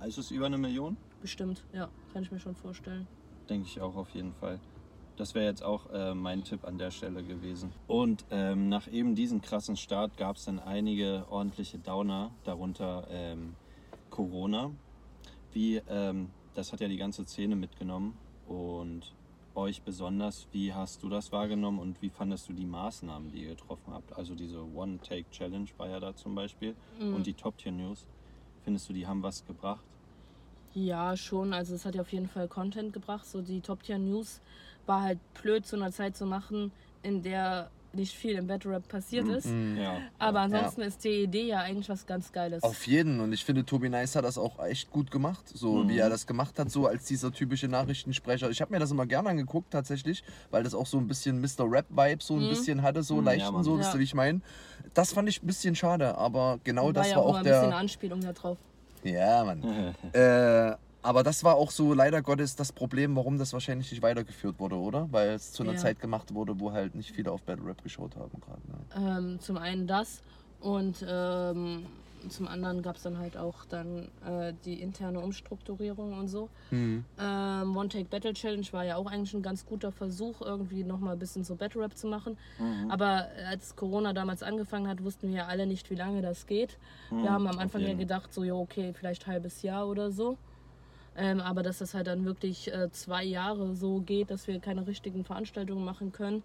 Ist es über eine Million? Bestimmt, ja, kann ich mir schon vorstellen. Denke ich auch auf jeden Fall. Das wäre jetzt auch äh, mein Tipp an der Stelle gewesen. Und ähm, nach eben diesem krassen Start gab es dann einige ordentliche Downer, darunter ähm, Corona. Wie, ähm, das hat ja die ganze Szene mitgenommen und euch besonders. Wie hast du das wahrgenommen und wie fandest du die Maßnahmen, die ihr getroffen habt? Also diese One-Take-Challenge war ja da zum Beispiel Mhm. und die Top-Tier-News. Findest du, die haben was gebracht? Ja, schon. Also es hat ja auf jeden Fall Content gebracht. So die Top Tier News war halt blöd zu einer Zeit zu machen, in der nicht viel im Battle Rap passiert ist. Ja. Aber ansonsten ist die Idee ja eigentlich was ganz Geiles. Auf jeden. Und ich finde, Tobi Nice hat das auch echt gut gemacht. So wie er das gemacht hat, so als dieser typische Nachrichtensprecher. Ich habe mir das immer gerne angeguckt, tatsächlich, weil das auch so ein bisschen Mr. Rap-Vibe so ein bisschen hatte, so leichten, Mann. so, wisst ihr, Ja. wie ich meine? Das fand ich ein bisschen schade, aber genau war das ja war auch auch immer ein bisschen der. Anspielung darauf. Ja, Mann. äh, aber das war auch so leider Gottes das Problem, warum das wahrscheinlich nicht weitergeführt wurde, oder? Weil es zu einer Ja. Zeit gemacht wurde, wo halt nicht viele auf Battle Rap geschaut haben gerade. Ne? Ähm, zum einen das und ähm, zum anderen gab es dann halt auch dann äh, die interne Umstrukturierung und so. Mhm. Ähm, One Take Battle Challenge war ja auch eigentlich ein ganz guter Versuch, irgendwie nochmal ein bisschen so Battle Rap zu machen. Aber als Corona damals angefangen hat, wussten wir ja alle nicht, wie lange das geht. wir haben am Anfang ja jeden. gedacht, so, ja, okay, vielleicht ein halbes Jahr oder so. Ähm, aber dass das halt dann wirklich äh, zwei Jahre so geht, dass wir keine richtigen Veranstaltungen machen können,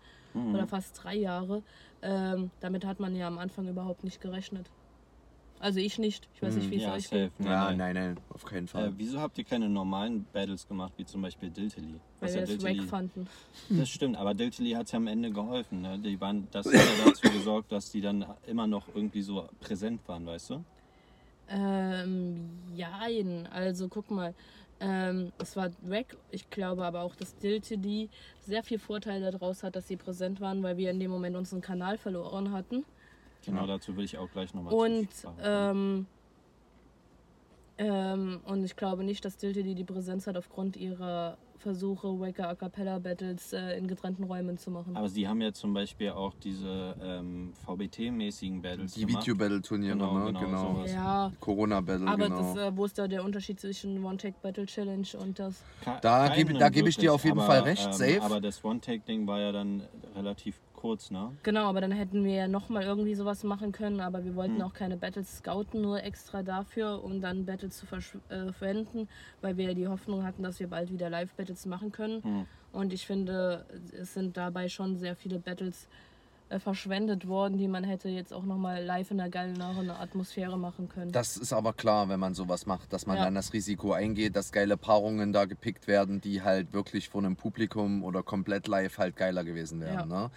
oder fast drei Jahre, ähm, damit hat man ja am Anfang überhaupt nicht gerechnet. Also ich nicht. Ich weiß nicht, wie es Ja, euch safe. geht. Nein, Ja, nein. nein, nein, auf keinen Fall. Äh, wieso habt ihr keine normalen Battles gemacht, wie zum Beispiel Diltily? Weil Was wir ja das Diltily- wack fanden. Das stimmt, aber Diltily hat ja am Ende geholfen. Ne? Die waren, das hat ja dazu gesorgt, dass die dann immer noch irgendwie so präsent waren, weißt du? Ähm, jein. Also guck mal. Ähm, es war weg. Ich glaube aber auch, dass Diltily sehr viel Vorteil daraus hat, dass sie präsent waren, weil wir in dem Moment unseren Kanal verloren hatten. Genau, dazu will ich auch gleich nochmal Und, ähm, ähm, und ich glaube nicht, dass Diltily die Präsenz hat aufgrund ihrer Versuche, Wacker A Cappella Battles äh, in getrennten Räumen zu machen. Aber sie haben ja zum Beispiel auch diese ähm, VBT-mäßigen Battles Die gemacht. Video-Battle-Turniere, Genau, ne? genau, Genau. sowas. ja, Corona-Battle, aber genau. das, äh, wo ist da der Unterschied zwischen One Take Battle Challenge und das? Ke- Da gebe- da gebe ich dir auf jeden aber, Fall recht, ähm, safe. Aber das One-Take-Ding war ja dann relativ kurz, ne? Genau, aber dann hätten wir ja nochmal irgendwie sowas machen können, aber wir Hm. wollten auch keine Battles scouten, nur extra dafür, um dann Battles zu äh, verwenden, weil wir ja die Hoffnung hatten, dass wir bald wieder Live-Battles machen können. Hm. Und ich finde, es sind dabei schon sehr viele Battles äh, verschwendet worden, die man hätte jetzt auch nochmal live in der geileren Atmosphäre machen können. Das ist aber klar, wenn man sowas macht, dass man Ja. dann das Risiko eingeht, dass geile Paarungen da gepickt werden, die halt wirklich von einem Publikum oder komplett live halt geiler gewesen wären. Ne?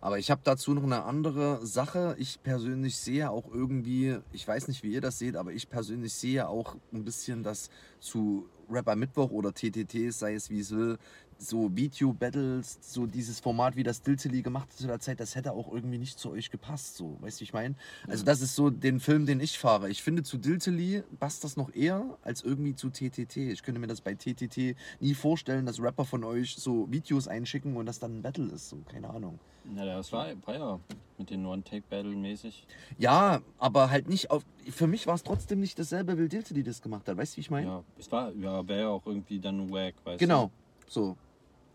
Aber ich habe dazu noch eine andere Sache. Ich persönlich sehe auch irgendwie, ich weiß nicht, wie ihr das seht, aber ich persönlich sehe auch ein bisschen, dass zu Rapper Mittwoch oder TTT, sei es wie es will, so Video-Battles, so dieses Format, wie das Diltily gemacht hat zu der Zeit, das hätte auch irgendwie nicht zu euch gepasst, so, weißt du, wie ich meine? Also das ist so den Film, den ich fahre. Ich finde, zu Diltily passt das noch eher als irgendwie zu TTT. Ich könnte mir das bei TTT nie vorstellen, dass Rapper von euch so Videos einschicken und das dann ein Battle ist, so, keine Ahnung. Ja, das war, war ja mit den One-Take-Battle mäßig. Ja, aber halt nicht auf, für mich war es trotzdem nicht dasselbe, wie Diltily das gemacht hat, weißt du, wie ich meine? Ja, es war, ja, wäre ja auch irgendwie dann wack, weißt Genau, so.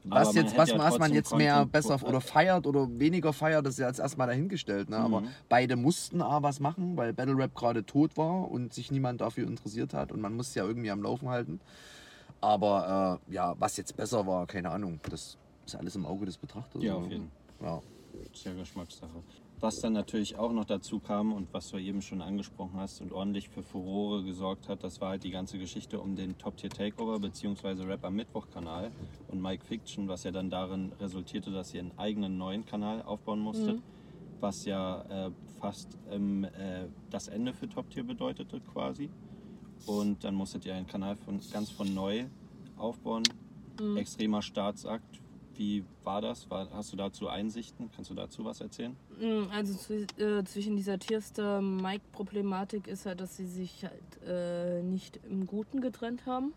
Aber Was, man jetzt, was, ja was man jetzt mehr Content- besser oder feiert oder weniger feiert, das ist ja jetzt erstmal dahingestellt. Ne? Aber Mhm. beide mussten A was machen, weil Battle Rap gerade tot war und sich niemand dafür interessiert hat und man musste ja irgendwie am Laufen halten. Aber äh, ja, was jetzt besser war, keine Ahnung. Das ist alles im Auge des Betrachters. Ja, oder? auf jeden Ja. Fall. Ist ja Geschmackssache. Was dann natürlich auch noch dazu kam und was du eben schon angesprochen hast und ordentlich für Furore gesorgt hat, das war halt die ganze Geschichte um den Top Tier Takeover bzw. Rap am Mittwoch-Kanal und Mike Fiction, was ja dann darin resultierte, dass ihr einen eigenen neuen Kanal aufbauen musstet, was ja äh, fast ähm, äh, das Ende für Top Tier bedeutete quasi. Und dann musstet ihr einen Kanal von, ganz von neu aufbauen. Extremer Staatsakt. Wie war das? War, hast du dazu Einsichten? Kannst du dazu was erzählen? Mm, Also äh, zwischen dieser Tierster-Mike-Problematik ist halt, dass sie sich halt äh, nicht im Guten getrennt haben.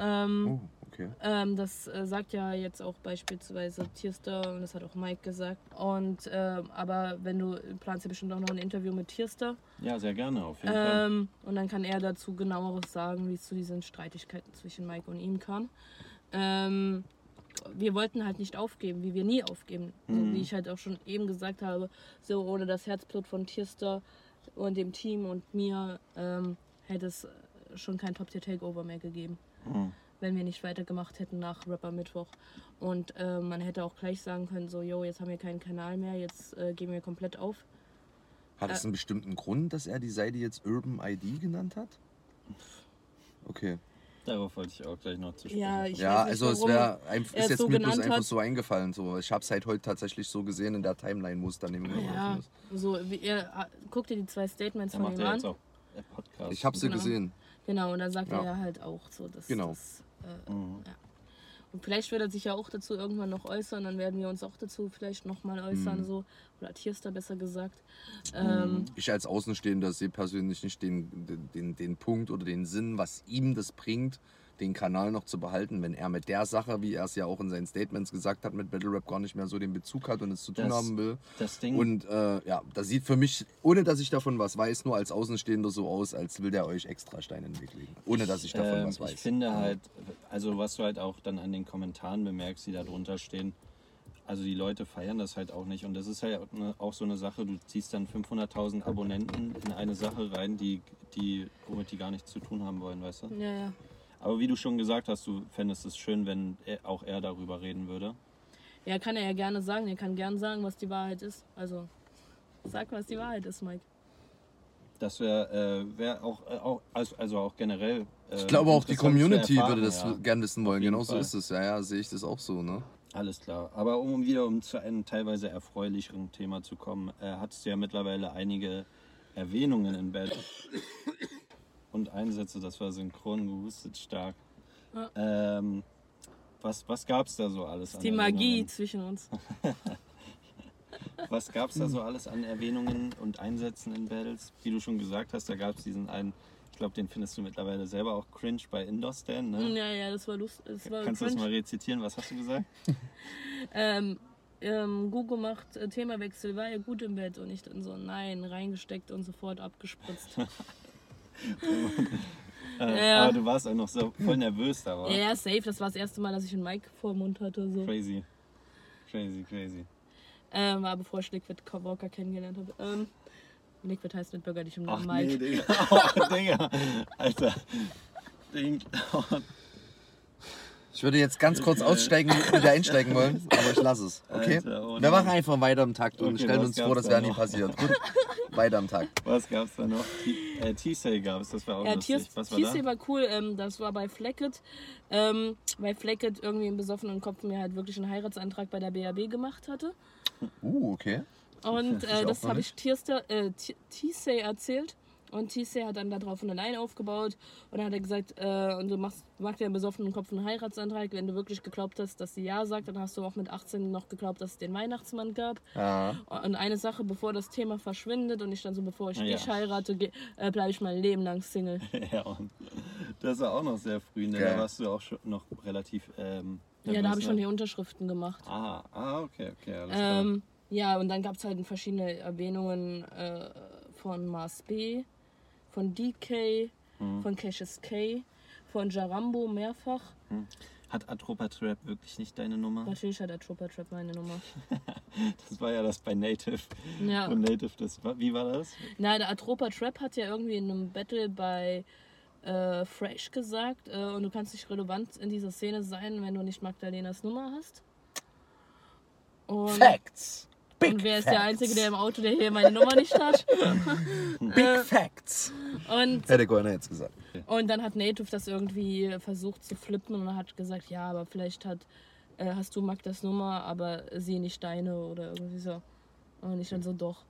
Ähm, Oh, okay. Ähm, das äh, sagt ja jetzt auch beispielsweise Tierster und das hat auch Mike gesagt. Und ähm, aber wenn du planst ja bestimmt auch noch ein Interview mit Tierster Ja, sehr gerne, auf jeden Fall. ähm, und dann kann er dazu genaueres sagen, wie es zu diesen Streitigkeiten zwischen Mike und ihm kam. Wir wollten halt nicht aufgeben, wie wir nie aufgeben. So, wie ich halt auch schon eben gesagt habe, so ohne das Herzblut von Tierster und dem Team und mir ähm, hätte es schon kein Top Tier Takeover mehr gegeben Mhm. wenn wir nicht weitergemacht hätten nach Rapper Mittwoch. Und äh, man hätte auch gleich sagen können, so, yo, jetzt haben wir keinen Kanal mehr, jetzt äh, geben wir komplett auf. Hat es einen bestimmten Grund, dass er die Seite jetzt Urban ID genannt hat? Okay. Darauf wollte ich auch gleich noch zu sprechen. Ja, ich Ja, weiß nicht, also es wäre ist jetzt so mir bloß einfach so eingefallen. So. Ich habe es halt heute tatsächlich so gesehen in der Timeline, wo es dann eben Ja, ist. so, wie er, guck dir die zwei Statements Er von ihm an. jetzt auch Podcast. Ich habe sie Genau. gesehen. Genau, und da sagt Ja. er ja halt auch so, dass Genau. das, äh, Mhm. ja. Und vielleicht wird er sich ja auch dazu irgendwann noch äußern, dann werden wir uns auch dazu vielleicht nochmal äußern, Mhm. so. Oder Tierster besser gesagt. Ähm, Ich als Außenstehender sehe persönlich nicht den, den, den, den Punkt oder den Sinn, was ihm das bringt, den Kanal noch zu behalten, wenn er mit der Sache, wie er es ja auch in seinen Statements gesagt hat, mit Battle Rap gar nicht mehr so den Bezug hat und es zu tun Das- haben will. Das Ding, Und äh, ja, das sieht für mich, ohne dass ich davon was weiß, nur als Außenstehender so aus, als will der euch extra Steine in den Weg legen. Ohne dass ich davon ähm, was weiß. ich finde halt, also was du halt auch dann an den Kommentaren bemerkst, die da drunter stehen, also die Leute feiern das halt auch nicht. Und das ist halt auch ne- auch so eine Sache, du ziehst dann 500.000 Abonnenten in eine Sache rein, die, die, womit die gar nichts zu tun haben wollen, weißt du? ja, ja. Aber wie du schon gesagt hast, du fändest es schön, wenn er, auch er darüber reden würde. Ja, kann er ja gerne sagen. Er kann gerne sagen, was die Wahrheit ist. Also, sag, was die Wahrheit ist, Mike. Das wäre äh, wär auch, äh, auch also, also auch generell. Äh, ich glaube auch die Community erfahren, würde das ja. gern wissen wollen. Genau so ist es. Ja, ja, sehe ich das auch so, ne? Alles klar. Aber um wieder um zu einem teilweise erfreulicheren Thema zu kommen, äh, hattest du ja mittlerweile einige Erwähnungen in Bett und Einsätze, das war synchron gehustet stark. Ähm, was was gab es da so alles an Die Magie zwischen uns. Was gab es da so alles an Erwähnungen und Einsätzen in Battles? Wie du schon gesagt hast, da gab es diesen einen, ich glaube, den findest du mittlerweile selber auch cringe bei Indoor Stand, ne? Ja, ja, das war lustig. Das war Kannst du das mal rezitieren? Was hast du gesagt? Ähm, ähm, Google macht äh, Themawechsel, war ja gut im Bett und ich dann so, nein, reingesteckt und sofort abgespritzt. Äh, Ja. Aber du warst auch noch so voll nervös da, war? ja, safe, das war das erste Mal, dass ich einen Mike vor dem Mund hatte. So. Crazy. Crazy, crazy. Ähm, war bevor ich Liquid Walker kennengelernt habe. Ähm, Liquid heißt mit bürgerlichem Namen nee, Mike. Digga. Oh, Digga. Alter. Ding. Ich würde jetzt ganz kurz aussteigen, wieder einsteigen wollen, aber ich lasse es. Okay? Alter, oh wir machen einfach weiter im Takt und Okay, stellen uns vor, das da wäre nie passiert. Gut, weiter im Takt. was gab's da noch? T- äh, T-Sale gab's, das war auch Ja, lustig. Was war da? war cool. Ähm, das war bei Flecket. Ähm, weil Flecket irgendwie im besoffenen Kopf mir halt wirklich einen Heiratsantrag bei der BAB gemacht hatte. Uh, okay. Und äh, das habe ich Tierster- äh, T-Say erzählt. Und T-Say hat dann darauf eine Line aufgebaut. Und dann hat er gesagt, äh, und du machst, machst ja im besoffenen Kopf einen Heiratsantrag. Wenn du wirklich geglaubt hast, dass sie Ja sagt, dann hast du auch mit 18 noch geglaubt, dass es den Weihnachtsmann gab. Ja. Und eine Sache, bevor das Thema verschwindet und ich dann so, bevor ich Ja. dich heirate, äh, bleibe ich mein Leben lang Single. ja, und das war auch noch sehr früh, ne? Da warst du auch schon noch relativ. Ähm, Ja, da habe ich schon ne? die Unterschriften gemacht. Ah, ah, okay, okay, alles klar. Ähm, ja, und dann gab es halt verschiedene Erwähnungen äh, von Mars B, von DK, Mhm. von Cassius K, von Jarambo mehrfach. Hat Atropa Trap wirklich nicht deine Nummer? Natürlich hat Trooper Trap meine Nummer. Das war ja das bei Native. Ja. Und Native, das war, wie war das? Na, der Atropa Trap hat ja irgendwie in einem Battle bei äh, Fresh gesagt, äh, und du kannst nicht relevant in dieser Szene sein, wenn du nicht Magdalenas Nummer hast. Und, Facts. Big und wer ist der Einzige, der im Auto, der hier meine Nummer nicht hat? Big Facts. Und Hätte Goiner jetzt gesagt. Und dann hat Native das irgendwie versucht zu flippen und hat gesagt, ja, aber vielleicht hat, äh, hast du Magdas Nummer, aber sie nicht deine oder irgendwie so. Und ich dann so, doch.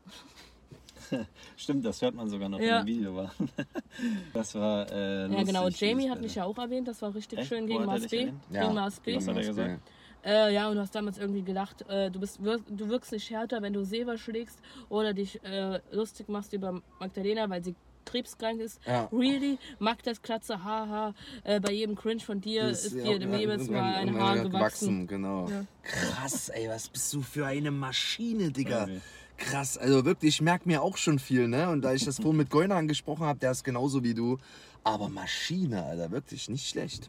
Stimmt, das hört man sogar noch Ja. im Video. War. Das war. Äh, Ja, genau. Jamie hat mich ja auch erwähnt, das war richtig Echt? schön gegen Mars B. Gegen Mars B. Was hat er gesagt? Äh, ja, und du hast damals irgendwie gelacht, äh, du, bist, wirk, du wirkst nicht härter, wenn du Seva schlägst oder dich äh, lustig machst über Magdalena, weil sie krebskrank ist. Ja. Really? Magdas Klatze, haha. Äh, bei jedem Cringe von dir ist, dir jedes Mal ein Haar gewachsen. Genau. Ja. Krass, ey, was bist du für eine Maschine, Digga. Krass, also wirklich, ich merke mir auch schon viel, ne? Und da ich das vorhin mit Goiner angesprochen habe, der ist genauso wie du. Aber Maschine, Alter, wirklich nicht schlecht.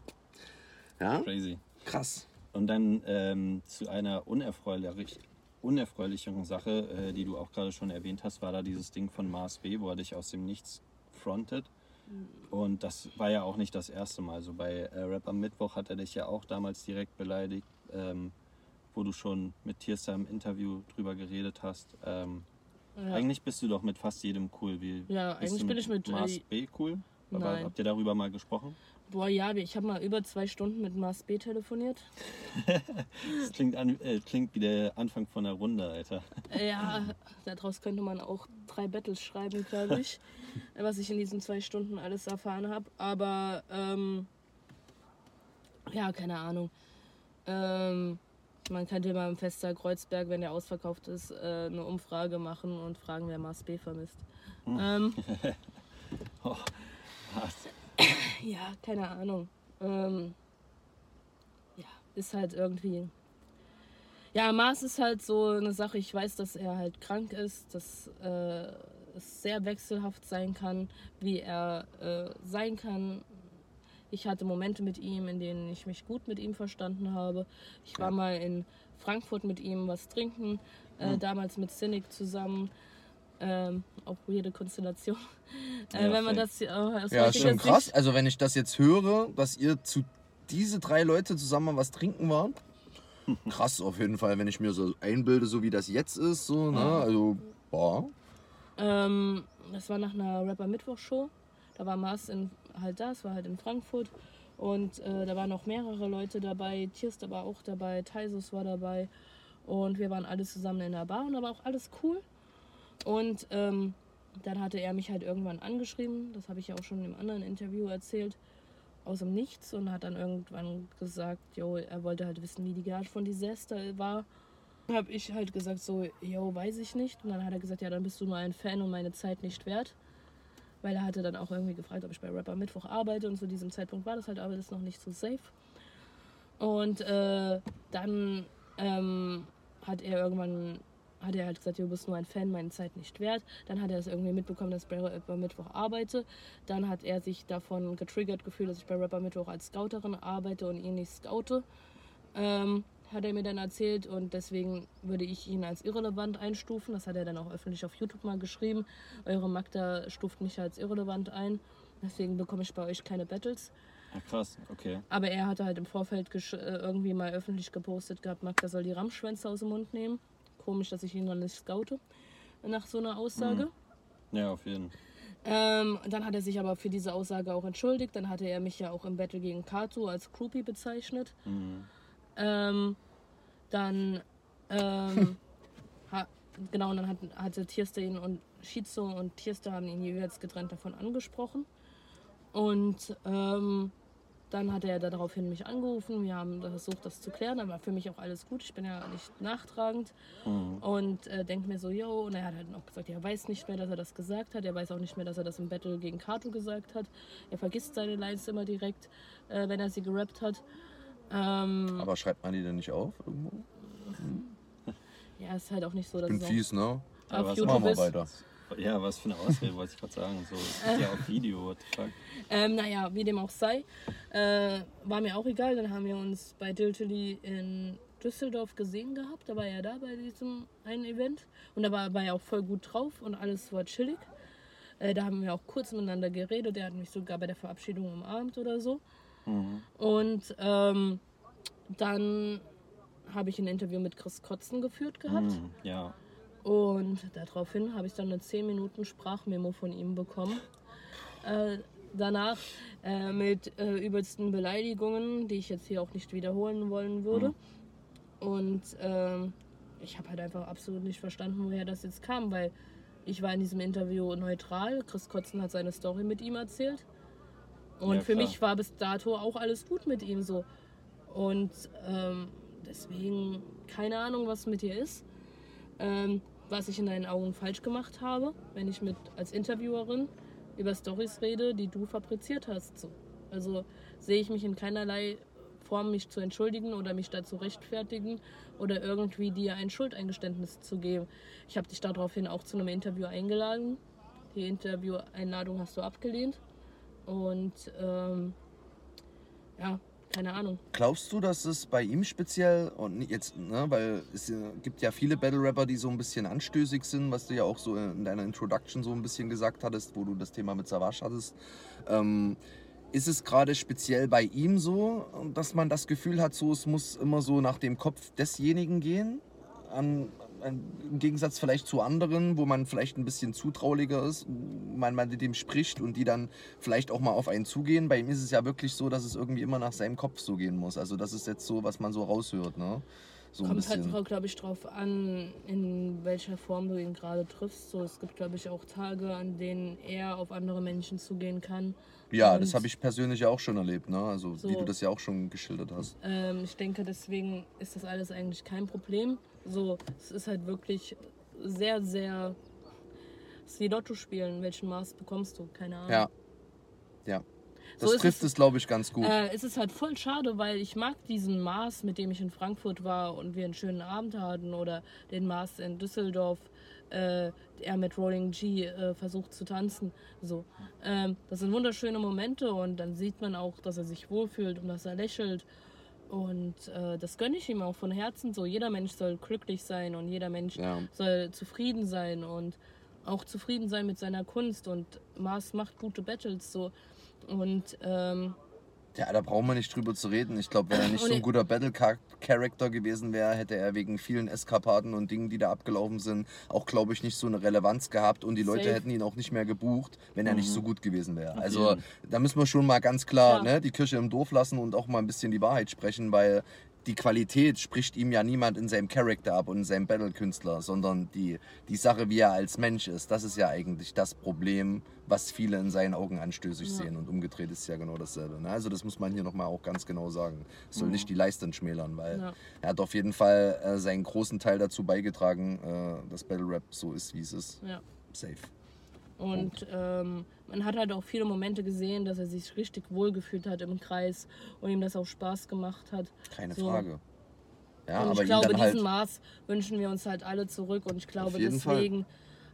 Ja? Crazy. Krass. Und dann ähm, zu einer unerfreulich, unerfreulicheren Sache, äh, die du auch gerade schon erwähnt hast, war da dieses Ding von Mars B, wo er dich aus dem Nichts frontet. Und das war ja auch nicht das erste Mal. So bei äh, Rap am Mittwoch hat er dich ja auch damals direkt beleidigt, ähm, wo du schon mit Tierster im Interview drüber geredet hast. Ähm, Ja. Eigentlich bist du doch mit fast jedem cool. Wie, Ja, eigentlich bin ich mit, Mars äh, B cool. Aber Nein. habt ihr darüber mal gesprochen? Boah, ja, ich habe mal über zwei Stunden mit Mars B telefoniert. Das klingt, an, äh, klingt wie der Anfang von einer Runde, Alter. Ja, daraus könnte man auch drei Battles schreiben, glaube ich. was ich in diesen zwei Stunden alles erfahren habe. Aber, ähm, ja, keine Ahnung. Ähm, man könnte mal im Fester Kreuzberg, wenn der ausverkauft ist, äh, eine Umfrage machen und fragen, wer Mars B vermisst. Ähm, Oh, hart. Ja, keine Ahnung. Ähm, ja, ist halt irgendwie. Ja, Mars ist halt so eine Sache. Ich weiß, dass er halt krank ist, dass äh, es sehr wechselhaft sein kann, wie er äh, sein kann. Ich hatte Momente mit ihm, in denen ich mich gut mit ihm verstanden habe. Ich war Ja. mal in Frankfurt mit ihm was trinken, äh, damals mit Cynic zusammen. Ähm, auch weirde Konstellation. Äh, Ja, wenn man das äh, Ja, ist schon krass. Sicht- Also wenn ich das jetzt höre, dass ihr zu diese drei Leute zusammen was trinken waren, krass auf jeden Fall, wenn ich mir so einbilde, so wie das jetzt ist, so, ne? Also, boah. Ähm, das war nach einer Rapper Mittwoch Show. Da war Mars in, halt da, es war halt in Frankfurt. Und äh, da waren noch mehrere Leute dabei. Tierst war auch dabei, Taisus war dabei. Und wir waren alle zusammen in der Bar und da war auch alles cool. Und ähm, dann hatte er mich halt irgendwann angeschrieben. Das habe ich ja auch schon im anderen Interview erzählt. Aus dem Nichts und hat dann irgendwann gesagt, jo, er wollte halt wissen, wie die Gage von Disaster war. Habe ich halt gesagt, so, jo, weiß ich nicht. Und dann hat er gesagt, ja, dann bist du nur ein Fan und meine Zeit nicht wert. Weil er hatte dann auch irgendwie gefragt, ob ich bei Rapper Mittwoch arbeite und zu diesem Zeitpunkt war das halt alles noch nicht so safe. Und äh, dann ähm, hat er irgendwann, hat er halt gesagt, du bist nur ein Fan, meine Zeit nicht wert. Dann hat er es irgendwie mitbekommen, dass ich bei Rapper Mittwoch arbeite. Dann hat er sich davon getriggert gefühlt, dass ich bei Rapper Mittwoch als Scouterin arbeite und ihn nicht scoute. Ähm, hat er mir dann erzählt und deswegen würde ich ihn als irrelevant einstufen. Das hat er dann auch öffentlich auf YouTube mal geschrieben. Eure Magda stuft mich als irrelevant ein. Deswegen bekomme ich bei euch keine Battles. Ja, krass, okay. Aber er hatte halt im Vorfeld äh, irgendwie mal öffentlich gepostet gehabt, Magda soll die Rammschwänze aus dem Mund nehmen. Komisch, dass ich ihn noch nicht scoute. Nach so einer Aussage. Ja, auf jeden Fall. Ähm, dann hat er sich aber für diese Aussage auch entschuldigt. Dann hatte er mich ja auch im Battle gegen Kato als Groupie bezeichnet. Mhm. Ähm, dann, ähm, ha, genau, und dann hat, hatte Tierste ihn und Shizu und Tierste haben ihn jeweils getrennt davon angesprochen. Und ähm, dann hat er daraufhin mich angerufen. Wir haben versucht, das zu klären. Dann war für mich auch alles gut. Ich bin ja nicht nachtragend. Mhm. Und äh, denkt mir so, yo. Und er hat halt noch gesagt, er weiß nicht mehr, dass er das gesagt hat. Er weiß auch nicht mehr, dass er das im Battle gegen Kato gesagt hat. Er vergisst seine Lines immer direkt, äh, wenn er sie gerappt hat. Ähm, Aber schreibt man die denn nicht auf irgendwo? ja, ist halt auch nicht so, dass Ich bin es fies, ne? Ja, auf YouTube Machen wir weiter. Ja, was für eine Ausrede, wollte ich gerade sagen. So, es ist ja auf Video, what the fuck. Ähm, naja, wie dem auch sei, äh, war mir auch egal. Dann haben wir uns bei Diltily in Düsseldorf gesehen gehabt. Da war er da bei diesem einen Event. Und da war, war er auch voll gut drauf und alles war chillig. Äh, da haben wir auch kurz miteinander geredet. Der hat mich sogar bei der Verabschiedung umarmt oder so. Mhm. Und ähm, dann habe ich ein Interview mit Chris Kotzen geführt gehabt. Mhm. Ja, Und daraufhin habe ich dann eine 10 Minuten Sprachmemo von ihm bekommen. Äh, danach äh, mit äh, übelsten Beleidigungen, die ich jetzt hier auch nicht wiederholen wollen würde. Und ähm, ich habe halt einfach absolut nicht verstanden, woher das jetzt kam, weil ich war in diesem Interview neutral. Chris Kotzen hat seine Story mit ihm erzählt. Und Ja, für mich war bis dato auch alles gut mit ihm so. Und ähm, deswegen keine Ahnung, was mit dir ist ähm, was ich in deinen Augen falsch gemacht habe, wenn ich mit als Interviewerin über Stories rede, die du fabriziert hast. So. Also sehe ich mich in keinerlei Form, mich zu entschuldigen oder mich dazu rechtfertigen oder irgendwie dir ein Schuldeingeständnis zu geben. Ich habe dich daraufhin auch zu einem Interview eingeladen. Die Intervieweinladung hast du abgelehnt. Und ähm, ja, keine Ahnung. Glaubst du, dass es bei ihm speziell und jetzt, ne, weil es gibt ja viele Battle Rapper, die so ein bisschen anstößig sind, was du ja auch so in deiner Introduction so ein bisschen gesagt hattest, wo du das Thema mit Savage hattest. Ähm, ist es gerade speziell bei ihm so, dass man das Gefühl hat, so es muss immer so nach dem Kopf desjenigen gehen, an, im Gegensatz vielleicht zu anderen, wo man vielleicht ein bisschen zutraulicher ist, man mal mit dem spricht und die dann vielleicht auch mal auf einen zugehen. Bei ihm ist es ja wirklich so, dass es irgendwie immer nach seinem Kopf so gehen muss. Also das ist jetzt so, was man so raushört, ne? So Kommt halt, glaube ich, drauf an, in welcher Form du ihn gerade triffst. So, es gibt, glaube ich, auch Tage, an denen er auf andere Menschen zugehen kann. Ja, das habe ich persönlich auch schon erlebt, ne? Also wie So. du das ja auch schon geschildert hast. Ähm, ich denke, deswegen ist das alles eigentlich kein Problem. So, es ist halt wirklich sehr, sehr. Es ist wie Lotto spielen. Welchen Maß bekommst du? Keine Ahnung. Ja. Ja. Das So trifft es- es, glaube ich, ganz gut. Äh, es ist halt voll schade, weil ich mag diesen Mars, mit dem ich in Frankfurt war und wir einen schönen Abend hatten oder den Mars in Düsseldorf, äh, er mit Rolling G äh, versucht zu tanzen. So, ähm, das sind wunderschöne Momente und dann sieht man auch, dass er sich wohlfühlt und dass er lächelt. Und äh, das gönne ich ihm auch von Herzen so. Jeder Mensch soll glücklich sein und jeder Mensch Ja. soll zufrieden sein und auch zufrieden sein mit seiner Kunst. Und Mars macht gute Battles so. Und ähm, Ja, da brauchen wir nicht drüber zu reden. Ich glaube, wenn er nicht so ein guter Battle-Character gewesen wäre, hätte er wegen vielen Eskapaden und Dingen, die da abgelaufen sind, auch, glaube ich, nicht so eine Relevanz gehabt und die Leute Safe. hätten ihn auch nicht mehr gebucht, wenn er nicht so gut gewesen wäre. Also da müssen wir schon mal ganz klar Klar. ne, die Kirche im Dorf lassen und auch mal ein bisschen die Wahrheit sprechen, weil die Qualität spricht ihm ja niemand in seinem Charakter ab und in seinem Battle-Künstler, sondern die, die Sache, wie er als Mensch ist, das ist ja eigentlich das Problem, was viele in seinen Augen anstößig Ja. sehen. Und umgedreht ist ja genau dasselbe. Ne? Also das muss man hier nochmal auch ganz genau sagen. Es soll nicht die Leistung schmälern, weil Ja. er hat auf jeden Fall äh, seinen großen Teil dazu beigetragen, äh, dass Battle Rap so ist, wie es ist. ja. Safe. Und ähm, man hat halt auch viele Momente gesehen, dass er sich richtig wohlgefühlt hat im Kreis und ihm das auch Spaß gemacht hat. Keine So. Frage. Ja, und aber ich glaube, diesen halt. Maß wünschen wir uns halt alle zurück. Und ich glaube, jeden Fall. deswegen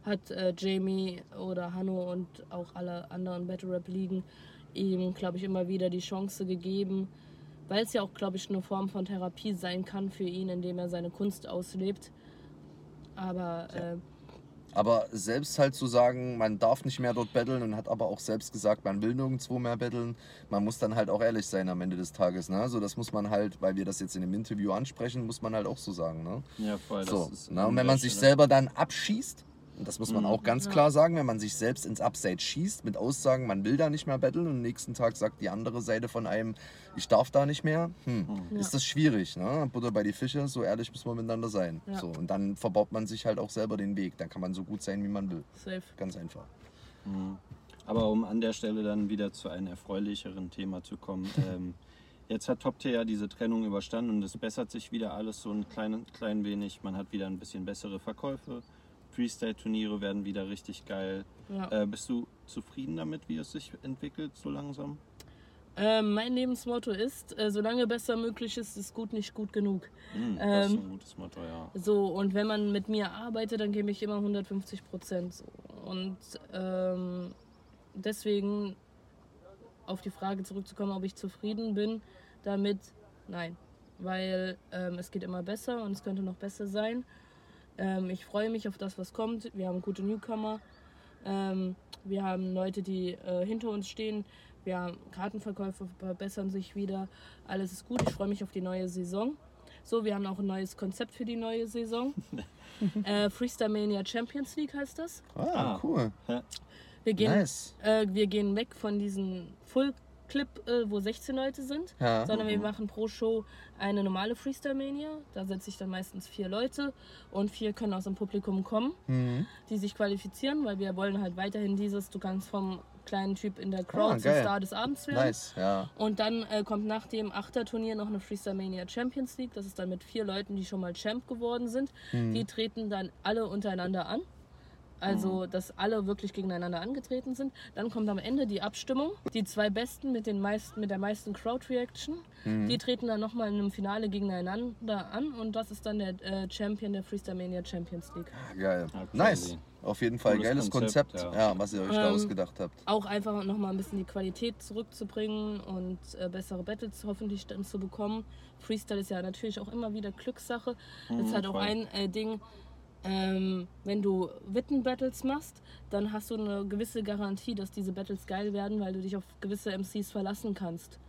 hat äh, Jamie oder Hanno und auch alle anderen Battle Rap Ligen ihm, glaube ich, immer wieder die Chance gegeben, weil es ja auch, glaube ich, eine Form von Therapie sein kann für ihn, indem er seine Kunst auslebt. Aber äh, Aber selbst halt zu sagen, man darf nicht mehr dort betteln und hat aber auch selbst gesagt, man will nirgendwo mehr betteln, man muss dann halt auch ehrlich sein am Ende des Tages. Ne? So, das muss man halt, weil wir das jetzt in dem Interview ansprechen, muss man halt auch so sagen. Ne? Ja, voll. Das So, ne? Und wenn man sich selber dann abschießt, das muss man auch ganz Ja. klar sagen, wenn man sich selbst ins Upside schießt mit Aussagen, man will da nicht mehr betteln und am nächsten Tag sagt die andere Seite von einem, ich darf da nicht mehr, hm, Ja. ist das schwierig. Ne? Butter bei die Fische, so ehrlich muss man miteinander sein. Ja. So, und dann verbaut man sich halt auch selber den Weg. Dann kann man so gut sein, wie man will. safe. Ganz einfach. Aber um an der Stelle dann wieder zu einem erfreulicheren Thema zu kommen. ähm, jetzt hat Top Tier ja diese Trennung überstanden und es bessert sich wieder alles so ein klein, klein wenig. Man hat wieder ein bisschen bessere Verkäufe. Freestyle-Turniere werden wieder richtig geil. Ja. Äh, bist du zufrieden damit, wie es sich entwickelt, so langsam? Ähm, mein Lebensmotto ist, äh, solange besser möglich ist, ist gut nicht gut genug. Hm, das ist Ähm, ein gutes Motto, ja. So, und wenn man mit mir arbeitet, dann gebe ich immer 150 Prozent. So. Und ähm, deswegen auf die Frage zurückzukommen, ob ich zufrieden bin damit, nein. Weil ähm, es geht immer besser und es könnte noch besser sein. Ähm, ich freue mich auf das, was kommt. Wir haben gute Newcomer. Ähm, wir haben Leute, die äh, hinter uns stehen. Wir haben Kartenverkäufe verbessern sich wieder. Alles ist gut. Ich freue mich auf die neue Saison. So, wir haben auch ein neues Konzept für die neue Saison. äh, Freestyle Mania Champions League heißt das. Ah, cool. Wir gehen, Nice. äh, wir gehen weg von diesem Full Clip, äh, wo 16 Leute sind, Ja. sondern wir machen pro Show eine normale Freestyle Mania. Da setze ich dann meistens vier Leute und vier können aus dem Publikum kommen, Mhm. die sich qualifizieren, weil wir wollen halt weiterhin dieses, du kannst vom kleinen Typ in der Crowd Ah, zum geil. Star des Abends werden. Nice, ja. Und dann äh, kommt nach dem Achterturnier noch eine Freestyle Mania Champions League. Das ist dann mit vier Leuten, die schon mal Champ geworden sind. Mhm. Die treten dann alle untereinander an. Also, dass alle wirklich gegeneinander angetreten sind. Dann kommt am Ende die Abstimmung. Die zwei Besten mit, den meisten, mit der meisten Crowd-Reaction, Mhm. die treten dann nochmal in einem Finale gegeneinander an. Und das ist dann der äh, Champion der Freestyle Mania Champions League. Ah, Geil. Ja, Nice. Auf jeden Fall Cooles geiles Konzept, Konzept, ja. ja. was ihr euch da Ähm, ausgedacht habt. auch einfach nochmal ein bisschen die Qualität zurückzubringen und äh, bessere Battles hoffentlich dann zu bekommen. Freestyle ist ja natürlich auch immer wieder Glückssache. Das ist halt auch voll. ein äh, Ding, ähm, wenn du Witten-Battles machst, dann hast du eine gewisse Garantie, dass diese Battles geil werden, weil du dich auf gewisse MCs verlassen kannst.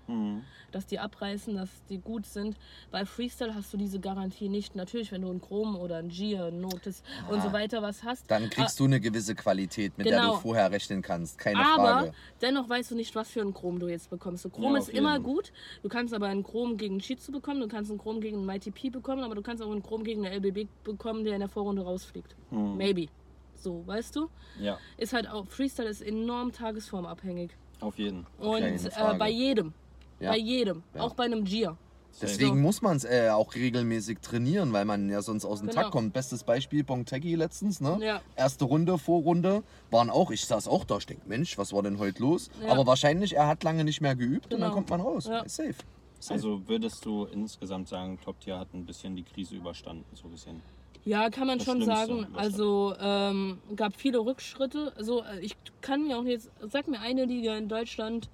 Dass die abreißen, dass die gut sind. Bei Freestyle hast du diese Garantie nicht. Natürlich, wenn du ein Chrom oder ein Gier, ein Notice und so weiter was hast. Dann kriegst du eine gewisse Qualität, mit der Genau. du vorher rechnen kannst. Keine aber Frage. dennoch weißt du nicht, was für ein Chrom du jetzt bekommst. So, Chrom Ja, ist immer jeden. gut. Du kannst aber einen Chrom gegen Shizu bekommen, du kannst einen Chrom gegen einen Mighty P bekommen, aber du kannst auch einen Chrom gegen eine LBB bekommen, der in der Vorrunde rausfliegt. Hm. Maybe. So, weißt du? Ja, Ist halt auch, Freestyle ist enorm tagesformabhängig. auf jeden. Und äh, bei jedem. Ja. Bei jedem. Ja. Auch bei einem Gier. Deswegen So. muss man es äh, auch regelmäßig trainieren, weil man ja sonst aus dem Genau. Takt kommt. Bestes Beispiel, Bonteggi letztens, ne? Ja. Erste Runde, Vorrunde, waren auch, ich saß auch da, ich denke, Mensch, was war denn heute los? Ja. Aber wahrscheinlich, er hat lange nicht mehr geübt und dann Genau. kommt man raus. Ja. Safe. Safe. Also würdest du insgesamt sagen, Top Tier hat ein bisschen die Krise überstanden, so gesehen. Ja, kann man Das schon Schlimmste, sagen. Also ähm, gab viele Rückschritte. Also äh, ich kann mir auch jetzt, sag mir eine Liga in Deutschland, äh,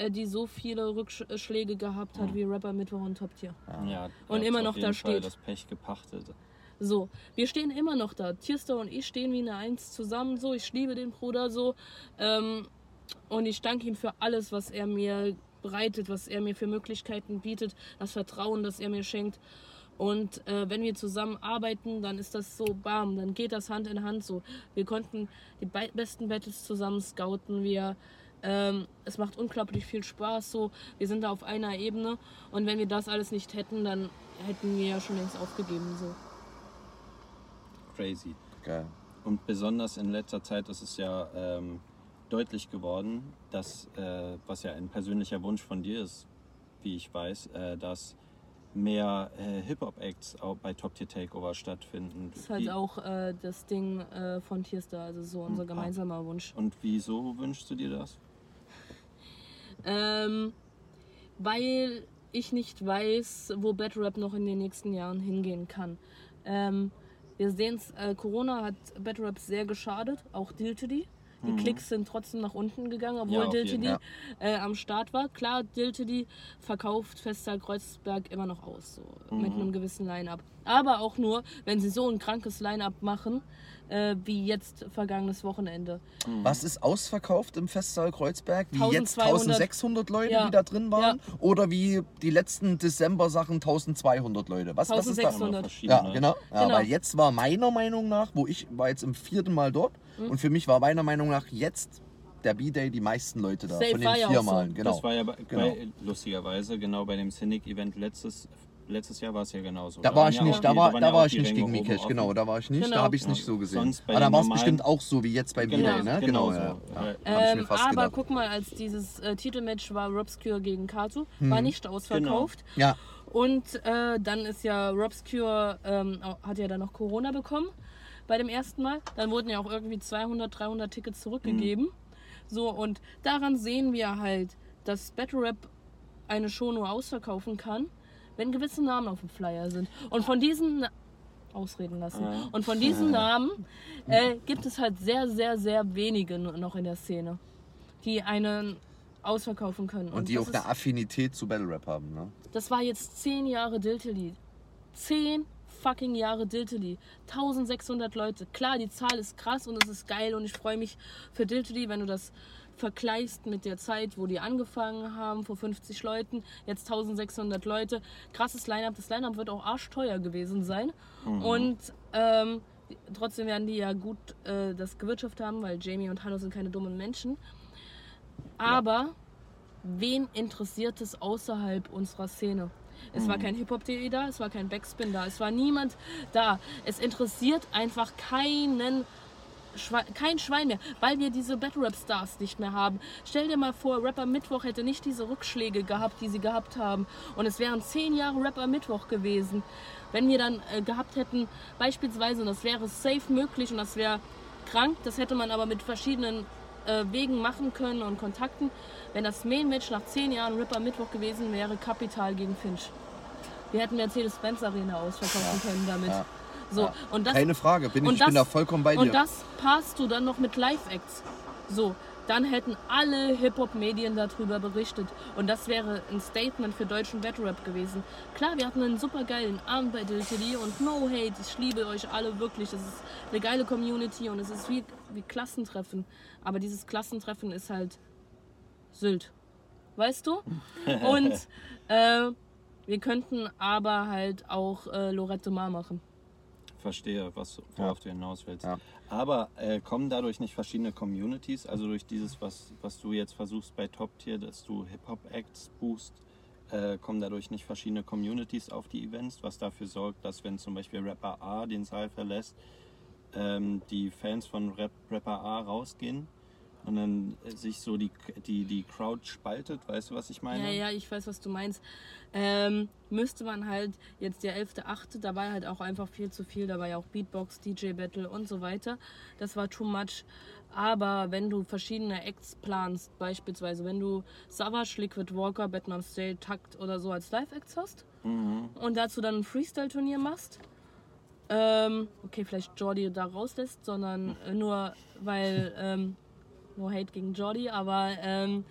die so viele Rückschläge gehabt hat wie Rapper Mittwoch und Top Tier. Ja, Und immer auf noch jeden da Fall steht. das Pech gepachtet. So, wir stehen immer noch da. Tierstar und ich stehen wie eine Eins zusammen. So, ich liebe den Bruder so. Ähm, und ich danke ihm für alles, was er mir bereitet, was er mir für Möglichkeiten bietet, das Vertrauen, das er mir schenkt. Und äh, wenn wir zusammen arbeiten, dann ist das so bam, dann geht das Hand in Hand so. Wir konnten die be besten Battles zusammen scouten. Wir, ähm, es macht unglaublich viel Spaß so. Wir sind da auf einer Ebene. Und wenn wir das alles nicht hätten, dann hätten wir ja schon längst aufgegeben so. Crazy. Geil. Und besonders in letzter Zeit ist es ja ähm, deutlich geworden, dass, äh, was ja ein persönlicher Wunsch von dir ist, wie ich weiß, äh, dass mehr äh, Hip-Hop-Acts auch bei Top Tier Takeover stattfinden. Das ist halt Wie- auch äh, das Ding äh, von Tierstar, also so unser Hm, ah. gemeinsamer Wunsch. Und wieso wünschst du dir das? Ähm, weil ich nicht weiß, wo Battle Rap noch in den nächsten Jahren hingehen kann. Ähm, wir sehen es, äh, Corona hat Battle Rap sehr geschadet, auch Diltedy. Die Klicks sind trotzdem nach unten gegangen, obwohl Mhm. Ja, Diltedy Fall. äh, am Start war. Klar, Diltedy verkauft Festsaal Kreuzberg immer noch aus, so, mit Mhm. einem gewissen Line-Up. Aber auch nur, wenn sie so ein krankes Line-Up machen, äh, wie jetzt vergangenes Wochenende. Was ist ausverkauft im Festsaal Kreuzberg? Wie jetzt 1200 1600 Leute, Ja. die da drin waren? Oder wie die letzten Dezember-Sachen 1200 Leute? Was, was ist da? 1600. Ja, genau. Ja, Genau. Weil jetzt war meiner Meinung nach, wo ich war jetzt im vierten Mal dort Hm? und für mich war meiner Meinung nach jetzt der B-Day die meisten Leute da. Safe von den war vier so. Genau. Das war ja bei, Genau. bei, lustigerweise genau bei dem Cynic-Event letztes, letztes Jahr war es ja genauso. Da war waren ich nicht, da die- war, da ja war ich nicht gegen Ränge Mikesh, genau, da war ich nicht, Genau. da habe ich es nicht so gesehen. Aber da den war es bestimmt auch so wie jetzt beim Genau, B-Day, ne? genau ja. so. ja. Ja. Ähm, mir fast aber gedacht. guck mal, als dieses äh, Titelmatch war Robscure gegen Kato, war Hm. nicht ausverkauft. Ja, Und äh, dann ist ja Robscure, ähm, hat ja dann noch Corona bekommen bei dem ersten Mal. Dann wurden ja auch irgendwie 200, 300 Tickets zurückgegeben. So, und daran sehen wir halt, dass Battle Rap eine Show nur ausverkaufen kann, wenn gewisse Namen auf dem Flyer sind. Und von diesen Na- ausreden lassen. Und von diesen Namen äh, gibt es halt sehr, sehr, sehr wenige noch in der Szene, die einen ausverkaufen können. und die das auch eine Affinität zu Battle Rap haben, ne? das war jetzt zehn Jahre Diltily. Zehn fucking Jahre Diltily. 1600 Leute. Klar, die Zahl ist krass und es ist geil und ich freue mich für Diltily, wenn du das vergleichst mit der Zeit, wo die angefangen haben, vor 50 Leuten, jetzt 1600 Leute. Krasses Line-Up. Das Line-Up wird auch arschteuer gewesen sein. Und ähm, trotzdem werden die ja gut äh, das gewirtschaftet haben, weil Jamie und Hanno sind keine dummen Menschen. Aber wen interessiert es außerhalb unserer Szene? Es war kein Hip-Hop.de da, es war kein Backspin da, es war niemand da. Es interessiert einfach keinen Schwe kein Schwein mehr, weil wir diese Battle-Rap-Stars nicht mehr haben. Stell dir mal vor, Rapper Mittwoch hätte nicht diese Rückschläge gehabt, die sie gehabt haben. Und es wären zehn Jahre Rapper Mittwoch gewesen. Wenn wir dann äh, gehabt hätten, beispielsweise, und das wäre safe möglich und das wäre krank, das hätte man aber mit verschiedenen äh, Wegen machen können und Kontakten. Wenn das Main-Match nach zehn Jahren Rapper Mittwoch gewesen wäre, Kapital gegen Finch. Wir hätten Mercedes-Benz Arena ausverkaufen können damit. Ja. So, Ja. und das, Keine Frage, bin ich, ich bin das- da vollkommen bei dir. und das passt du dann noch mit Live-Acts. So, dann hätten alle Hip-Hop-Medien darüber berichtet. Und das wäre ein Statement für deutschen Battle-Rap gewesen. Klar, wir hatten einen super geilen Abend bei DLTD und no hate, ich liebe euch alle wirklich. Es ist eine geile Community und es ist wie, wie Klassentreffen. Aber dieses Klassentreffen ist halt Sylt. weißt du? Und äh, wir könnten aber halt auch äh, Lorette Mar machen. Verstehe, was, worauf du hinaus willst. Ja. Aber äh, kommen dadurch nicht verschiedene Communities, also durch dieses, was, was du jetzt versuchst bei Top Tier, dass du Hip-Hop-Acts buchst, äh, kommen dadurch nicht verschiedene Communities auf die Events, was dafür sorgt, dass wenn zum Beispiel Rapper A den Saal verlässt, ähm, die Fans von Rap Rapper A rausgehen und dann äh, sich so die, die, die Crowd spaltet, weißt du, was ich meine? Ja, ja, ich weiß, was du meinst. Ähm, müsste man halt jetzt der 11.8., da war halt auch einfach viel zu viel, da war ja auch Beatbox, DJ Battle und so weiter. Das war too much. Aber wenn du verschiedene Acts planst, beispielsweise wenn du Savage, Liquid Walker, Batman State, Takt oder so als Live-Acts hast Mhm. und dazu dann ein Freestyle-Turnier machst, ähm, okay, vielleicht Jordi da rauslässt, sondern äh, nur weil, ähm, no hate gegen Jordi, aber ähm,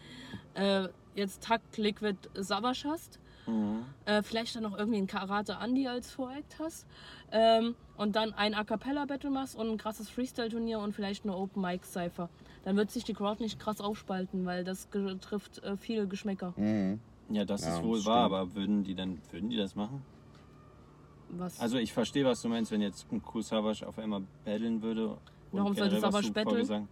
äh, jetzt Takt, Liquid, Savage hast, Mhm. äh, vielleicht dann noch irgendwie ein Karate Andy als Voract hast ähm, und dann ein A Cappella Battle machst und ein krasses Freestyle Turnier und vielleicht eine Open Mic Cypher. Dann wird sich die Crowd nicht krass aufspalten, weil das trifft äh, viele Geschmäcker. Mhm. Ja, das Ja, ist wohl wahr, aber würden die dann, würden die das machen? Was? Also ich verstehe, was du meinst, wenn jetzt ein Savage auf einmal battlen würde. und Warum sollte du battlen?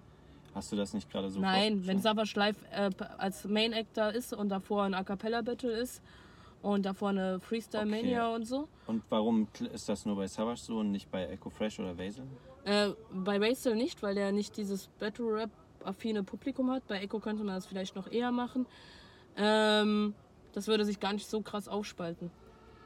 Hast du das nicht gerade so Nein, wenn? Savage Live äh, als Main Actor ist und davor ein A Cappella Battle ist und davor eine Freestyle Mania und so. Und warum ist das nur bei Savage so und nicht bei Echo Fresh oder Vasil? Äh, bei Razel nicht, weil der nicht dieses Battle Rap affine Publikum hat. Bei Echo könnte man das vielleicht noch eher machen. Ähm, das würde sich gar nicht so krass aufspalten.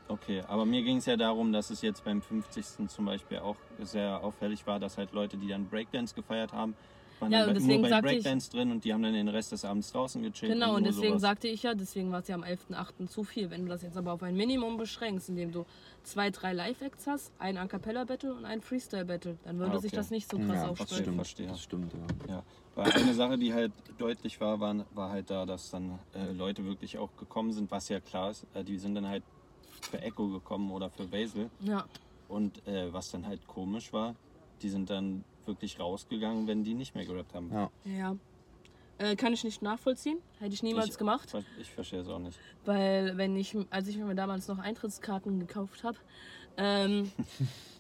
Okay, aber mir ging es ja darum, dass es jetzt beim 50. zum Beispiel auch sehr auffällig war, dass halt Leute, die dann Breakdance gefeiert haben, waren Ja, dann und deswegen nur bei sagte ich- Breakdance drin und die haben dann den Rest des Abends draußen gechillt. Genau, und deswegen sowas. sagte ich ja, deswegen war es ja am 11.8. zu viel. Wenn du das jetzt aber auf ein Minimum beschränkst, indem du zwei, drei Live-Acts hast, ein A Cappella-Battle und ein Freestyle-Battle, dann würde Ah, sich okay. das nicht so krass Ja, das aufspalten. stimmt. verstehe. Das stimmt, ja. Ja, weil eine Sache, die halt deutlich war, war, war halt da, dass dann äh, Leute wirklich auch gekommen sind, was ja klar ist. Äh, die sind dann halt für Echo gekommen oder für Basil. Ja, Und äh, was dann halt komisch war, die sind dann wirklich rausgegangen, wenn die nicht mehr gerappt haben. Ja. ja. Äh, kann ich nicht nachvollziehen. Hätte ich niemals ich, gemacht. Ich verstehe es auch nicht. Weil wenn ich, als ich mir damals noch Eintrittskarten gekauft habe, ähm,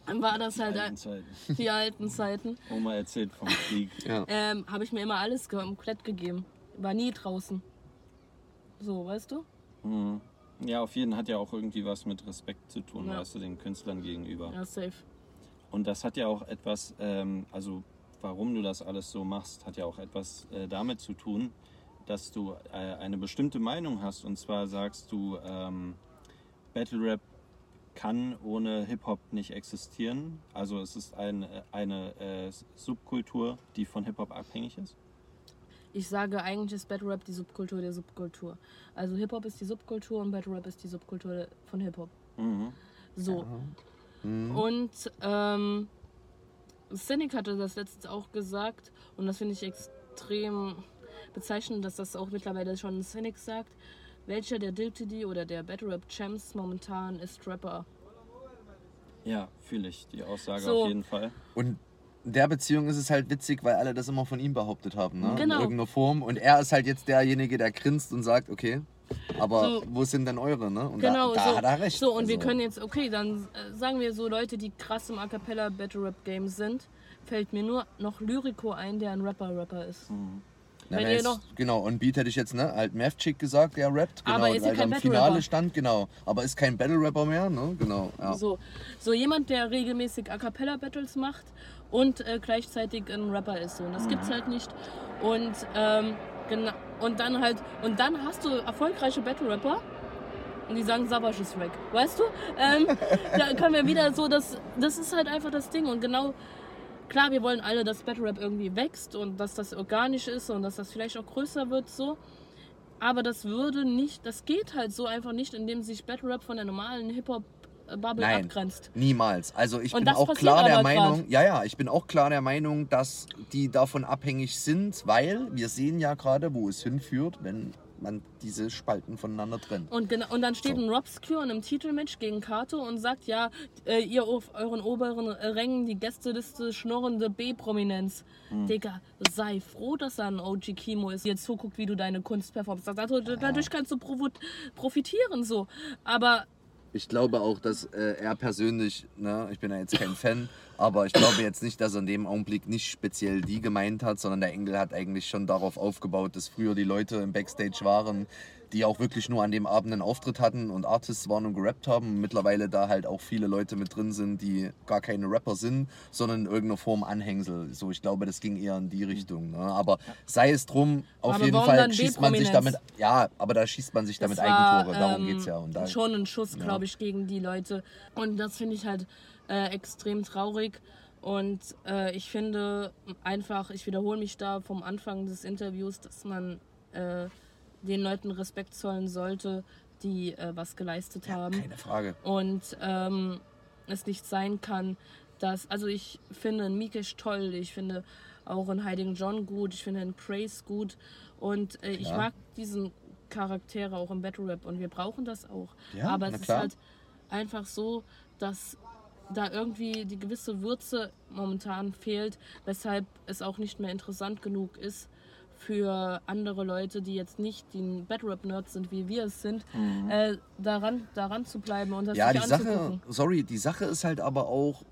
dann war das halt Alten Zeiten. die alten Zeiten, Oma erzählt vom Krieg. Ja. ähm, habe ich mir immer alles komplett gegeben. War nie draußen. So, weißt du? Mhm. Ja, auf jeden hat ja auch irgendwie was mit Respekt zu tun, Ja. weißt du, den Künstlern gegenüber. Ja, safe. Und das hat ja auch etwas, ähm, also warum du das alles so machst, hat ja auch etwas äh, damit zu tun, dass du äh, eine bestimmte Meinung hast. Und zwar sagst du, ähm, Battle Rap kann ohne Hip-Hop nicht existieren. Also es ist ein, äh, eine äh, Subkultur, die von Hip-Hop abhängig ist. Ich sage eigentlich ist Battle Rap die Subkultur der Subkultur. Also Hip-Hop ist die Subkultur und Battle Rap ist die Subkultur von Hip-Hop. Mhm. So. Mhm. Und ähm, Cynic hatte das letztens auch gesagt und das finde ich extrem bezeichnend, dass das auch mittlerweile schon Cynic sagt. Welcher der Diltidi oder der Battle Rap Champs momentan ist Rapper? Ja, fühle ich die Aussage So. auf jeden Fall. Und in der Beziehung ist es halt witzig, weil alle das immer von ihm behauptet haben, ne? Genau. In irgendeiner Form. Und er ist halt jetzt derjenige, der grinst und sagt, okay, aber So. wo sind denn eure, ne? Und Genau, da, da so. hat er recht. So, und wir Also, können jetzt, okay, dann äh, sagen wir so Leute, die krass im A Cappella Battle Rap Game sind, fällt mir nur noch Lyrico ein, der ein Rapper-Rapper ist. Mhm. Na, na, jetzt, noch- genau, on Beat hätte ich jetzt, ne, halt Math Chick gesagt, der rappt, genau, Aber ist weil er kein Battle Finale stand, genau. Aber ist kein Battle Rapper mehr, ne? Genau, ja. So, so jemand, der regelmäßig A Cappella Battles macht und äh, gleichzeitig ein Rapper ist. So. Und das gibt's halt nicht. Und ähm, genau und dann halt und dann hast du erfolgreiche Battle Rapper und die sagen Savage ist weg. Weißt du? Ähm, da können wir wieder so das das ist halt einfach das Ding und genau klar, wir wollen alle, dass Battle Rap irgendwie wächst und dass das organisch ist und dass das vielleicht auch größer wird so. Aber das würde nicht, das geht halt so einfach nicht, indem sich Battle Rap von der normalen Hip-Hop-Bubble Nein. abgrenzt. Niemals. Also ich Und bin auch klar der Meinung, grad. ja, ja, ich bin auch klar der Meinung, dass die davon abhängig sind, weil wir sehen ja gerade, wo es hinführt, wenn man diese Spalten voneinander trennt. Und, genau, und dann steht So. ein Robscure in einem Titelmatch gegen Kato und sagt, ja, äh, ihr auf euren oberen äh, Rängen die Gästeliste schnurrende B-Prominenz. Hm. Digga, sei froh, dass da ein OG Kimo ist, jetzt zuguckt, wie du deine Kunst performst. Dadurch, dadurch kannst du profitieren so. Aber Ich glaube auch, dass äh, er persönlich, ne, ich bin ja jetzt kein Fan, aber ich glaube jetzt nicht, dass er in dem Augenblick nicht speziell die gemeint hat, sondern der Engel hat eigentlich schon darauf aufgebaut, dass früher die Leute im Backstage waren, die auch wirklich nur an dem Abend einen Auftritt hatten und Artists waren und gerappt haben. Mittlerweile da halt auch viele Leute mit drin sind, die gar keine Rapper sind, sondern in irgendeiner Form Anhängsel. So, ich glaube, das ging eher in die Richtung. Ne? Aber sei es drum, auf Aber jeden Fall schießt man sich damit, ja, aber da schießt man sich damit war, Eigentore. Darum ähm, geht's ja. Und da, schon ein Schuss, glaube ich, gegen die Leute. Und das finde ich halt äh, extrem traurig. Und äh, ich finde einfach, ich wiederhole mich da vom Anfang des Interviews, dass man äh, den Leuten Respekt zollen sollte, die äh, was geleistet haben. keine Frage. Und ähm, es nicht sein kann, dass, also ich finde einen Mikesh toll, ich finde auch einen Heiligen John gut, ich finde einen Praise gut und äh, ich mag diesen Charaktere auch im Battle Rap und wir brauchen das auch. Ja, Aber es ist halt einfach so, dass da irgendwie die gewisse Würze momentan fehlt, weshalb es auch nicht mehr interessant genug ist für andere Leute, die jetzt nicht die Battle Rap Nerds sind, wie wir es sind, äh, daran, daran zu bleiben und das Mhm. Ja, die Sache, sorry, die Sache ist halt aber auch,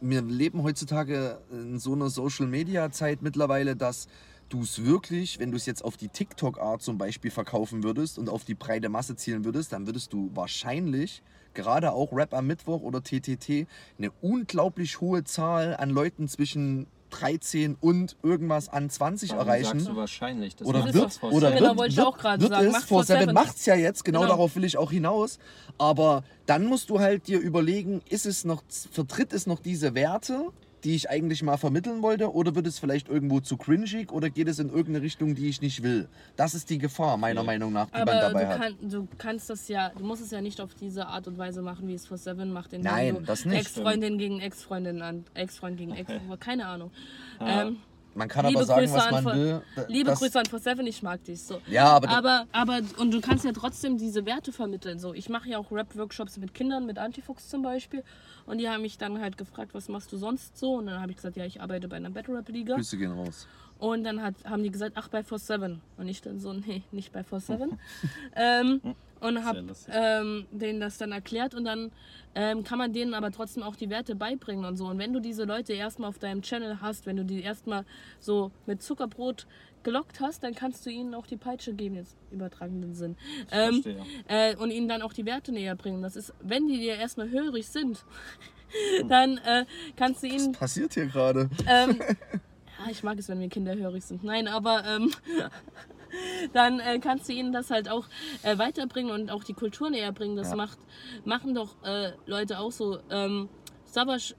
wir leben heutzutage in so einer Social Media Zeit mittlerweile, dass du es wirklich, wenn du es jetzt auf die TikTok-Art zum Beispiel verkaufen würdest und auf die breite Masse zielen würdest, dann würdest du wahrscheinlich, gerade auch Rap am Mittwoch oder TTT, eine unglaublich hohe Zahl an Leuten zwischen 13 und irgendwas an 20 Warum erreichen. sagst du wahrscheinlich? Das Oder wird, vor oder Seven. Genau, wird, wollte ich wird, auch gerade wird sagen. es, Seven Seven. macht es ja jetzt, genau, Genau. darauf will ich auch hinaus. Aber dann musst du halt dir überlegen, ist es noch, vertritt es noch diese Werte, die ich eigentlich mal vermitteln wollte, oder wird es vielleicht irgendwo zu cringig oder geht es in irgendeine Richtung, die ich nicht will? Das ist die Gefahr, meiner Okay. Meinung nach, die man Aber dabei du, hat. kann, du kannst das ja, du musst es ja nicht auf diese Art und Weise machen, wie es For Seven macht, indem Nein, du das nicht. Ex-Freundin gegen Ex-Freundin an, Ex-Freund gegen Ex, keine Ahnung. Ähm, Man kann liebe aber sagen, Grüße was an man will. Liebe das, Grüße an For Seven, ich mag dich so. Ja, aber, Aber, aber, und du kannst ja trotzdem diese Werte vermitteln. So, ich mache ja auch Rap-Workshops mit Kindern, mit Antifuchs zum Beispiel. Und die haben mich dann halt gefragt, was machst du sonst so? Und dann habe ich gesagt, ja, ich arbeite bei einer Battle-Rap-Liga. Grüße gehen raus. Und dann hat, haben die gesagt, ach, bei 4-7. Und ich dann so, nee, nicht bei 4-7. ähm, und habe ähm, denen das dann erklärt und dann ähm, kann man denen aber trotzdem auch die Werte beibringen und so. Und wenn du diese Leute erstmal auf deinem Channel hast, wenn du die erstmal so mit Zuckerbrot gelockt hast, dann kannst du ihnen auch die Peitsche geben, jetzt übertragenen Sinn. Ähm, äh, und ihnen dann auch die Werte näher bringen. Das ist, wenn die dir erstmal hörig sind, dann äh, kannst du ihnen Passiert hier gerade. ähm, ja, ich mag es, wenn mir Kinder hörig sind. Nein, aber ähm, dann äh, kannst du ihnen das halt auch äh, weiterbringen und auch die Kultur näher bringen. Das Ja. macht, machen doch äh, Leute auch so. Ähm, Savage,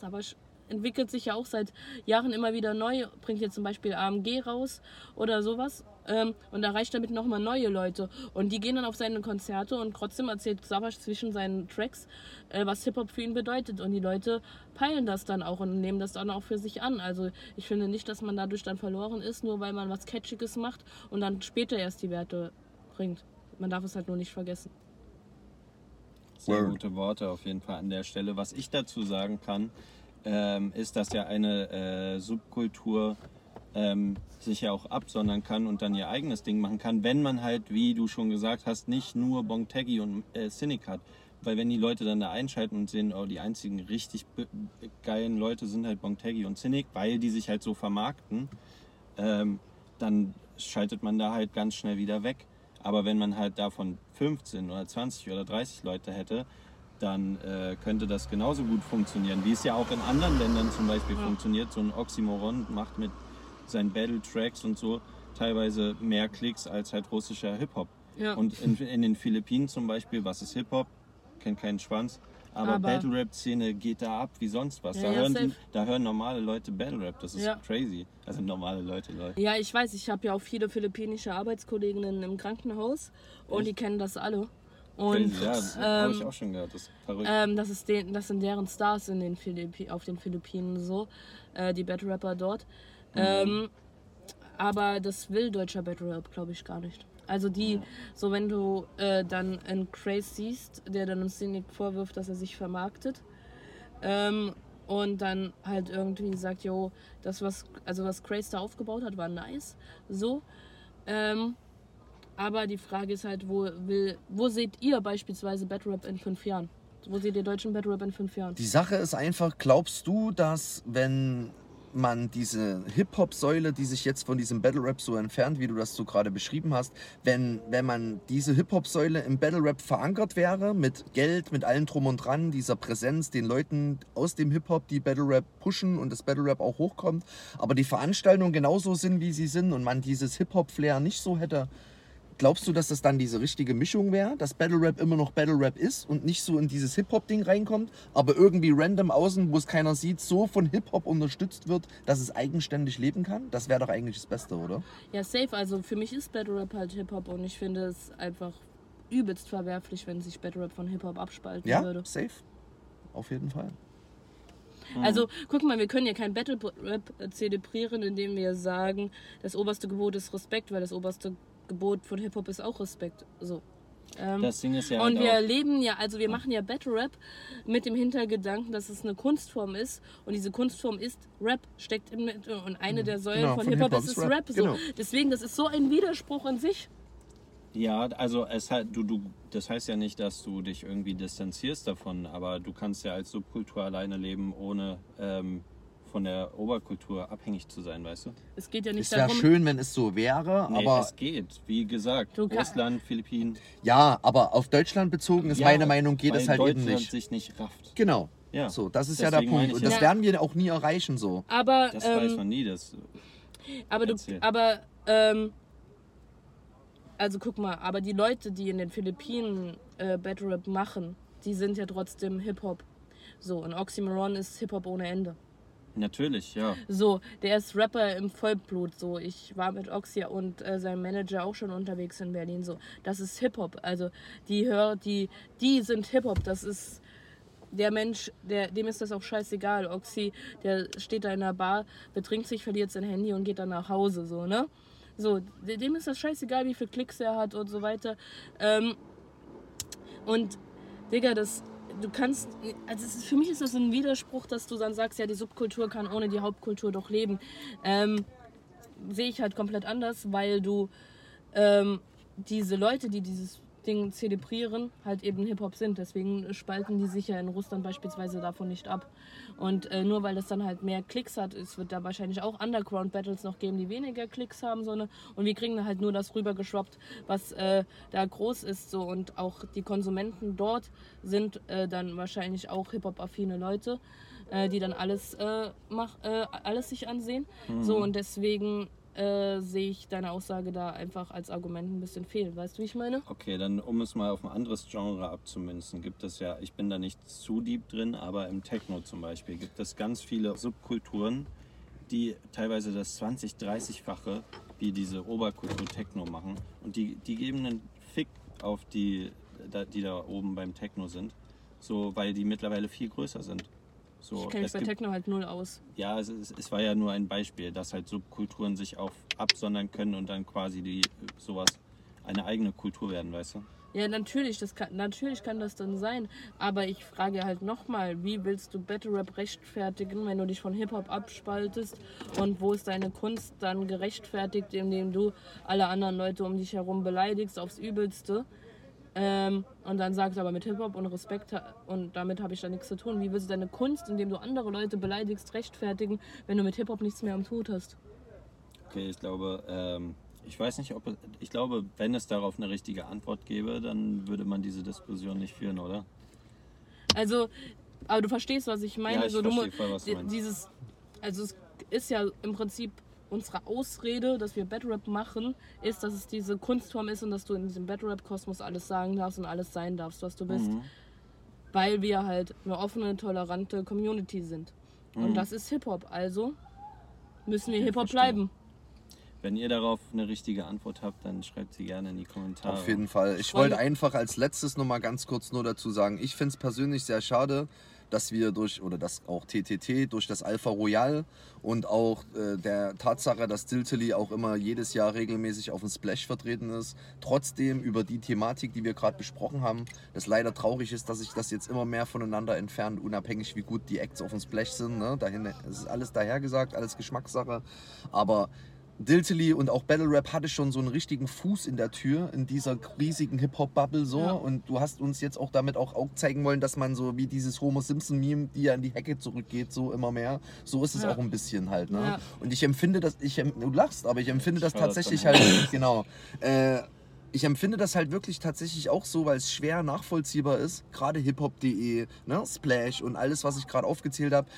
Savage entwickelt sich ja auch seit Jahren immer wieder neu, bringt jetzt zum Beispiel AMG raus oder sowas ähm, und erreicht damit nochmal neue Leute. Und die gehen dann auf seine Konzerte und trotzdem erzählt Savage zwischen seinen Tracks, äh, was Hip-Hop für ihn bedeutet. Und die Leute peilen das dann auch und nehmen das dann auch für sich an. Also ich finde nicht, dass man dadurch dann verloren ist, nur weil man was Catchiges macht und dann später erst die Werte bringt. Man darf es halt nur nicht vergessen. Sehr gute Worte auf jeden Fall an der Stelle. Was ich dazu sagen kann, ähm, ist, dass ja eine äh, Subkultur ähm, sich ja auch absondern kann und dann ihr eigenes Ding machen kann, wenn man halt, wie du schon gesagt hast, nicht nur Bongtaggy und äh, Cynic hat. Weil wenn die Leute dann da einschalten und sehen, oh, die einzigen richtig geilen Leute sind halt Bongtaggy und Cynic, weil die sich halt so vermarkten, ähm, dann schaltet man da halt ganz schnell wieder weg. Aber wenn man halt davon 15 oder 20 oder 30 Leute hätte, dann äh, könnte das genauso gut funktionieren, wie es ja auch in anderen Ländern zum Beispiel Ja. funktioniert. So ein Oxymoron macht mit seinen Battle-Tracks und so teilweise mehr Klicks als halt russischer Hip-Hop. Ja. Und in, in den Philippinen zum Beispiel, was ist Hip-Hop? Kennt keinen Schwanz. Aber, Aber- Battle-Rap-Szene geht da ab wie sonst was. Ja, da, ja, hören die, da hören normale Leute Battle-Rap. Das ist Ja. crazy. Also normale Leute, Leute. Ja, ich weiß, ich habe ja auch viele philippinische Arbeitskolleginnen im Krankenhaus und die kennen das alle. Und ja, das habe ich ähm, auch schon gehört. Das ist verrückt. ähm, das, ist den, das sind deren Stars in den Philippi auf den Philippinen so, äh, die Battle Rapper dort. Mhm. Ähm, Aber das will deutscher Battle Rap, glaube ich, gar nicht. Also die, so wenn du äh, dann einen Craze siehst, der dann dem Cynic vorwirft, dass er sich vermarktet ähm, und dann halt irgendwie sagt, jo, das was, also was Craze da aufgebaut hat, war nice, so. Ähm, aber die Frage ist halt, wo will, wo seht ihr beispielsweise Battle Rap in fünf Jahren? Wo seht ihr deutschen Battle Rap in fünf Jahren? Die Sache ist einfach, glaubst du, dass wenn man diese Hip-Hop-Säule, die sich jetzt von diesem Battle-Rap so entfernt, wie du das so gerade beschrieben hast, wenn, wenn man diese Hip-Hop-Säule im Battle-Rap verankert wäre, mit Geld, mit allem drum und dran, dieser Präsenz, den Leuten aus dem Hip-Hop, die Battle-Rap pushen und das Battle-Rap auch hochkommt, aber die Veranstaltungen genauso sind, wie sie sind und man dieses Hip-Hop-Flair nicht so hätte, Glaubst du, dass das dann diese richtige Mischung wäre, dass Battle Rap immer noch Battle Rap ist und nicht so in dieses Hip-Hop-Ding reinkommt, aber irgendwie random außen, wo es keiner sieht, so von Hip-Hop unterstützt wird, dass es eigenständig leben kann? Das wäre doch eigentlich das Beste, oder? Ja, safe. Also für mich ist Battle Rap halt Hip-Hop und ich finde es einfach übelst verwerflich, wenn sich Battle Rap von Hip-Hop abspalten Ja, würde. safe. Auf jeden Fall. Also guck mal, wir können ja kein Battle Rap zelebrieren, indem wir sagen, das oberste Gebot ist Respekt, weil das oberste Gebot von Hip-Hop ist auch Respekt. So. Ähm, Das Ding ist ja und halt wir auch, leben ja, also wir machen ja Battle Rap mit dem Hintergedanken, dass es eine Kunstform ist und diese Kunstform ist Rap, steckt in und eine der Säulen Genau, von, von Hip-Hop Hip-Hop ist ist es Rap, Rap. so. genau. Deswegen, das ist so ein Widerspruch an sich. ja, also es hat, du, du, das heißt ja nicht, dass du dich irgendwie distanzierst davon, aber du kannst ja als Subkultur alleine leben, ohne ähm, von der Oberkultur abhängig zu sein, weißt du? Es geht ja nicht Es wäre darum, schön, wenn es so wäre, Nee, aber es geht, wie gesagt. Du Russland, Philippinen. ja, aber auf Deutschland bezogen ist Ja, meine Meinung, geht es halt Deutschland eben nicht. sich nicht rafft. Genau. Ja. So, das ist ja der Deswegen Punkt. Und das ja. werden wir auch nie erreichen so. aber, Das weiß ähm, man nie. Das, aber du, aber, ähm, also guck mal, aber die Leute, die in den Philippinen äh, Battle Rap machen, die sind ja trotzdem Hip-Hop. So, und Oxymoron ist Hip-Hop ohne Ende. Natürlich, ja. So, der ist Rapper im Vollblut. So, ich war mit Oxy und äh, seinem Manager auch schon unterwegs in Berlin. So, das ist Hip Hop. Also die hör, die, die sind Hip Hop. Das ist der Mensch, der, dem ist das auch scheißegal. Oxy, der steht da in der Bar, betrinkt sich, verliert sein Handy und geht dann nach Hause. So, ne? So, de- dem ist das scheißegal, wie viele Klicks er hat und so weiter. Ähm, und Digga, das, du kannst, also ist, für mich ist das ein Widerspruch, dass du dann sagst, ja, die Subkultur kann ohne die Hauptkultur doch leben. Ähm, Sehe ich halt komplett anders, weil du ähm, diese Leute, die dieses Ding zelebrieren, halt eben Hip-Hop sind. Deswegen spalten die sich ja in Russland beispielsweise davon nicht ab. Und äh, nur weil das dann halt mehr Klicks hat, es wird da wahrscheinlich auch Underground-Battles noch geben, die weniger Klicks haben. So ne? Und wir kriegen da halt nur das rübergeschwappt, was äh, da groß ist. So. Und auch die Konsumenten dort sind äh, dann wahrscheinlich auch Hip-Hop-affine Leute, äh, die dann alles, äh, mach, äh, alles sich ansehen. So und deswegen äh, sehe ich deine Aussage da einfach als Argument ein bisschen fehl. Weißt du, wie ich meine? Okay, dann um es mal auf ein anderes Genre abzumünzen, gibt es ja, ich bin da nicht zu deep drin, aber im Techno zum Beispiel gibt es ganz viele Subkulturen, die teilweise das 20, 30-fache wie diese Oberkultur Techno machen. Und die, die geben einen Fick auf die, die da oben beim Techno sind, so, weil die mittlerweile viel größer sind. So, Ich kenne mich es bei Techno halt null aus. ja, es, ist, es war ja nur ein Beispiel, dass halt Subkulturen sich auf absondern können und dann quasi die sowas eine eigene Kultur werden, weißt du? Ja, natürlich, das kann, natürlich kann das dann sein. Aber ich frage halt nochmal, wie willst du Battle Rap rechtfertigen, wenn du dich von Hip-Hop abspaltest? Und wo ist deine Kunst dann gerechtfertigt, indem du alle anderen Leute um dich herum beleidigst aufs Übelste? Ähm, und dann sagst aber mit Hip-Hop und Respekt und damit habe ich da nichts zu tun. Wie willst du deine Kunst, indem du andere Leute beleidigst, rechtfertigen, wenn du mit Hip-Hop nichts mehr am Tut hast? Okay, ich glaube, ähm, ich weiß nicht, ob ich glaube, wenn es darauf eine richtige Antwort gäbe, dann würde man diese Diskussion nicht führen, oder? Also, aber du verstehst, was ich meine. Ja, ich so, du, mu- verstehe voll, was du meinst. Dieses, also es ist ja im Prinzip unsere Ausrede, dass wir Battle Rap machen, ist, dass es diese Kunstform ist und dass du in diesem Battle Rap Kosmos alles sagen darfst und alles sein darfst, was du bist, Mhm. weil wir halt eine offene, tolerante Community sind. Und Mhm. das ist Hip Hop, also müssen wir Okay, Hip Hop verstehe. bleiben. Wenn ihr darauf eine richtige Antwort habt, dann schreibt sie gerne in die Kommentare. Auf jeden Fall. Ich wollte einfach als letztes noch mal ganz kurz nur dazu sagen, ich finde es persönlich sehr schade, dass wir durch, oder dass auch TTT durch das Alpha Royal und auch äh, der Tatsache, dass Diltily auch immer jedes Jahr regelmäßig auf dem Splash vertreten ist, trotzdem über die Thematik, die wir gerade besprochen haben, das leider traurig ist, dass sich das jetzt immer mehr voneinander entfernt, unabhängig wie gut die Acts auf dem Splash sind. Ne? Dahin, es ist alles dahergesagt, alles Geschmackssache. Aber Diltily und auch Battle Rap hatte schon so einen richtigen Fuß in der Tür in dieser riesigen Hip-Hop-Bubble so. Ja. Und du hast uns jetzt auch damit auch, auch zeigen wollen, dass man so wie dieses Homer Simpson-Meme, die ja in die Hecke zurückgeht, so immer mehr. So ist es Ja. auch ein bisschen halt. Ne? Ja. Und ich empfinde das, ich, du lachst, aber ich empfinde das schaue das tatsächlich dann halt, genau. Äh, ich empfinde das halt wirklich tatsächlich auch so, weil es schwer nachvollziehbar ist. Gerade hiphop.de, ne, Splash und alles, was ich gerade aufgezählt habe.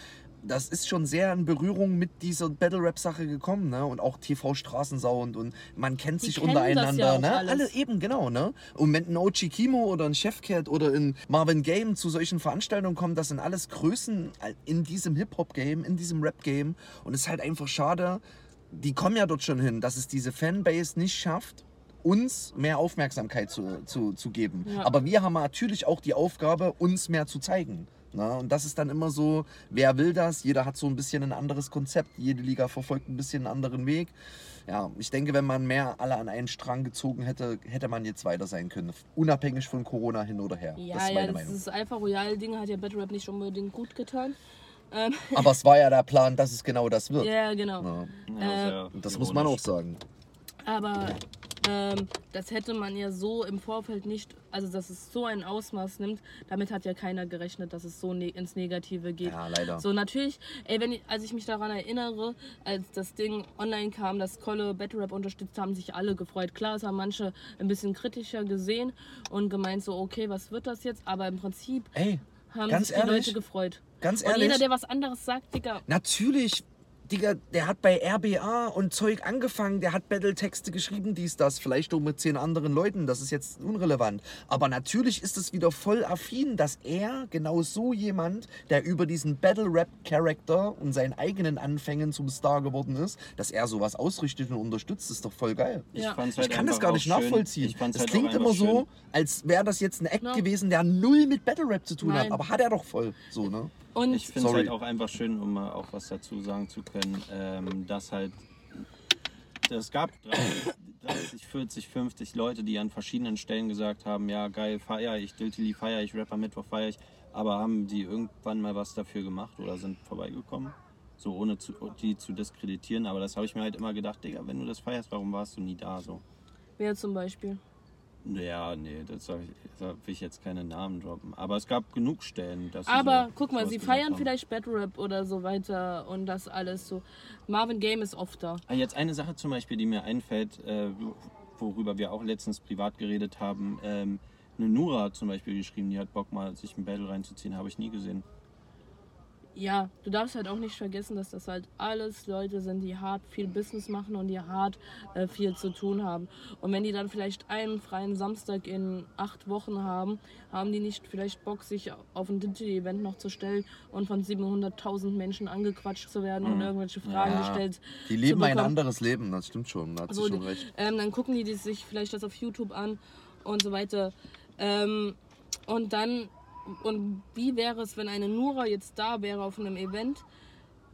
Das ist schon sehr in Berührung mit dieser Battle-Rap-Sache gekommen, ne? Und auch TV Straßensound und man kennt Die sich untereinander, ja ne? alles. Alle eben, genau, ne? Und wenn ein OG Kimo oder ein Chefcat oder ein Marvin Game zu solchen Veranstaltungen kommen, das sind alles Größen in diesem Hip-Hop-Game, in diesem Rap-Game. Und es ist halt einfach schade, die kommen ja dort schon hin, dass es diese Fanbase nicht schafft, uns mehr Aufmerksamkeit zu, zu, zu geben. Ja. Aber wir haben natürlich auch die Aufgabe, uns mehr zu zeigen. Na, und das ist dann immer so, wer will das? Jeder hat so ein bisschen ein anderes Konzept. Jede Liga verfolgt ein bisschen einen anderen Weg. Ja, ich denke, wenn man mehr alle an einen Strang gezogen hätte, hätte man jetzt weiter sein können. Unabhängig von Corona hin oder her. Ja, das ist ja, meine das Meinung. ist Alpha Royal-Ding hat ja Battle Rap nicht unbedingt gut getan. Ähm, Aber es war ja der Plan, dass es genau das wird. ja, genau. Ja, Ja, sehr und das muss man auch sagen. Aber ähm, das hätte man ja so im Vorfeld nicht, also dass es so ein Ausmaß nimmt, damit hat ja keiner gerechnet, dass es so ne ins Negative geht. Ja, leider. So natürlich, ey, wenn ich, als ich mich daran erinnere, als das Ding online kam, dass Kolle Battle Rap unterstützt, haben sich alle gefreut. Klar, es haben manche ein bisschen kritischer gesehen und gemeint so, okay, was wird das jetzt? Aber im Prinzip Ey, haben sich die ehrlich? Leute gefreut. ganz Und ehrlich. jeder, der was anderes sagt, Digga, Natürlich, Digga, der hat bei RBA und Zeug angefangen, der hat Battle-Texte geschrieben, dies, das, vielleicht auch mit zehn anderen Leuten, das ist jetzt unrelevant. Aber natürlich ist es wieder voll affin, dass er, genau so jemand, der über diesen Battle-Rap-Charakter und seinen eigenen Anfängen zum Star geworden ist, dass er sowas ausrichtet und unterstützt, ist doch voll geil. Ich, Ja. fand's Ich halt kann das gar nicht schön. nachvollziehen. Es halt klingt immer einfach so, schön. als wäre das jetzt ein Act Ja. gewesen, der null mit Battle Rap zu tun hat. Nein. Aber hat er doch voll. So, ne? Und Ich finde es halt auch einfach schön, um mal auch was dazu sagen zu können, ähm, dass halt es gab 30, 30, 40, 50 Leute, die an verschiedenen Stellen gesagt haben, ja geil, feier ich, Diltily feier ich, Rapper Mittwoch feier ich, aber haben die irgendwann mal was dafür gemacht oder sind vorbeigekommen? So ohne zu, die zu diskreditieren, aber das habe ich mir halt immer gedacht, Digga, wenn du das feierst, warum warst du nie da so? wer zum Beispiel? Ja, nee, das sag ich, da will ich jetzt keine Namen droppen. Aber es gab genug Stellen, dass Aber so guck mal, sie feiern haben. vielleicht Battle Rap oder so weiter und das alles so. Marvin Game ist oft da. Ah, Jetzt eine Sache zum Beispiel, die mir einfällt, äh, worüber wir auch letztens privat geredet haben. Ähm, eine Nura hat zum Beispiel geschrieben, die hat Bock mal sich ein Battle reinzuziehen, habe ich nie gesehen. Ja, du darfst halt auch nicht vergessen, dass das halt alles Leute sind, die hart viel Business machen und die hart äh, viel zu tun haben. Und wenn die dann vielleicht einen freien Samstag in acht Wochen haben, haben die nicht vielleicht Bock, sich auf ein Digital-Event noch zu stellen und von 700.000 Menschen angequatscht zu werden und irgendwelche Fragen Ja, gestellt Die leben ein anderes Leben, das stimmt schon. Da hat sie So, schon recht. Ähm, dann gucken die, die sich vielleicht das auf YouTube an und so weiter. Ähm, und dann, und wie wäre es, wenn eine Nura jetzt da wäre auf einem Event?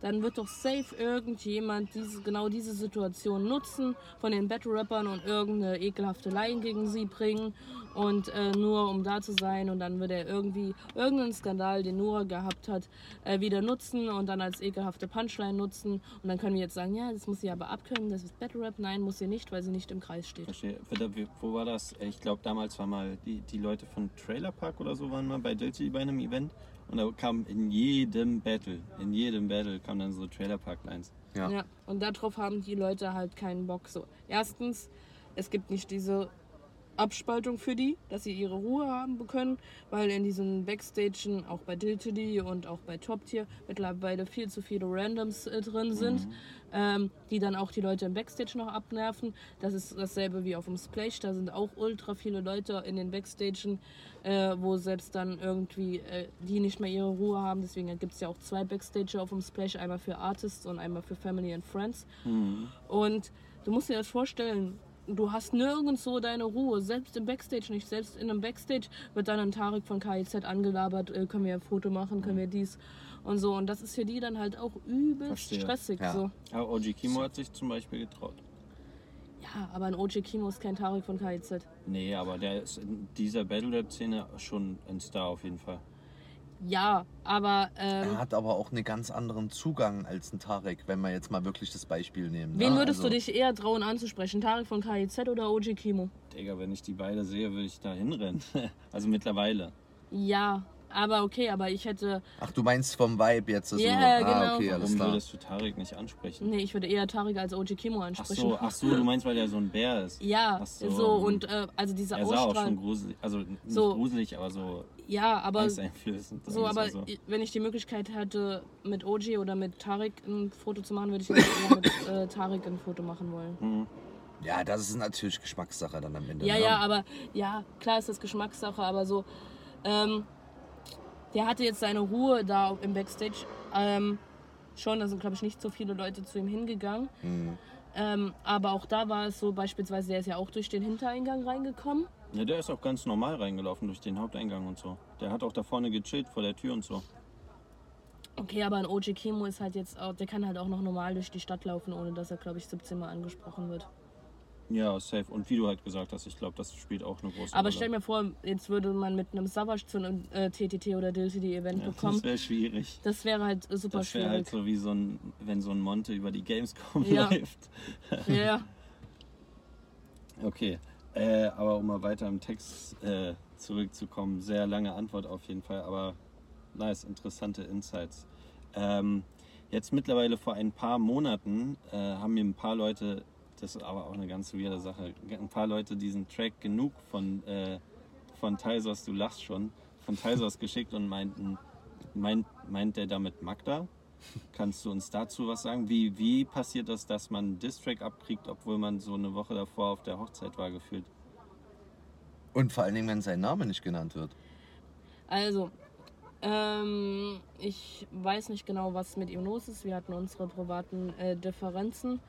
Dann wird doch safe irgendjemand diese, genau diese Situation nutzen von den Battle-Rappern und irgendeine ekelhafte Line gegen sie bringen und äh, nur um da zu sein und dann wird er irgendwie irgendeinen Skandal, den Nura gehabt hat, äh, wieder nutzen und dann als ekelhafte Punchline nutzen und dann können wir jetzt sagen, ja, das muss sie aber abkönnen, das ist Battle Rap. Nein, muss sie nicht, weil sie nicht im Kreis steht. Verstehe. Wo war das? Ich glaube, damals war mal die, die Leute von Trailer Park oder so waren mal bei Dilty bei einem Event. Und da kam in jedem Battle, in jedem Battle kam dann so Trailer Park Lines. Ja. Ja, und darauf haben die Leute halt keinen Bock. So, erstens, es gibt nicht diese Abspaltung für die, dass sie ihre Ruhe haben können, weil in diesen Backstagen, auch bei Diltily und auch bei Top Tier, mittlerweile viel zu viele Randoms äh, drin sind, ähm, die dann auch die Leute im Backstage noch abnerven. Das ist dasselbe wie auf dem Splash, da sind auch ultra viele Leute in den Backstagen, äh, wo selbst dann irgendwie äh, die nicht mehr ihre Ruhe haben. Deswegen gibt es ja auch zwei Backstage auf dem Splash, einmal für Artists und einmal für Family and Friends. Und du musst dir das vorstellen, du hast nirgendwo deine Ruhe, selbst im Backstage nicht. Selbst in einem Backstage wird dann ein Tarek von KIZ angelabert, äh, können wir ein Foto machen, können wir dies und so. Und das ist für die dann halt auch übelst Verstehe. stressig. Ja. So. Aber OG Kimo hat sich zum Beispiel getraut. Ja, aber ein OG Kimo ist kein Tarek von KIZ. Nee, aber der ist in dieser Battle Rap Szene schon ein Star auf jeden Fall. Ja, aber ähm, Er hat aber auch einen ganz anderen Zugang als ein Tarek, wenn wir jetzt mal wirklich das Beispiel nehmen. wen ne? würdest also, du dich eher trauen anzusprechen? Tarek von KIZ oder OG Kimo? Digga, wenn ich die beide sehe, würde ich da hinrennen. also mittlerweile. Ja, aber okay, aber ich hätte. Ach, du meinst vom Vibe jetzt? so. Ja, ah, genau. okay, alles Warum klar. würdest du Tarek nicht ansprechen? Nee, ich würde eher Tarek als OG Kimo Ach ansprechen. so, ach so, du meinst, weil der so ein Bär ist. Ja, Ach so, so, und äh, also diese Er sah auch schon gruselig, also nicht So. gruselig, aber so Ja, aber so, aber mal so. i- wenn ich die Möglichkeit hätte, mit OG oder mit Tarek ein Foto zu machen, würde ich eher mit äh, Tarek ein Foto machen wollen. Mhm. Ja, das ist natürlich Geschmackssache dann am Ende. Ja, ne? ja, aber ja, klar ist das Geschmackssache, aber so, ähm, der hatte jetzt seine Ruhe da im Backstage. Ähm, schon, da sind, glaube ich, nicht so viele Leute zu ihm hingegangen. Mhm. Ähm, aber auch da war es so, beispielsweise, der ist ja auch durch den Hintereingang reingekommen. Ja, der ist auch ganz normal reingelaufen durch den Haupteingang und so. Der hat auch da vorne gechillt vor der Tür und so. Okay, aber ein OG Kimo ist halt jetzt auch, der kann halt auch noch normal durch die Stadt laufen, ohne dass er, glaube ich, 17 Mal angesprochen wird. Ja, safe. Und wie du halt gesagt hast, ich glaube, das spielt auch eine große Aber Rolle. stell mir vor, jetzt würde man mit einem Savage zu einem äh, TTT oder DLTD-Event ja, bekommen. das wäre schwierig. Das wäre halt super Das wäre schwierig. halt so wie so ein, wenn so ein Monte über die Gamescom Ja. läuft. Ja, Okay, äh, aber um mal weiter im Text äh, zurückzukommen, sehr lange Antwort auf jeden Fall, aber nice, interessante Insights. Ähm, jetzt mittlerweile vor ein paar Monaten äh, haben mir ein paar Leute, das ist aber auch eine ganz weirde Sache, ein paar Leute diesen Track genug von, äh, von Taisos, du lachst schon, von Taisos geschickt und meinten, meint, meint der damit Magda? Kannst du uns dazu was sagen? Wie, wie passiert das, dass man einen Distrack abkriegt, obwohl man so eine Woche davor auf der Hochzeit war gefühlt? Und vor allen Dingen, wenn sein Name nicht genannt wird. also, ähm, ich weiß nicht genau, was mit ihm los ist. Wir hatten unsere privaten äh, Differenzen,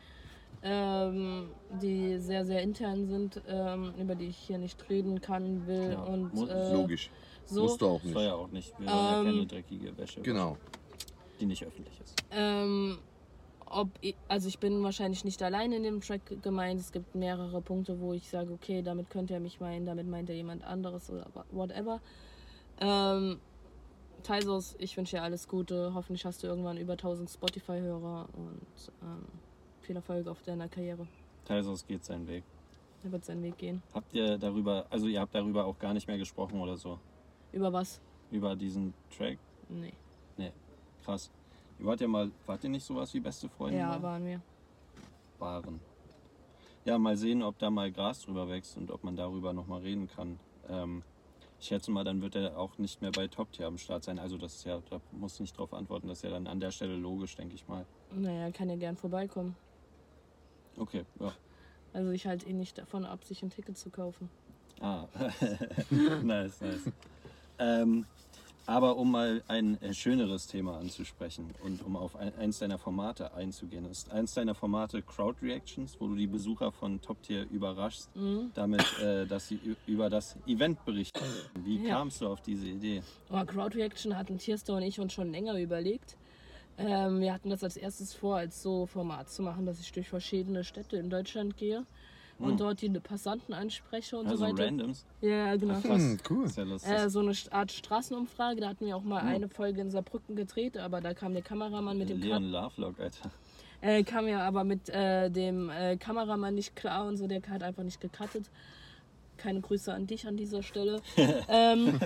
ähm, die sehr, sehr intern sind, ähm, über die ich hier nicht reden kann, will. Klar. Und Muss- äh, Logisch. so. Musst du auch Das nicht. war ja auch nicht. Wir wollen ja Ähm, keine dreckige Wäsche, Genau. Die nicht öffentlich ist. Ähm, ob ich, also ich bin wahrscheinlich nicht allein in dem Track gemeint. Es gibt mehrere Punkte, wo ich sage, okay, damit könnte er mich meinen, damit meint er jemand anderes oder whatever. Ähm, Taisos, ich wünsche dir alles Gute. Hoffentlich hast du irgendwann über 1000 Spotify-Hörer und ähm, viel Erfolg auf deiner Karriere. Taisos geht seinen Weg. Er wird seinen Weg gehen. Habt ihr darüber, also ihr habt darüber auch gar nicht mehr gesprochen oder so? Über was? Über diesen Track? Nee. Krass. Ihr wart ja mal, wart ihr nicht sowas wie beste Freunde? Ja, mal? waren wir. waren. Ja, mal sehen, ob da mal Gras drüber wächst und ob man darüber nochmal reden kann. Ähm, ich schätze mal, dann wird er auch nicht mehr bei Top Tier am Start sein. Also das ist ja, da muss nicht drauf antworten, das ist ja dann an der Stelle logisch, denke ich mal. Naja, kann ja gern vorbeikommen. Okay, ja. Also ich halte ihn nicht davon ab, sich ein Ticket zu kaufen. Ah, nice, nice. Ähm, aber um mal ein äh, schöneres Thema anzusprechen und um auf ein, eins deiner Formate einzugehen, ist eins deiner Formate Crowd Reactions, wo du die Besucher von Top Tier überraschst, Mhm. damit, äh, dass sie über das Event berichten. Wie Ja. kamst du auf diese Idee? Oh, Crowd Reaction hatten Tierstar und ich uns schon länger überlegt. Ähm, wir hatten das als erstes vor, als so Format zu machen, dass ich durch verschiedene Städte in Deutschland gehe und Hm. dort die Passanten anspreche und Also so weiter. Randoms? Ja, genau. Ach. Hm, cool. Ist ja lustig. Äh, so eine Art Straßenumfrage, da hatten wir auch mal eine Folge in Saarbrücken gedreht, aber da kam der Kameramann mit dem Leon Lovelock, Alter. äh, kam ja aber mit äh, dem äh, Kameramann nicht klar und so, der hat einfach nicht gecuttet. Keine Grüße an dich an dieser Stelle. ähm,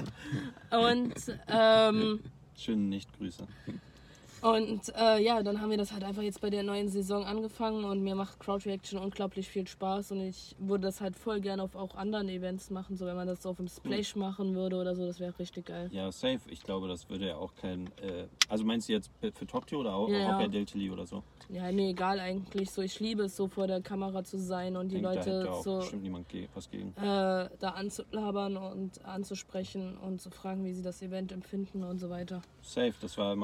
und ähm, Schöne Nichtgrüße. Und äh, ja, dann haben wir das halt einfach jetzt bei der neuen Saison angefangen und mir macht Crowd Reaction unglaublich viel Spaß und ich würde das halt voll gerne auf auch anderen Events machen, so wenn man das so auf dem Splash machen würde oder so, das wäre richtig geil. Ja, safe. Ich glaube, das würde ja auch kein. Äh, also meinst du jetzt für Top Tier oder auch, Ja, auch ja. bei Deltali oder so? Ja, nee, egal eigentlich. So, ich liebe es so vor der Kamera zu sein und die da Leute auch so bestimmt niemand was gegen. äh, da anzulabern und anzusprechen und zu fragen, wie sie das Event empfinden und so weiter. Safe, das war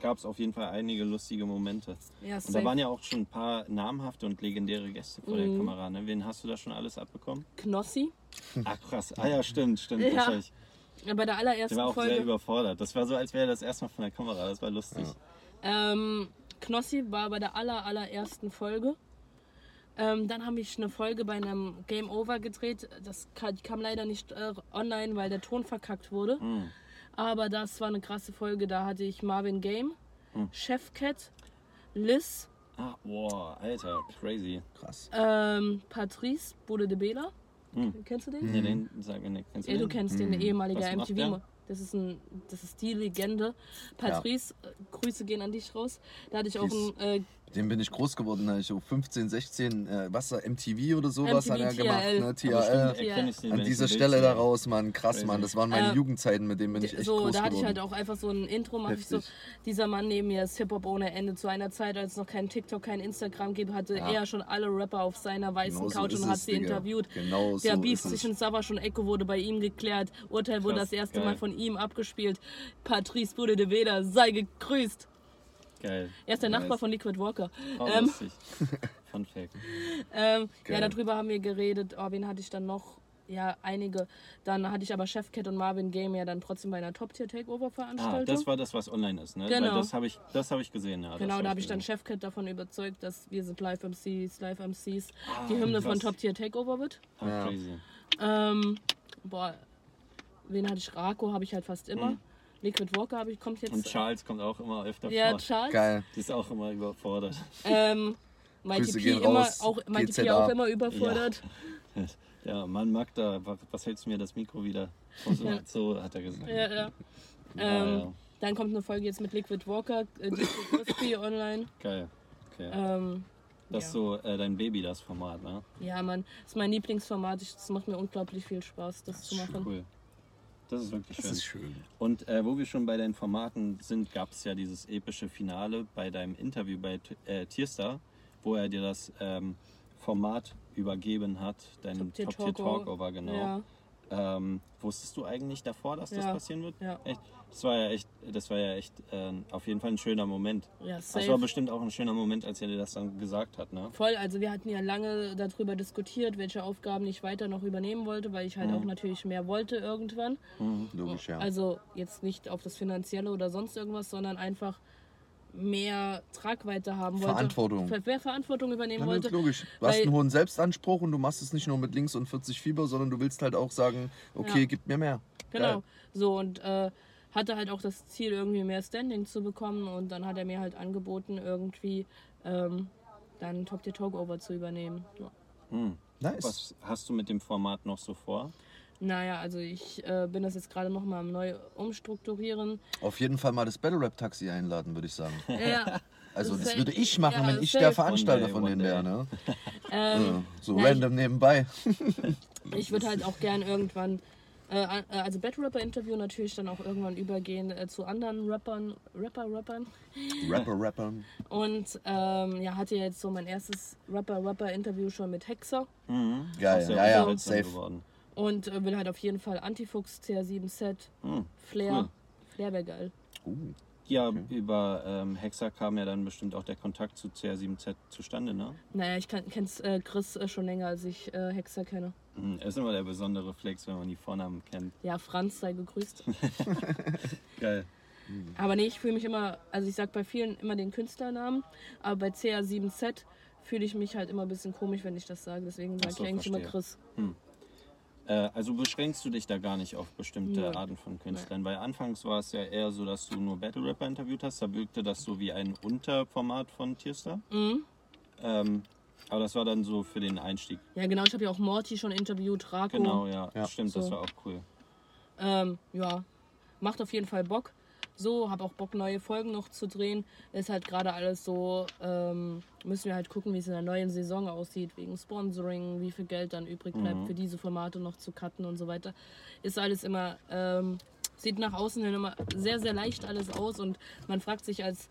gab es auf jeden jeden Fall einige lustige Momente. Ja, Und da waren ja auch schon ein paar namhafte und legendäre Gäste vor Mhm. der Kamera. Ne? Wen hast du da schon alles abbekommen? Knossi. Ach krass. Ah ja, stimmt, stimmt. Ja. wahrscheinlich. Ja, bei der Der allerersten war auch sehr Folge. überfordert. Das war so, als wäre er das erstmal von der Kamera. Das war lustig. Ähm, Knossi war bei der aller, allerersten Folge. Ähm, dann habe ich eine Folge bei einem Game Over gedreht. Das kam, die kam leider nicht äh, online, weil der Ton verkackt wurde. Hm. Aber das war eine krasse Folge. Da hatte ich Marvin Game, Hm. Chefcat, Liz, Ah, boah, Alter, crazy. Krass. ähm, Patrice, Bude de Bela. Hm. Kennst du den? Nee, den sag mir nicht. Kennst Ja, du den? kennst den, der ehemalige Was macht MTV. Das ist, ein, das ist die Legende. Patrice, äh, Grüße gehen an dich raus. Da hatte ich auch ein äh, dem bin ich groß geworden, da ich so 15, 16, äh, was MTV oder sowas hat er MTV, gemacht, TRL. ne? Aber TRL. stimmt, An dieser Bild Stelle sehe. daraus, Mann, krass. Mann. Das waren meine Äh, Jugendzeiten, mit denen bin ich echt so, groß da hatte ich geworden. halt auch einfach so ein Intro, mache ich so, dieser Mann neben mir ist Hip-Hop ohne Ende. Zu einer Zeit, als es noch kein TikTok, kein Instagram gibt, hatte Ja. er schon alle Rapper auf seiner weißen Genau so Couch ist und hat es, sie Digga. interviewt. Genau Der so Beef zwischen Savage und Echo wurde bei ihm geklärt. Urteil wurde Krass, das erste geil. Mal von ihm abgespielt. Patrice Bude de Veda, sei gegrüßt. Geil. Er ist der. Nachbar von Liquid Walker. Oh, Ähm, lustig. Fun Fact. Ähm, ja, darüber haben wir geredet. Oh, wen hatte ich dann noch? Ja, einige. Dann hatte ich aber Chefcat und Marvin Game ja dann trotzdem bei einer Top-Tier-Takeover-Veranstaltung. Ah, das war das, was online ist, ne? Genau. Weil das habe ich, das hab ich gesehen, ja. Genau, da habe ich dann Chefcat davon überzeugt, dass wir sind Live-MCs, Live-MCs, Ah, die Hymne von krass. Top Tier Takeover wird. Ah, Ja. crazy. Ähm, boah, wen hatte ich? Rako habe ich halt fast immer. Liquid Walker habe ich, kommt jetzt. Und Charles kommt auch immer öfter ja, vor. Charles. Geil. Die ist auch immer überfordert. Ähm, Mighty P immer, raus, auch, Mighty P GZA. auch immer überfordert. Ja, Mann, Magda, was, was hältst du mir das Mikro wieder? So, Ja. so hat er gesagt. Ja, ja. Ja, Ähm, ja. Dann kommt eine Folge jetzt mit Liquid Walker, äh, die Crispy online. Geil. Okay. Ähm, das ja. ist so äh, dein Baby, das Format, ne? ja, Mann, das ist mein Lieblingsformat. Ich- Das macht mir unglaublich viel Spaß, das, zu machen. Cool. Das ist wirklich Das schön. ist schön. Und äh, wo wir schon bei deinen Formaten sind, gab es ja dieses epische Finale bei deinem Interview bei äh, Tierstar, wo er dir das ähm, Format übergeben hat, dein Top Tier Top genau. Ja, Ähm, wusstest du eigentlich davor, dass das Ja. passieren wird? ja, Echt? Das war ja echt, das war ja echt äh, auf jeden Fall ein schöner Moment. ja, Das war safe. bestimmt auch ein schöner Moment, als er dir das dann gesagt hat, ne? Voll, also wir hatten ja lange darüber diskutiert, welche Aufgaben ich weiter noch übernehmen wollte, weil ich halt Mhm. auch natürlich mehr wollte irgendwann. Logisch, ja. Also jetzt nicht auf das Finanzielle oder sonst irgendwas, sondern einfach mehr Tragweite haben wollte. Verantwortung. Ver- Mehr Verantwortung übernehmen Ja, wollte. logisch. Du hast einen hohen Selbstanspruch und du machst es nicht nur mit links und 40 Fieber, sondern du willst halt auch sagen, okay, Ja. gib mir mehr. Genau. Geil. So und äh, hatte halt auch das Ziel, irgendwie mehr Standing zu bekommen und dann hat er mir halt angeboten, irgendwie ähm, dann Top Tier Talkover zu übernehmen. Ja. Hm. Nice. Was hast du mit dem Format noch so vor? Naja, also ich äh, bin das jetzt gerade nochmal am neu umstrukturieren. Auf jeden Fall mal das Battle Rap Taxi einladen, würde ich sagen. Ja, Also das Safe. würde ich machen, Ja, wenn ich der Veranstalter von denen wäre. Ne? ähm, Ja, so na, random nebenbei. ich würde halt auch gern irgendwann, äh, äh, also Battle Rapper Interview natürlich dann auch irgendwann übergehen äh, zu anderen Rappern, Rapper, Rappern. Rapper, Rapper. Und ähm, ja, hatte jetzt so mein erstes Rapper-Rapper-Interview schon mit Hexer. Mhm. Geil, sehr ja, ja, unterhaltsam safe. geworden. Und äh, will halt auf jeden Fall Antifuchs, CR7-Set, Hm. Flair. Cool. Flair wäre geil. Uh, Ja, über ähm, Hexer kam ja dann bestimmt auch der Kontakt zu CR7Z zustande, ne? Naja, ich kann, kenn's äh, Chris äh, schon länger, als ich äh, Hexer kenne. Mhm. Ist immer der besondere Flex, wenn man die Vornamen kennt. Ja, Franz sei gegrüßt. Geil. aber nee, ich fühle mich immer, also ich sag bei vielen immer den Künstlernamen, aber bei CR7Z fühle ich mich halt immer ein bisschen komisch, wenn ich das sage. Deswegen sage so, ich eigentlich immer verstehe. Chris. Äh, also beschränkst du dich da gar nicht auf bestimmte Nö. Arten von Künstlern, weil anfangs war es ja eher so, dass du nur Battle Rapper interviewt hast. Da wirkte das so wie ein Unterformat von Tierstar. Mhm. Ähm, aber das war dann so für den Einstieg. Ja, genau, ich habe ja auch Morty schon interviewt, Rako. Genau, ja, Ja. stimmt, das So. war auch cool. Ähm, ja, macht auf jeden Fall Bock. So, habe auch Bock, neue Folgen noch zu drehen. Ist halt gerade alles so, ähm, müssen wir halt gucken, wie es in der neuen Saison aussieht, wegen Sponsoring, wie viel Geld dann übrig bleibt für diese Formate noch zu cutten und so weiter. Ist alles immer, ähm, sieht nach außen hin immer sehr, sehr leicht alles aus und man fragt sich als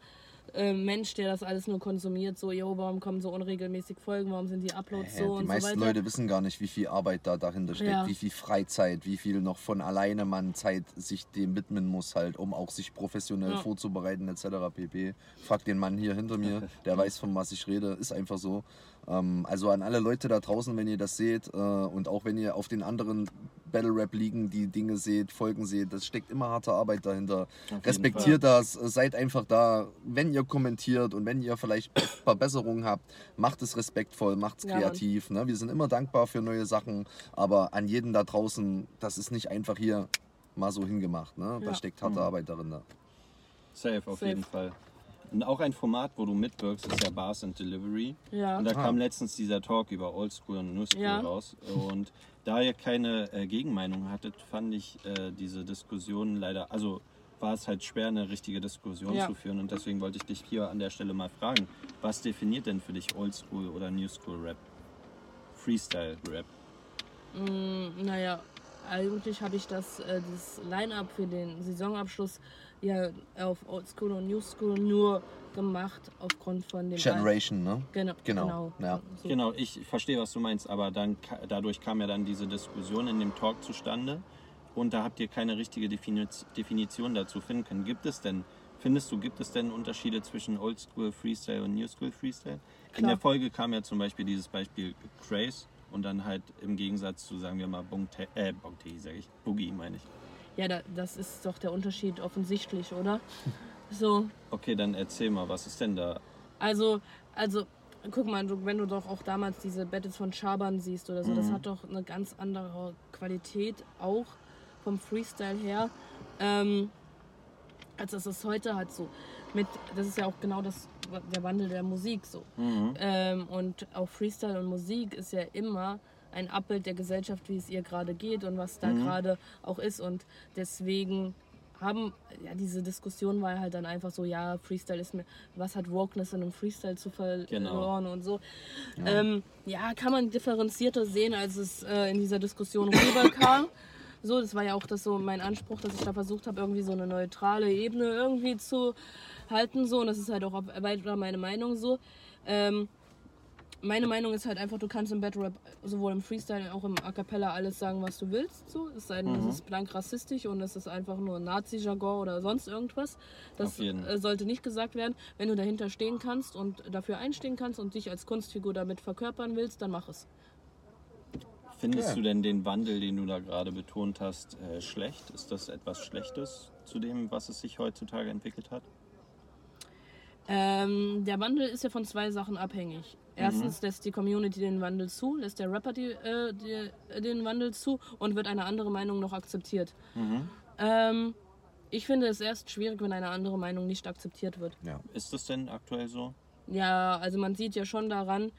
äh, Mensch, der das alles nur konsumiert, so, yo, warum kommen so unregelmäßig Folgen, warum sind die Uploads so Ja, und die meisten so. Leute wissen gar nicht, wie viel Arbeit da dahinter steckt, Ja. wie viel Freizeit, wie viel noch von alleine man Zeit sich dem widmen muss, halt, um auch sich professionell Ja. vorzubereiten etc. pp. Frag den Mann hier hinter mir, der weiß, von was ich rede, ist einfach so. Ähm, also an alle Leute da draußen, wenn ihr das seht äh, und auch wenn ihr auf den anderen Battle Rap Ligen die Dinge seht, Folgen seht, das steckt immer harte Arbeit dahinter. Respektiert das, äh, seid einfach da, wenn ihr kommentiert und wenn ihr vielleicht ein paar Besserungen habt, macht es respektvoll, macht es Ja, kreativ. Ne? Wir sind immer dankbar für neue Sachen, aber an jeden da draußen, das ist nicht einfach hier mal so hingemacht. Ne? Da Ja. steckt harte Arbeit darin. Ne? Safe, auf Safe. jeden Fall. Und auch ein Format, wo du mitwirkst, ist ja Bars and Delivery. Ja. Und da Ah. kam letztens dieser Talk über Oldschool und New School Ja. raus. Und da ihr keine äh, Gegenmeinung hattet, fand ich äh, diese Diskussion leider, also war es halt schwer, eine richtige Diskussion Ja. zu führen. Und deswegen wollte ich dich hier an der Stelle mal fragen, was definiert denn für dich Oldschool oder New School Rap? Freestyle Rap. Mm, naja, eigentlich habe ich das, äh, das Line-Up für den Saisonabschluss ja auf Old School und New School nur gemacht aufgrund von dem Generation, ne? Genau, Genau, genau. ja. So. Genau, ich verstehe, was du meinst, aber dann dadurch kam ja dann diese Diskussion in dem Talk zustande und da habt ihr keine richtige Definition dazu finden können. Gibt es denn, findest du, gibt es denn Unterschiede zwischen Oldschool Freestyle und New School Freestyle? In Klar. der Folge kam ja zum Beispiel dieses Beispiel Craze und dann halt im Gegensatz zu, sagen wir mal, Bongte, äh, Bongte, sag ich, Boogie meine ich. Ja, da, das ist doch der Unterschied offensichtlich, oder? So, Okay, dann erzähl mal, was ist denn da? also, also, guck mal, wenn du doch auch damals diese Battles von Schaban siehst oder so, das hat doch eine ganz andere Qualität auch vom Freestyle her, ähm, als es es heute hat. So mit, das ist ja auch genau das der Wandel der Musik so. Ähm, und auch Freestyle und Musik ist ja immer ein Abbild der Gesellschaft, wie es ihr gerade geht und was da gerade auch ist. Und deswegen haben, ja, diese Diskussion war halt dann einfach so, ja, Freestyle ist mir, was hat Wokeness in einem Freestyle zu verloren und so. Ja. Ähm, ja, kann man differenzierter sehen, als es äh, in dieser Diskussion rüberkam. So, das war ja auch das so mein Anspruch, dass ich da versucht habe, irgendwie so eine neutrale Ebene irgendwie zu halten. So, und das ist halt auch weiter meine Meinung so. Ähm, meine Meinung ist halt einfach, du kannst im Battle Rap sowohl im Freestyle als auch im A Cappella alles sagen, was du willst. So. Es sei denn, es ist blank rassistisch und es ist einfach nur Nazi-Jargon oder sonst irgendwas. Das äh, sollte nicht gesagt werden. Wenn du dahinter stehen kannst und dafür einstehen kannst und dich als Kunstfigur damit verkörpern willst, dann mach es. Findest Ja. du denn den Wandel, den du da gerade betont hast, äh, schlecht? Ist das etwas Schlechtes zu dem, was es sich heutzutage entwickelt hat? Ähm, der Wandel ist ja von zwei Sachen abhängig. Erstens lässt die Community den Wandel zu, lässt der Rapper die, äh, die, den Wandel zu und wird eine andere Meinung noch akzeptiert. Ähm, ich finde es erst schwierig, wenn eine andere Meinung nicht akzeptiert wird. Ja. Ist das denn aktuell so? Ja, also man sieht ja schon daran,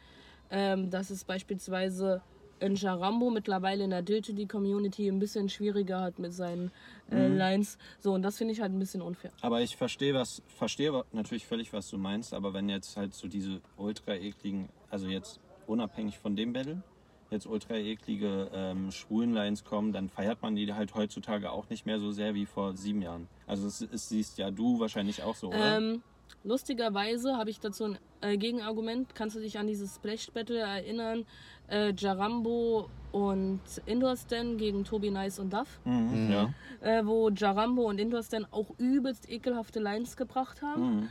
ähm, dass es beispielsweise in Jarambo mittlerweile in der Dilte die Community ein bisschen schwieriger hat mit seinen äh, Lines. So, und das finde ich halt ein bisschen unfair. Aber ich verstehe was, verstehe natürlich völlig, was du meinst, aber wenn jetzt halt so diese ultra ekligen, also jetzt unabhängig von dem Battle, jetzt ultra eklige ähm, schwulen Lines kommen, dann feiert man die halt heutzutage auch nicht mehr so sehr wie vor sieben Jahren. Also es, es siehst ja du wahrscheinlich auch so, oder? Ähm, lustigerweise habe ich dazu ein äh, Gegenargument. Kannst du dich an dieses Splash Battle erinnern? Äh, Jarambo und Indorstan gegen Tobi Nice und Duff, mhm. Ja. äh, wo Jarambo und Indorstan auch übelst ekelhafte Lines gebracht haben. Mhm.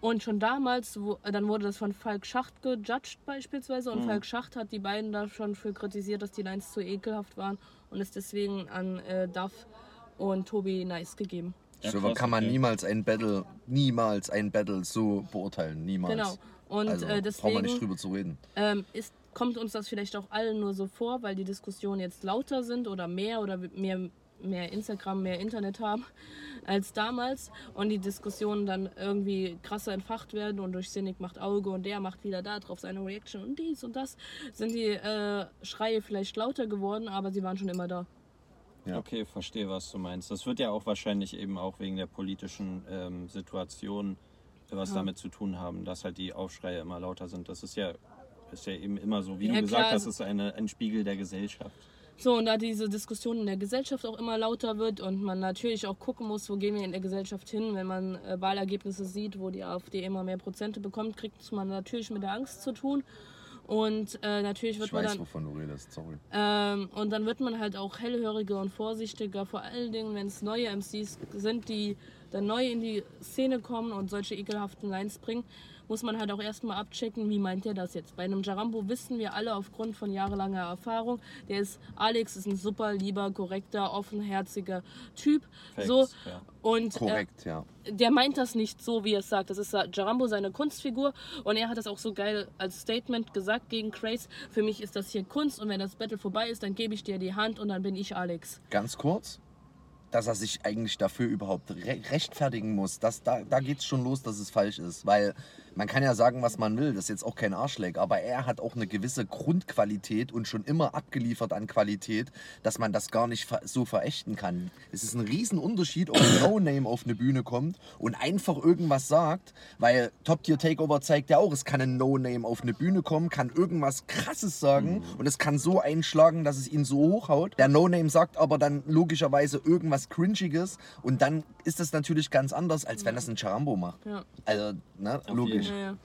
Und schon damals, wo, äh, dann wurde das von Falk Schacht gejudged beispielsweise Mhm. und Falk Schacht hat die beiden da schon für kritisiert, dass die Lines zu ekelhaft waren und es deswegen an äh, Duff und Tobi Nice gegeben. Ja, so krass, kann man okay. niemals ein Battle, niemals ein Battle so beurteilen. Niemals. Genau. Und also äh, brauchen wir nicht deswegen drüber zu reden. ähm, ist, kommt uns das vielleicht auch allen nur so vor, weil die Diskussionen jetzt lauter sind oder mehr oder mehr, mehr Instagram, mehr Internet haben als damals und die Diskussionen dann irgendwie krasser entfacht werden und durch Cynic macht Auge und der macht wieder da drauf seine Reaction und dies und das, sind die äh, Schreie vielleicht lauter geworden, aber sie waren schon immer da. Ja. Okay, verstehe, was du meinst. Das wird ja auch wahrscheinlich eben auch wegen der politischen ähm, Situation äh, was Ja. damit zu tun haben, dass halt die Aufschreie immer lauter sind. Das ist ja, ist ja eben immer so, wie Ja, du gesagt klar. hast, ist eine, ein Spiegel der Gesellschaft. So, und da diese Diskussion in der Gesellschaft auch immer lauter wird und man natürlich auch gucken muss, wo gehen wir in der Gesellschaft hin, wenn man äh, Wahlergebnisse sieht, wo die AfD immer mehr Prozente bekommt, kriegt man natürlich mit der Angst zu tun. Und äh, natürlich wird Ich man weiß, dann. wovon du redest, sorry. Ähm, und dann wird man halt auch hellhöriger und vorsichtiger, vor allen Dingen, wenn es neue MCs sind, die dann neu in die Szene kommen und solche ekelhaften Lines bringen, muss man halt auch erstmal abchecken, wie meint der das jetzt. Bei einem Jarambo wissen wir alle aufgrund von jahrelanger Erfahrung, der ist, Alex ist ein super lieber, korrekter, offenherziger Typ. Facts, so. ja. Und äh, Korrekt, ja. der meint das nicht so, wie er es sagt. Das ist Jarambo seine Kunstfigur und er hat das auch so geil als Statement gesagt gegen Craze. Für mich ist das hier Kunst und wenn das Battle vorbei ist, dann gebe ich dir die Hand und dann bin ich Alex. Ganz kurz, dass er sich eigentlich dafür überhaupt re rechtfertigen muss. Das, da da geht es schon los, dass es falsch ist. Weil man kann ja sagen, was man will, das ist jetzt auch kein Arschleck, aber er hat auch eine gewisse Grundqualität und schon immer abgeliefert an Qualität, dass man das gar nicht so verächten kann. Es ist ein Riesenunterschied, ob ein No-Name auf eine Bühne kommt und einfach irgendwas sagt, weil Top Tier Takeover zeigt ja auch, es kann ein No-Name auf eine Bühne kommen, kann irgendwas krasses sagen und es kann so einschlagen, dass es ihn so hochhaut. Der No-Name sagt aber dann logischerweise irgendwas Cringiges und dann ist das natürlich ganz anders, als wenn das ein Charambo macht. Ja. Also, ne, logisch. Jeden Ja, ja.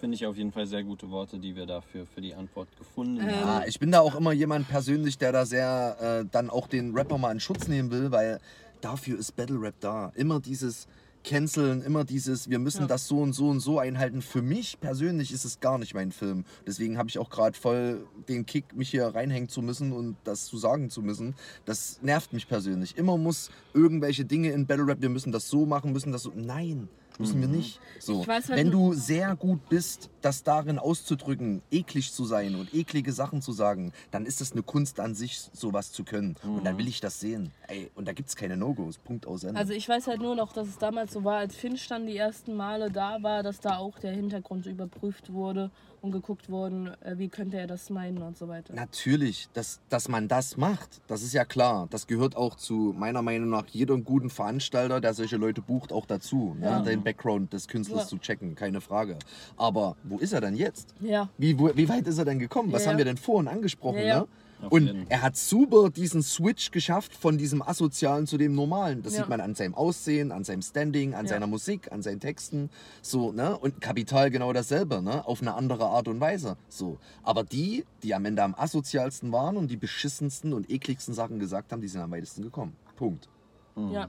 Finde ich auf jeden Fall sehr gute Worte, die wir dafür für die Antwort gefunden Ähm, haben. Ah, ich bin da auch immer jemand persönlich, der da sehr äh, dann auch den Rapper mal in Schutz nehmen will, weil dafür ist Battle Rap da. Immer dieses Canceln, immer dieses, wir müssen Ja. das so und so und so einhalten. Für mich persönlich ist es gar nicht mein Film. Deswegen habe ich auch gerade voll den Kick, mich hier reinhängen zu müssen und das zu sagen zu müssen. Das nervt mich persönlich. Immer muss irgendwelche Dinge in Battle Rap, wir müssen das so machen, müssen das so. Nein. Müssen wir nicht. So. Ich weiß Wenn nur- du sehr gut bist, das darin auszudrücken, eklig zu sein und eklige Sachen zu sagen, dann ist es eine Kunst an sich, sowas zu können. Und dann will ich das sehen. Ey, und da gibt es keine No-Gos. Punkt aus Ende. Also ich weiß halt nur noch, dass es damals so war, als Finch dann die ersten Male da war, dass da auch der Hintergrund überprüft wurde und geguckt wurde, äh, wie könnte er das meinen und so weiter. Natürlich, dass, dass man das macht, das ist ja klar. Das gehört auch zu meiner Meinung nach jedem guten Veranstalter, der solche Leute bucht, auch dazu. Ne? Ja. Den Background des Künstlers Ja. zu checken, keine Frage. Aber wo ist er denn jetzt? Ja. Wie, wo, wie weit ist er denn gekommen? Was haben wir denn vorhin angesprochen? Ne? Auf Und jeden. er hat super diesen Switch geschafft von diesem Asozialen zu dem Normalen. Das Ja. sieht man an seinem Aussehen, an seinem Standing, an Ja. seiner Musik, an seinen Texten. So, ne? Und Kapital genau dasselbe, ne? Auf eine andere Art und Weise. So. Aber die, die am Ende am asozialsten waren und die beschissensten und ekligsten Sachen gesagt haben, die sind am weitesten gekommen. Punkt. Ja.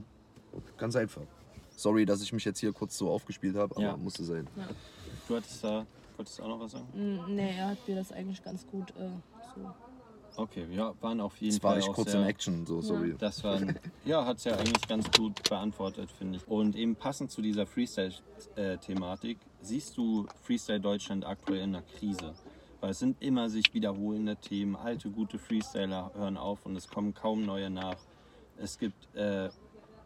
Ganz einfach. Sorry, dass ich mich jetzt hier kurz so aufgespielt habe, aber Ja. musste sein. Du hattest da, wolltest du auch noch was sagen? Mm, Nee, er hat mir das eigentlich ganz gut äh, so. Okay, ja, waren auf jeden war Fall ich auch kurz sehr, in Action, so, sorry. Das war, ja, hat es ja eigentlich ganz gut beantwortet, finde ich. Und eben passend zu dieser Freestyle-Thematik, siehst du Freestyle Deutschland aktuell in einer Krise? Weil es sind immer sich wiederholende Themen, alte, gute Freestyler hören auf und es kommen kaum neue nach. Es gibt äh,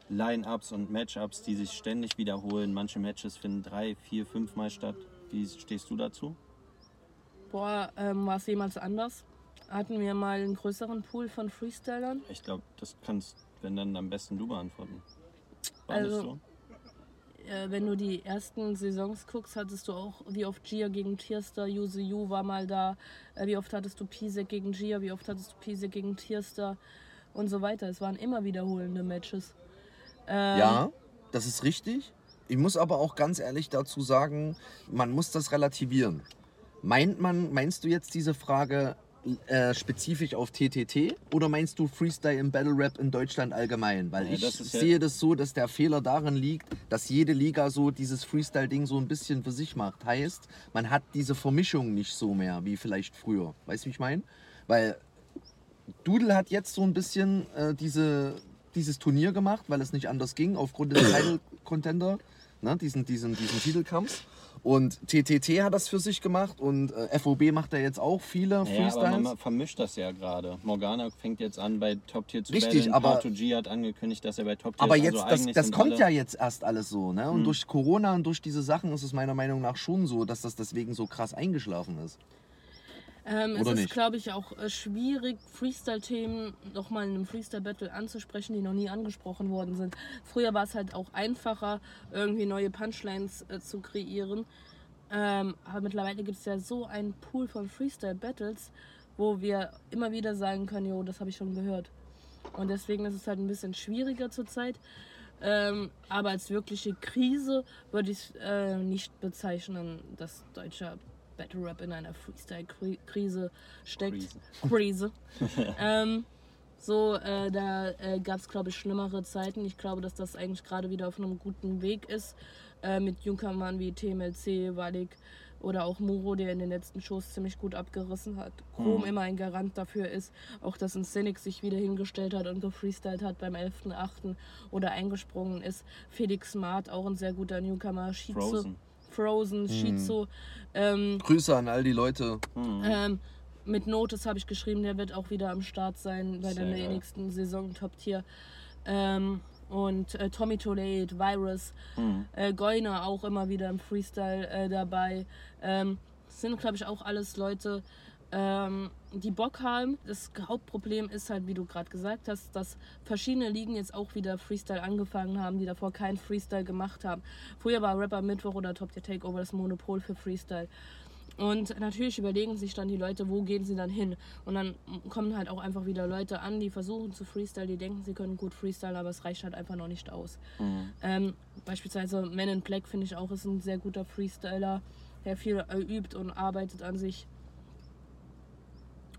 Line-Ups und Matchups, die sich ständig wiederholen. Manche Matches finden drei, vier, fünf Mal statt. Wie stehst du dazu? Boah, ähm, war es jemals anders? Hatten wir mal einen größeren Pool von Freestylern? Ich glaube, das kannst, wenn dann am besten du beantworten. War Also- das so? Äh, wenn du die ersten Saisons guckst, hattest du auch, wie oft Gia gegen Tierster, Yuzu Yu war mal da, äh, wie oft hattest du Pisek gegen Gia, wie oft hattest du Pisek gegen Tierster und so weiter. Es waren immer wiederholende Matches. Ähm, Ja, das ist richtig. Ich muss aber auch ganz ehrlich dazu sagen, man muss das relativieren. Meint man, meinst du jetzt diese Frage äh, spezifisch auf TTT oder meinst du Freestyle im Battle Rap in Deutschland allgemein? Weil Ja, ich das ja- sehe das so, dass der Fehler darin liegt, dass jede Liga so dieses Freestyle-Ding so ein bisschen für sich macht. Heißt, man hat diese Vermischung nicht so mehr wie vielleicht früher. Weißt du, wie ich meine? Weil Doodle hat jetzt so ein bisschen äh, diese, dieses Turnier gemacht, weil es nicht anders ging, aufgrund des Title Contender, ne, diesen, diesen, diesen Titelkampf. Und TTT hat das für sich gemacht und äh, FOB macht da jetzt auch viele Ja, aber Freestyles. man vermischt das ja gerade. Morgana fängt jetzt an bei Top Tier zu Richtig, battlen. aber- R2G hat angekündigt, dass er bei Top Tier Aber ist. jetzt, also das, das kommt ja jetzt erst alles so, ne? Und durch Corona und durch diese Sachen ist es meiner Meinung nach schon so, dass das deswegen so krass eingeschlafen ist. Ähm, es Oder ist, nicht? glaube ich, auch äh, schwierig, Freestyle-Themen nochmal in einem Freestyle-Battle anzusprechen, die noch nie angesprochen worden sind. Früher war es halt auch einfacher, irgendwie neue Punchlines äh, zu kreieren. Ähm, aber mittlerweile gibt es ja so einen Pool von Freestyle-Battles, wo wir immer wieder sagen können, jo, das habe ich schon gehört. Und deswegen ist es halt ein bisschen schwieriger zurzeit. Ähm, aber als wirkliche Krise würde ich äh, nicht bezeichnen, dass deutscher Battle Rap in einer Freestyle-Krise steckt. Krise. ähm, so, äh, da äh, gab es, glaube ich, schlimmere Zeiten. Ich glaube, dass das eigentlich gerade wieder auf einem guten Weg ist. Äh, mit Junkermann wie TMLC, Walik oder auch Muro, der in den letzten Shows ziemlich gut abgerissen hat. Chrom mhm. immer ein Garant dafür ist. Auch dass ein Cynic sich wieder hingestellt hat und gefreestylt hat beim 11.8. oder eingesprungen ist. Felix Smart, auch ein sehr guter Newcomer. Shizu, Frozen. Frozen, mhm. Shizu. Ähm, Grüße an all die Leute. Mhm. Ähm, mit Notice habe ich geschrieben, der wird auch wieder am Start sein bei Sehr der geil. nächsten Saison Top Tier. Ähm, und äh, Tommy Toledo, Virus, mhm. äh, Goiner auch immer wieder im Freestyle äh, dabei. Ähm, sind, glaube ich, auch alles Leute, ähm, die Bock haben. Das Hauptproblem ist halt, wie du gerade gesagt hast, dass verschiedene Ligen jetzt auch wieder Freestyle angefangen haben, die davor keinen Freestyle gemacht haben. Früher war Rapper Mittwoch oder Top Tier Takeover das Monopol für Freestyle. Und natürlich überlegen sich dann die Leute, wo gehen sie dann hin. Und dann kommen halt auch einfach wieder Leute an, die versuchen zu freestyle, die denken, sie können gut freestyle, aber es reicht halt einfach noch nicht aus. Mhm. Ähm, beispielsweise Men in Black finde ich auch ist ein sehr guter Freestyler, der viel äh, übt und arbeitet an sich.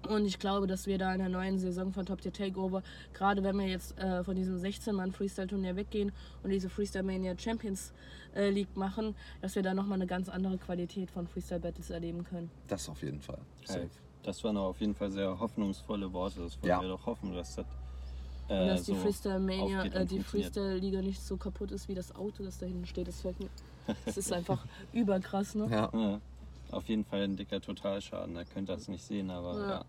Und ich glaube, dass wir da in der neuen Saison von Top Tier Takeover, gerade wenn wir jetzt äh, von diesem 16-Mann-Freestyle-Turnier weggehen und diese Freestyle Mania Champions äh, League machen, dass wir da nochmal eine ganz andere Qualität von Freestyle-Battles erleben können. Das auf jeden Fall. Safe. Das waren auf jeden Fall sehr hoffnungsvolle Worte. Das wollen ja. wir doch hoffen, dass das. Äh, und dass die so Freestyle Mania, äh, die Freestyle-Liga nicht so kaputt ist wie das Auto, das da hinten steht. Das fällt mir. Das ist einfach überkrass, ne? Ja. ja. Auf jeden Fall ein dicker Totalschaden. Er könnte das nicht sehen, aber ja. ja.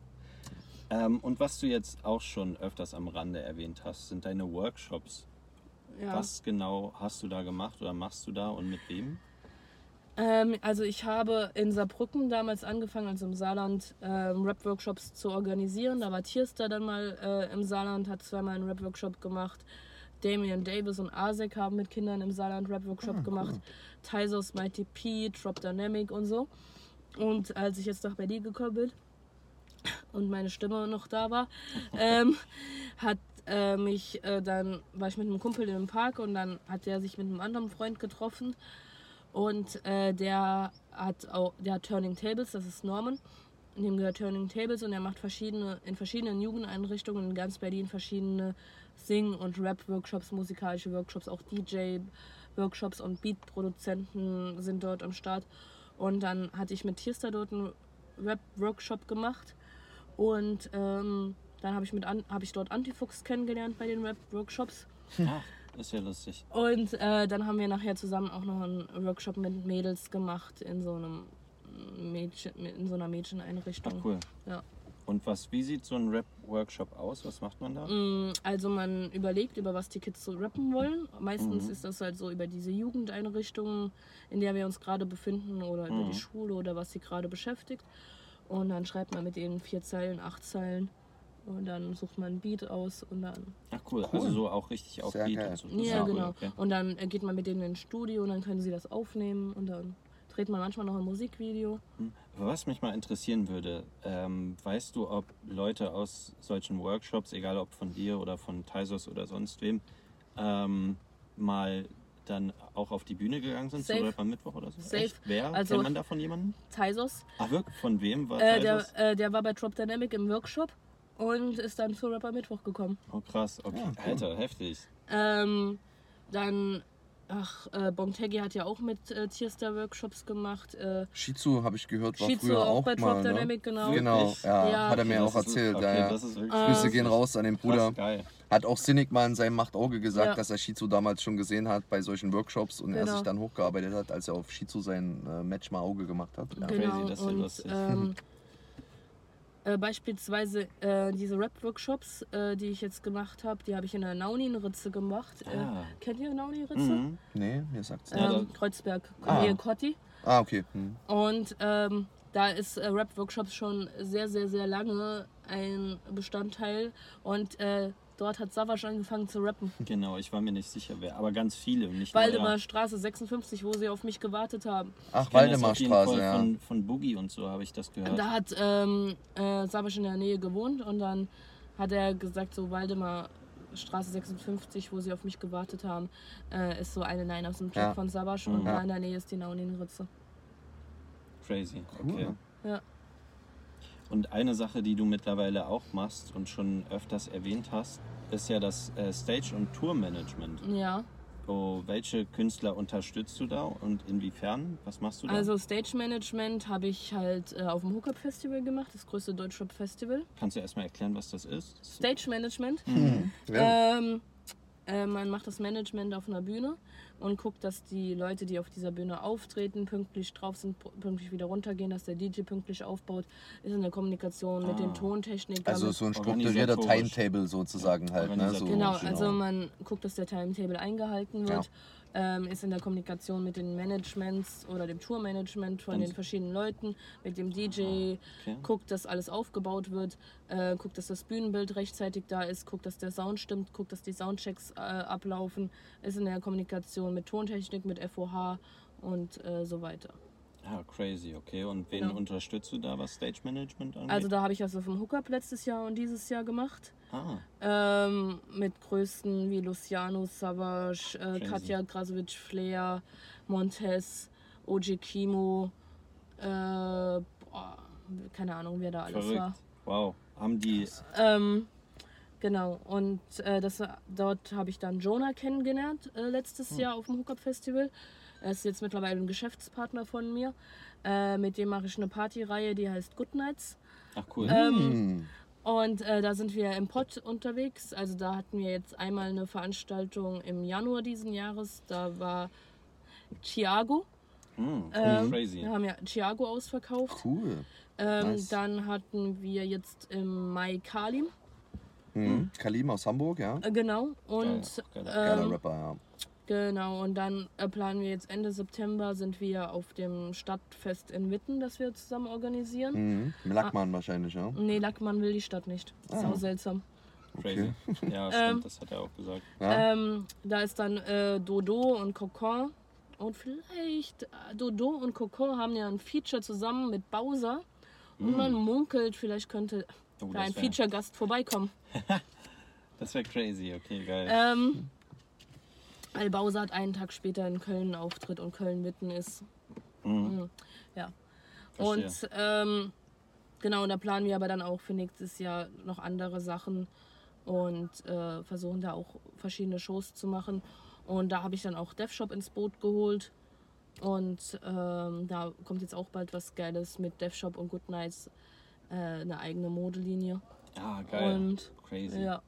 Ähm, und was du jetzt auch schon öfters am Rande erwähnt hast, sind deine Workshops. Ja. Was genau hast du da gemacht oder machst du da und mit wem? Ähm, also ich habe in Saarbrücken damals angefangen, also im Saarland, ähm, Rap-Workshops zu organisieren. Da war Tierster dann mal äh, im Saarland, hat zweimal einen Rap-Workshop gemacht. Damian Davis und Asek haben mit Kindern im Saarland Rap-Workshop ah, gemacht. Cool. Tysos, Mighty P, Drop Dynamic und so. Und als ich jetzt nach Berlin gekommen bin, und meine Stimme noch da war, ähm, hat äh, mich äh, dann war ich mit einem Kumpel in einem Park und dann hat er sich mit einem anderen Freund getroffen und äh, der hat auch der hat Turning Tables, das ist Norman. Dem gehört Turning Tables und er macht verschiedene in verschiedenen Jugendeinrichtungen in ganz Berlin verschiedene Sing- und Rap-Workshops, musikalische Workshops, auch DJ-Workshops und Beat-Produzenten sind dort am Start. Und dann hatte ich mit Tierster dort einen Rap-Workshop gemacht und ähm, dann habe ich, hab ich dort Antifuchs kennengelernt bei den Rap-Workshops. Ach, ist ja lustig. Und äh, dann haben wir nachher zusammen auch noch einen Workshop mit Mädels gemacht in so einem Mädchen, in so einer Mädcheneinrichtung. Ach, cool. Ja. Und was, wie sieht so ein Rap-Workshop aus? Was macht man da? Mm, also man überlegt, über was die Kids so rappen wollen. Meistens mhm. ist das halt so über diese Jugendeinrichtungen, in der wir uns gerade befinden oder über mhm. die Schule oder was sie gerade beschäftigt. Und dann schreibt man mit denen vier Zeilen, acht Zeilen. Und dann sucht man ein Beat aus und dann. Ach cool, cool. also so auch richtig auf Sehr Beat so. Ja, genau. okay. Und dann geht man mit denen ins Studio und dann können sie das aufnehmen und dann dreht man manchmal noch ein Musikvideo. Was mich mal interessieren würde, ähm, weißt du, ob Leute aus solchen Workshops, egal ob von dir oder von Taisos oder sonst wem, ähm, mal dann auch auf die Bühne gegangen sind Safe. zu Rap am Mittwoch oder so? Safe. Echt? Wer? Also, Kennt man da von jemandem? Taisos. Ach wirklich? Von wem war äh, der, äh, der war bei Drop Dynamic im Workshop und ist dann zu Rapper Mittwoch gekommen. Oh krass, okay. Ja, cool. Alter, heftig. Ähm, dann Ach, äh, Bontegi hat ja auch mit äh, Tierstar-Workshops gemacht. Äh, Shizu, habe ich gehört, war Shizu früher auch, auch bei Drop ne? Dynamic, genau. Genau, ja, ja, hat er mir auch erzählt. Okay, ja, ja. Grüße gehen raus an den Bruder. Hat auch Cynic mal in seinem Machtauge gesagt, ja. dass er Shizu damals schon gesehen hat bei solchen Workshops und genau. er sich dann hochgearbeitet hat, als er auf Shizu sein äh, Match mal Auge gemacht hat. Ja. Genau, Crazy, das ist und. Ähm, Äh, beispielsweise äh, diese Rap-Workshops, äh, die ich jetzt gemacht habe, die habe ich in der Nauni-Ritze gemacht. Äh, ah. kennt ihr Nauni-Ritze? Mhm. Nee, mir sagt's nicht. Ähm, Kreuzberg, ah. Cotti. Ah, okay. Mhm. Und ähm, da ist äh, Rap-Workshops schon sehr, sehr, sehr lange ein Bestandteil. Und äh, Dort hat Savage angefangen zu rappen. Genau, ich war mir nicht sicher, wer. Aber ganz viele. Nicht Waldemar nur er. Straße 56, wo sie auf mich gewartet haben. Ach, Waldemarstraße, ja. Von, von Boogie und so habe ich das gehört. Da hat ähm, äh, Savage in der Nähe gewohnt und dann hat er gesagt, so Waldemar Straße 56, wo sie auf mich gewartet haben, äh, ist so eine Line aus dem Track Ja. von Savage und Mhm. da in der Nähe ist die Naunin-Ritze. Crazy. Cool. Okay. Ja. Und eine Sache, die du mittlerweile auch machst und schon öfters erwähnt hast, ist ja das äh, Stage- und Tourmanagement. Ja, Oh, welche Künstler unterstützt du da und inwiefern? Was machst du da? also Stage Management habe ich halt äh, auf dem Hookup Festival gemacht, das größte Deutschrap Festival. Kannst du erstmal erklären, was das ist? Stage Management. Ja. Ähm, äh, man macht das Management auf einer Bühne und guckt, dass die Leute, die auf dieser Bühne auftreten, pünktlich drauf sind, pünktlich wieder runtergehen, dass der DJ pünktlich aufbaut, ist in der Kommunikation mit Ah. den Tontechnikern. Also so ein strukturierter. Timetable sozusagen halt. Ne? So, Genau, Genau. also man guckt, dass der Timetable eingehalten wird, ähm, ist in der Kommunikation mit den Managements oder dem Tourmanagement von den verschiedenen Leuten, mit dem DJ, Okay. guckt, dass alles aufgebaut wird, äh, guckt, dass das Bühnenbild rechtzeitig da ist, guckt, dass der Sound stimmt, guckt, dass die Soundchecks äh, ablaufen, ist in der Kommunikation mit Tontechnik, mit FOH und äh, so weiter. Ah, crazy, okay. Und wen Genau. unterstützt du da, was Stage Management angeht? Also da habe ich das auf dem Hookup letztes Jahr und dieses Jahr gemacht. ah, Ähm, mit Größten wie Luciano Savage, äh. Katja Krasowitsch, Flair, Montez, OG Kimo, äh, boah, keine Ahnung, wer da alles verrückt. war. Wow. Haben die. Ähm, genau, und äh, das, dort habe ich dann Jonah kennengelernt äh, letztes Jahr auf dem Hookup Festival. Er ist jetzt mittlerweile ein Geschäftspartner von mir. Äh, mit dem mache ich eine Partyreihe, die heißt Good Nights. Ach, cool. Ähm, Hm. Und äh, da sind wir im Pott unterwegs. Also da hatten wir jetzt einmal eine Veranstaltung im Januar diesen Jahres. Da war Chiago. Hm, Ähm, crazy. Wir haben ja Chiago ausverkauft. Cool. Ähm, nice. Dann hatten wir jetzt im Mai Kalim. Mhm. Kalim aus Hamburg, ja. Äh, genau. Und Geil, geiler- Geiler ähm, Rapper, ja. Genau. Und dann äh, planen wir jetzt Ende September sind wir auf dem Stadtfest in Witten, das wir zusammen organisieren. Mhm. Lackmann wahrscheinlich, ja. Nee, Lackmann will die Stadt nicht. Das ist Ah. auch seltsam. Crazy. Ja, Ähm, stimmt, das hat er auch gesagt. ja. Ähm, da ist dann äh, Dodo und Cocon. Und vielleicht äh, Dodo und Cocon haben ja ein Feature zusammen mit Bowser. Und man munkelt, vielleicht könnte Oh, da ein Feature-Gast vorbeikommen. Das wäre crazy, okay, geil. Ähm, weil Bowser hat einen Tag später in Köln einen Auftritt und Köln-Witten ist. Mhm. Ja. Verstehe. Und ähm, genau, und da planen wir aber dann auch für nächstes Jahr noch andere Sachen und äh, versuchen da auch verschiedene Shows zu machen. Und da habe ich dann auch DevShop ins Boot geholt. Und ähm, da kommt jetzt auch bald was Geiles mit DevShop und Good Nights, äh, eine eigene Modelinie. ah, geil. Und crazy. ja,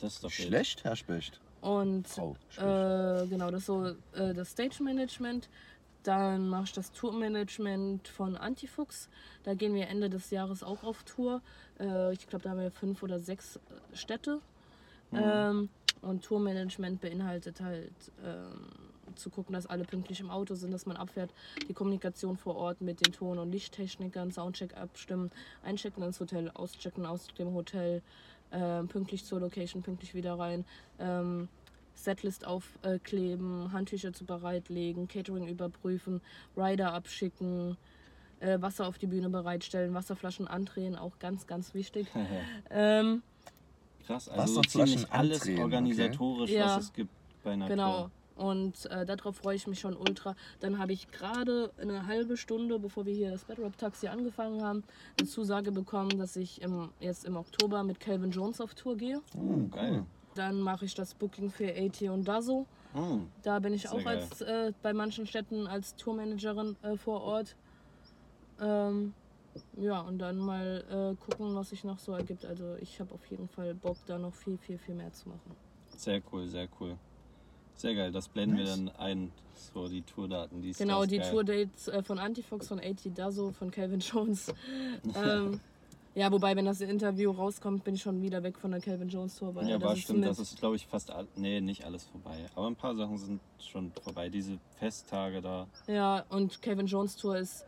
Das ist doch. Schlecht, Herr Specht. Und Specht. äh, genau, das ist so äh, das Stage Management. Dann mache ich das Tourmanagement von Antifuchs. Da gehen wir Ende des Jahres auch auf Tour. Äh, ich glaube, da haben wir fünf oder sechs äh, Städte. Ähm, und Tourmanagement beinhaltet halt ähm, zu gucken, dass alle pünktlich im Auto sind, dass man abfährt, die Kommunikation vor Ort mit den Ton- und Lichttechnikern, Soundcheck abstimmen, einchecken ins Hotel, auschecken aus dem Hotel, ähm, pünktlich zur Location, pünktlich wieder rein. Ähm, Setlist aufkleben, Handtücher zu bereitlegen, Catering überprüfen, Rider abschicken, äh, Wasser auf die Bühne bereitstellen, Wasserflaschen andrehen, auch ganz, ganz wichtig. ähm, Krass, also ziemlich alles andrehen, okay. organisatorisch, Ja. was es gibt bei einer genau. Tour. Und äh, darauf freue ich mich schon ultra. Dann habe ich gerade eine halbe Stunde, bevor wir hier das Bedrop Taxi angefangen haben, eine Zusage bekommen, dass ich im, jetzt im Oktober mit Calvin Jones auf Tour gehe. Oh, geil. Dann mache ich das Booking für AT und Dazo. Hm. Da bin ich Sehr auch geil. als äh, bei manchen Städten als Tourmanagerin äh, vor Ort. Ähm, ja, und dann mal äh, gucken, was sich noch so ergibt. Also ich habe auf jeden Fall Bock, da noch viel, viel, viel mehr zu machen. Sehr cool, sehr cool. Sehr geil, das blenden Nice. wir dann ein, so die Tourdaten. Die Genau, die. Tourdates äh, von Antifox, von AT Dazo, von Calvin Jones. ähm, ja, wobei, wenn das Interview rauskommt, bin ich schon wieder weg von der Calvin Jones Tour. Weil Ja, das war ist stimmt, das ist glaube ich fast, all, nee, nicht alles vorbei. Aber ein paar Sachen sind schon vorbei. Diese Festtage da, Ja, und Calvin Jones Tour ist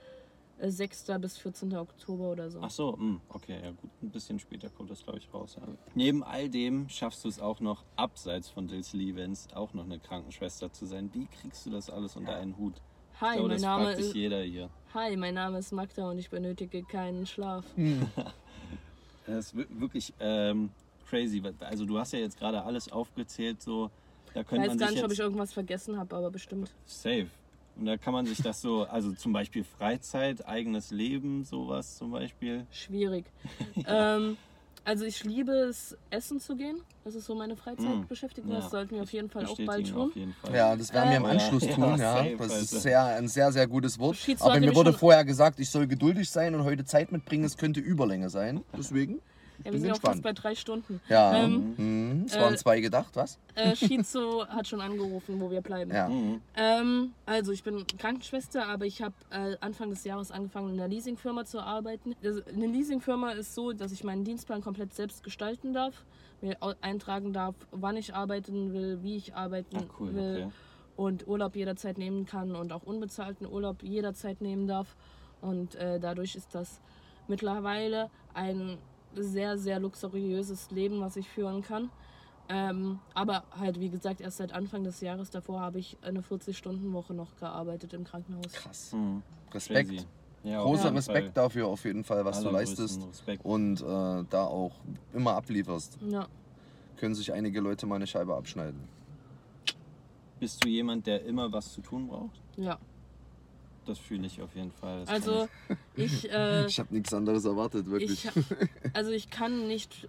äh, 6. bis 14. Oktober oder so. Ach so, mh, okay, ja gut. Ein bisschen später kommt das, glaube ich, raus. Ja. Neben all dem schaffst du es auch noch, abseits von Dilsley Events, auch noch eine Krankenschwester zu sein. Wie kriegst du das alles unter einen Hut? Ich Hi, glaube, mein Name ist jeder hier. Hi, mein Name ist Magda und ich benötige keinen Schlaf. Das ist wir- wirklich ähm, crazy. Also du hast ja jetzt gerade alles aufgezählt, so da Ich könnte weiß man gar nicht, ob ich irgendwas vergessen habe, aber bestimmt. safe. Und da kann man sich das so, also zum Beispiel Freizeit, eigenes Leben, sowas zum Beispiel. Schwierig. ähm, also ich liebe es, essen zu gehen. Das ist so meine Freizeitbeschäftigung. Mm. Ja, Das sollten wir auf jeden Fall auch bald tun. Ja, das werden wir im Äh, Anschluss ja, tun, ja. safe, Das also. ist sehr, ein sehr, sehr gutes Wort. Schizo Aber mir wurde vorher gesagt, ich soll geduldig sein und heute Zeit mitbringen. Es könnte Überlänge sein. Deswegen. Ja, wir sind auch fast bei drei Stunden. Ja, Ähm, mhm. es waren äh, zwei gedacht, was? Äh, Shizu hat schon angerufen, wo wir bleiben. Ja. Mhm. Ähm, also ich bin Krankenschwester, aber ich habe äh, Anfang des Jahres angefangen, in einer Leasingfirma zu arbeiten. Das, eine Leasingfirma ist so, dass ich meinen Dienstplan komplett selbst gestalten darf, mir eintragen darf, wann ich arbeiten will, wie ich arbeiten Ah, cool, will okay. und Urlaub jederzeit nehmen kann und auch unbezahlten Urlaub jederzeit nehmen darf. Und äh, dadurch ist das mittlerweile ein sehr, sehr luxuriöses Leben, was ich führen kann. Ähm, aber halt, wie gesagt, erst seit Anfang des Jahres davor habe ich eine 40-Stunden-Woche noch gearbeitet im Krankenhaus. Krass. Mhm. Respekt. Crazy. Ja, Großer Respekt Fall. dafür auf jeden Fall, was du Allergrößten leistest. Und äh, da auch immer ablieferst. Ja, Können sich einige Leute mal eine Scheibe abschneiden. Bist du jemand, der immer was zu tun braucht? ja. Das fühle ich auf jeden Fall. Das Also ich, äh, Ich habe nichts anderes erwartet, wirklich. ich, also ich kann nicht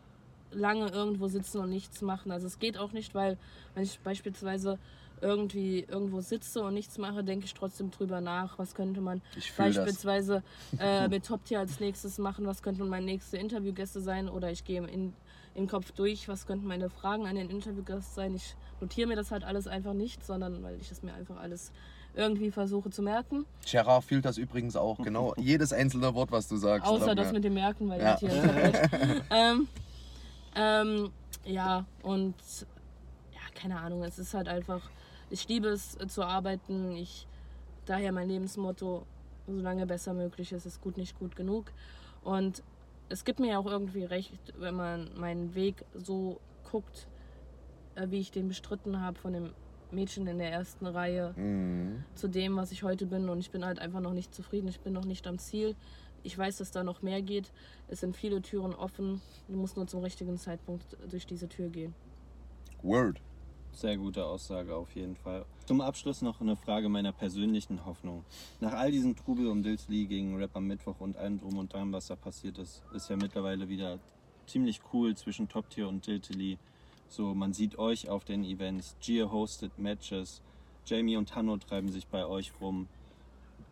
lange irgendwo sitzen und nichts machen. Also es geht auch nicht, weil wenn ich beispielsweise irgendwie irgendwo sitze und nichts mache, denke ich trotzdem drüber nach, was könnte man Ich das. beispielsweise äh, mit Top Tier als nächstes machen, was könnten meine nächste Interviewgäste sein oder ich gehe in, im Kopf durch, was könnten meine Fragen an den Interviewgast sein. Ich notiere mir das halt alles einfach nicht, sondern weil ich es mir einfach alles irgendwie versuche zu merken. Gerard fühlt das übrigens auch, genau. Jedes einzelne Wort, was du sagst. Außer glaub das mit dem Merken, weil Ja. Hat recht. ähm, ähm, ja, und ja, keine Ahnung, es ist halt einfach, ich liebe es zu arbeiten. Ich, daher mein Lebensmotto, solange besser möglich ist, ist gut nicht gut genug. Und es gibt mir ja auch irgendwie recht, wenn man meinen Weg so guckt, äh, wie ich den bestritten habe von dem Mädchen in der ersten Reihe Mhm. zu dem, was ich heute bin. Und ich bin halt einfach noch nicht zufrieden. Ich bin noch nicht am Ziel. Ich weiß, dass da noch mehr geht. Es sind viele Türen offen. Du musst nur zum richtigen Zeitpunkt durch diese Tür gehen. Word. Sehr gute Aussage auf jeden Fall. Zum Abschluss noch eine Frage meiner persönlichen Hoffnung. Nach all diesem Trubel um Dils Lee gegen Rap am Mittwoch und allem drum und dran, was da passiert ist, ist ja mittlerweile wieder ziemlich cool zwischen Top Tier und Diltily. So, man sieht euch auf den Events, Gia hostet Matches, Jamie und Hanno treiben sich bei euch rum.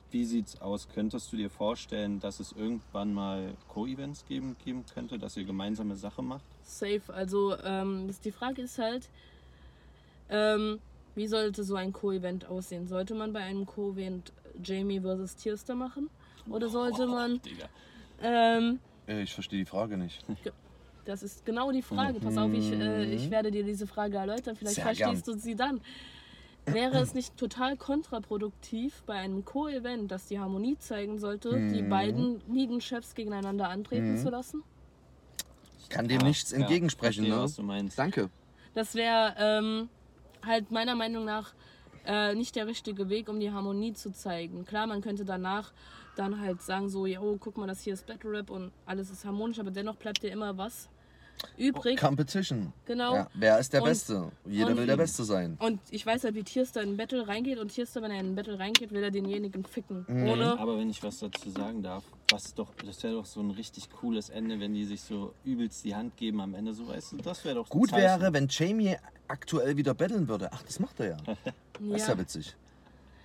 Wie sieht's aus? Könntest du dir vorstellen, dass es irgendwann mal Co-Events geben, geben könnte, dass ihr gemeinsame Sache macht? Safe. Also ähm, die Frage ist halt, ähm, wie sollte so ein Co-Event aussehen? Sollte man bei einem Co-Event Jamie vs. Tierster machen? Oder sollte man... Digga. Ähm, Äh, Ich verstehe die Frage nicht. Das ist genau die Frage. Pass auf, ich, äh, ich werde dir diese Frage erläutern. Vielleicht Sehr verstehst du sie dann. Wäre es nicht total kontraproduktiv bei einem Co-Event, das die Harmonie zeigen sollte, die beiden Ligenchefs gegeneinander antreten zu lassen? Ich kann dem Ja, nichts ja, entgegensprechen, verstehe, ne? was du meinst. Danke. Das wäre ähm, halt meiner Meinung nach äh, nicht der richtige Weg, um die Harmonie zu zeigen. Klar, man könnte danach dann halt sagen so, jo, guck mal, das hier ist Battle Rap und alles ist harmonisch, aber dennoch bleibt dir immer was übrig. Competition. Genau. Ja, wer ist der Und- Beste? Jeder und- will der Beste sein. Und ich weiß halt, wie Tierster in ein Battle reingeht und Tierster, wenn er in ein Battle reingeht, will er denjenigen ficken. Mhm. Ohne. Aber wenn ich was dazu sagen darf, was doch, das wäre doch so ein richtig cooles Ende, wenn die sich so übelst die Hand geben am Ende, so weißt du, das wäre doch Gut wäre, wenn Jamie aktuell wieder battlen würde. Ach, das macht er ja. Das ist ja Ja. witzig.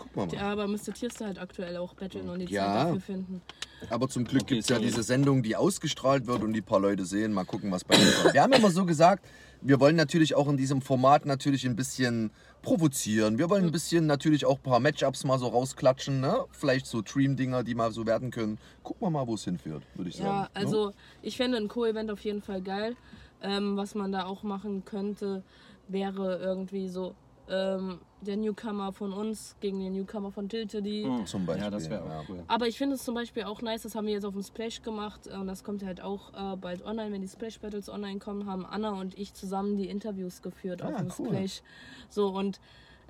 Guck mal mal. ja, aber müsste Tierster halt aktuell auch battlen und die Ja. Zeit dafür finden. Aber zum Glück Okay, gibt es ja diese Sendung, die ausgestrahlt wird und die paar Leute sehen. Mal gucken, was bei uns kommt. Wir haben immer so gesagt, wir wollen natürlich auch in diesem Format natürlich ein bisschen provozieren. Wir wollen ein bisschen natürlich auch ein paar Matchups mal so rausklatschen. Ne? Vielleicht so Dream-Dinger, die mal so werden können. Gucken wir mal, wo es hinführt, würde ich sagen. Ja, ne? also ich fände ein Co-Event auf jeden Fall geil. Ähm, was man da auch machen könnte, wäre irgendwie so, ähm, der Newcomer von uns gegen den Newcomer von Tiltedy. Hm. Zum Beispiel, Ja, das wäre ja. auch cool. Aber ich finde es zum Beispiel auch nice, das haben wir jetzt auf dem Splash gemacht äh, und das kommt halt auch äh, bald online, wenn die Splash Battles online kommen, haben Anna und ich zusammen die Interviews geführt auf Ah, dem cool. Splash. So und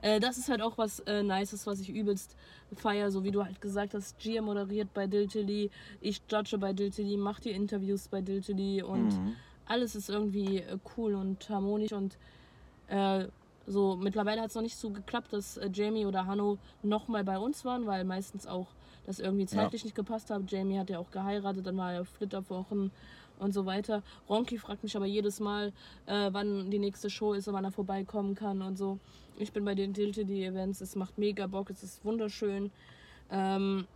äh, das ist halt auch was äh, Nices, was ich übelst feier, so wie du halt gesagt hast, Gia moderiert bei Diltily, ich judge bei Diltily, mach die Interviews bei Diltily und Mhm. alles ist irgendwie äh, cool und harmonisch und äh, so mittlerweile hat es noch nicht so geklappt, dass äh, Jamie oder Hanno nochmal bei uns waren, weil meistens auch das irgendwie zeitlich nicht gepasst hat. Jamie hat ja auch geheiratet, dann war er auf Flitterwochen und so weiter. Ronki fragt mich aber jedes Mal, äh, wann die nächste Show ist und wann er vorbeikommen kann und so. Ich bin bei den Diltedy Events, es macht mega Bock, es ist wunderschön. Ähm,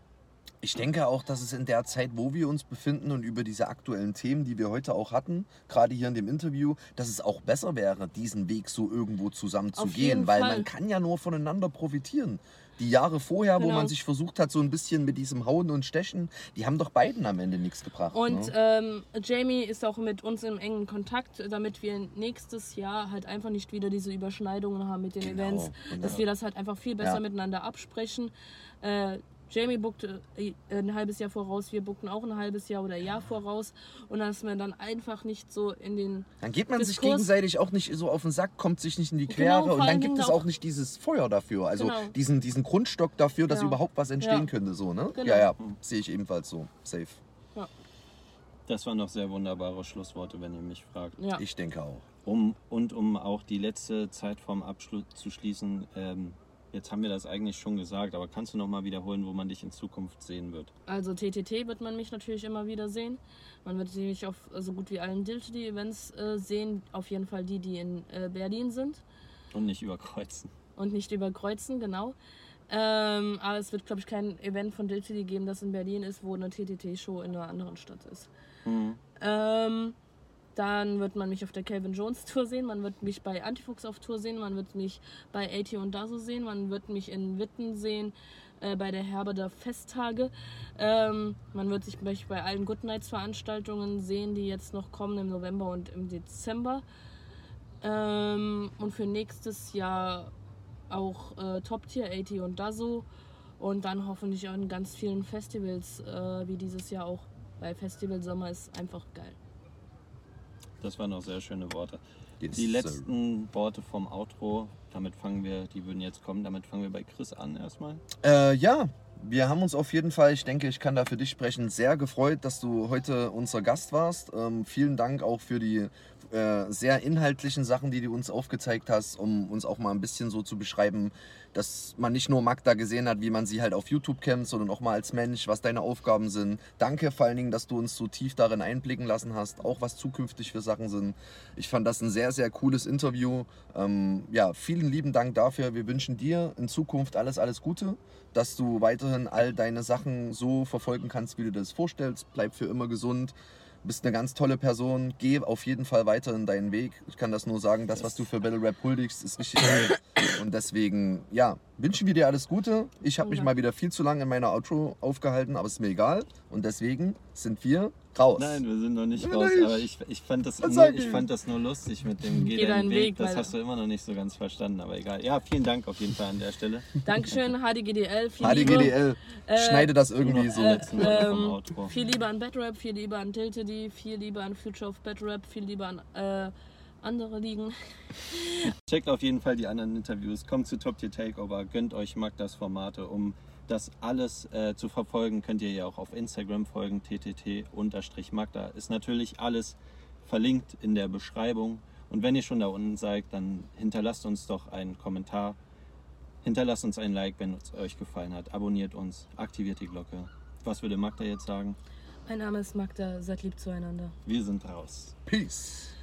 Ich denke auch, dass es in der Zeit, wo wir uns befinden und über diese aktuellen Themen, die wir heute auch hatten, gerade hier in dem Interview, dass es auch besser wäre, diesen Weg so irgendwo zusammen zu Auf gehen, jeden weil Fall. man kann ja nur voneinander profitieren. Die Jahre vorher, wo Genau. man sich versucht hat, so ein bisschen mit diesem Hauen und Stechen, die haben doch beiden am Ende nichts gebracht. Und ne? ähm, Jamie ist auch mit uns im engen Kontakt, damit wir nächstes Jahr halt einfach nicht wieder diese Überschneidungen haben mit den Genau, Events, dass genau. wir das halt einfach viel besser Ja. miteinander absprechen. Äh, Jamie bookte äh, ein halbes Jahr voraus, wir bookten auch ein halbes Jahr oder Jahr voraus und dass wir dann einfach nicht so in den Dann geht man sich Diskurs- gegenseitig auch nicht so auf den Sack, kommt sich nicht in die Genau, Quere vor und dann gibt es auch- nicht dieses Feuer dafür, also Genau. diesen, diesen Grundstock dafür, dass Ja. überhaupt was entstehen Ja. könnte. So, ne? Genau. Ja, ja, sehe ich ebenfalls so. Safe. Das waren noch sehr wunderbare Schlussworte, wenn ihr mich fragt. ja. Ich denke auch. Um, und um auch die letzte Zeit vorm Abschluss zu schließen, ähm, jetzt haben wir das eigentlich schon gesagt, aber kannst du noch mal wiederholen, wo man dich in Zukunft sehen wird? Also TTT wird man mich natürlich immer wieder sehen. Man wird mich auf so gut wie allen Diltedy-Events äh, sehen. Auf jeden Fall die, die in äh, Berlin sind. Und nicht überkreuzen. und nicht überkreuzen, genau. Ähm, aber es wird, glaube ich, kein Event von Diltily geben, das in Berlin ist, wo eine TTT-Show in einer anderen Stadt ist. Mhm. Ähm, dann wird man mich auf der Calvin Jones Tour sehen, man wird mich bei Antifuchs auf Tour sehen, man wird mich bei AT und Daso sehen, man wird mich in Witten sehen, äh, bei der Herbe der Festtage. Ähm, man wird sich bei allen Good Nights Veranstaltungen sehen, die jetzt noch kommen im November und im Dezember. Ähm, und für nächstes Jahr auch äh, Top Tier 80 und Dazo. Und dann hoffentlich auch in ganz vielen Festivals, äh, wie dieses Jahr auch. Weil Festival Sommer ist einfach geil. Das waren noch sehr schöne Worte. Yes, Die sir. letzten Worte vom Outro, damit fangen wir, die würden jetzt kommen, damit fangen wir bei Chris an erstmal. Äh, ja, wir haben uns auf jeden Fall, ich denke, ich kann da für dich sprechen, sehr gefreut, dass du heute unser Gast warst. Ähm, vielen Dank auch für die äh, sehr inhaltlichen Sachen, die du uns aufgezeigt hast, um uns auch mal ein bisschen so zu beschreiben, dass man nicht nur Magda gesehen hat, wie man sie halt auf YouTube kennt, sondern auch mal als Mensch, was deine Aufgaben sind. Danke vor allen Dingen, dass du uns so tief darin einblicken lassen hast, auch was zukünftig für Sachen sind. Ich fand das ein sehr, sehr cooles Interview. Ähm, ja, vielen lieben Dank dafür. Wir wünschen dir in Zukunft alles, alles Gute, dass du weiterhin all deine Sachen so verfolgen kannst, wie du das vorstellst. Bleib für immer gesund. Bist eine ganz tolle Person. Geh auf jeden Fall weiter in deinen Weg. Ich kann das nur sagen, das, was du für Battle Rap huldigst, ist richtig geil. Und deswegen, ja, wünschen wir dir alles Gute. Ich habe mich mal wieder viel zu lange in meiner Outro aufgehalten, aber ist mir egal. Und deswegen sind wir raus. Nein, wir sind noch nicht Nein, raus, nein. aber ich, ich, fand das nur, ich ich? fand das nur lustig mit dem Geh, Geh deinen Weg. Weg, Das hast du immer noch nicht so ganz verstanden, aber egal. Ja, vielen Dank auf jeden Fall an der Stelle. Dankeschön, HDGDL. Viel Liebe. HDGDL, Äh, schneide das irgendwie so. letzten Worte vom Ähm, Outro. viel Liebe an Batrap, viel Liebe an Tiltedy, viel Liebe an Future of Batrap, viel Liebe an äh, andere Ligen. Checkt auf jeden Fall die anderen Interviews, kommt zu Top Tier Takeover, gönnt euch Magdas Formate. Um das alles äh, zu verfolgen, könnt ihr ja auch auf Instagram folgen, ttt-magda. Ist natürlich alles verlinkt in der Beschreibung. Und wenn ihr schon da unten seid, dann hinterlasst uns doch einen Kommentar. Hinterlasst uns ein Like, wenn es euch gefallen hat. Abonniert uns, aktiviert die Glocke. Was würde Magda jetzt sagen? Mein Name ist Magda, seid lieb zueinander. Wir sind raus. Peace.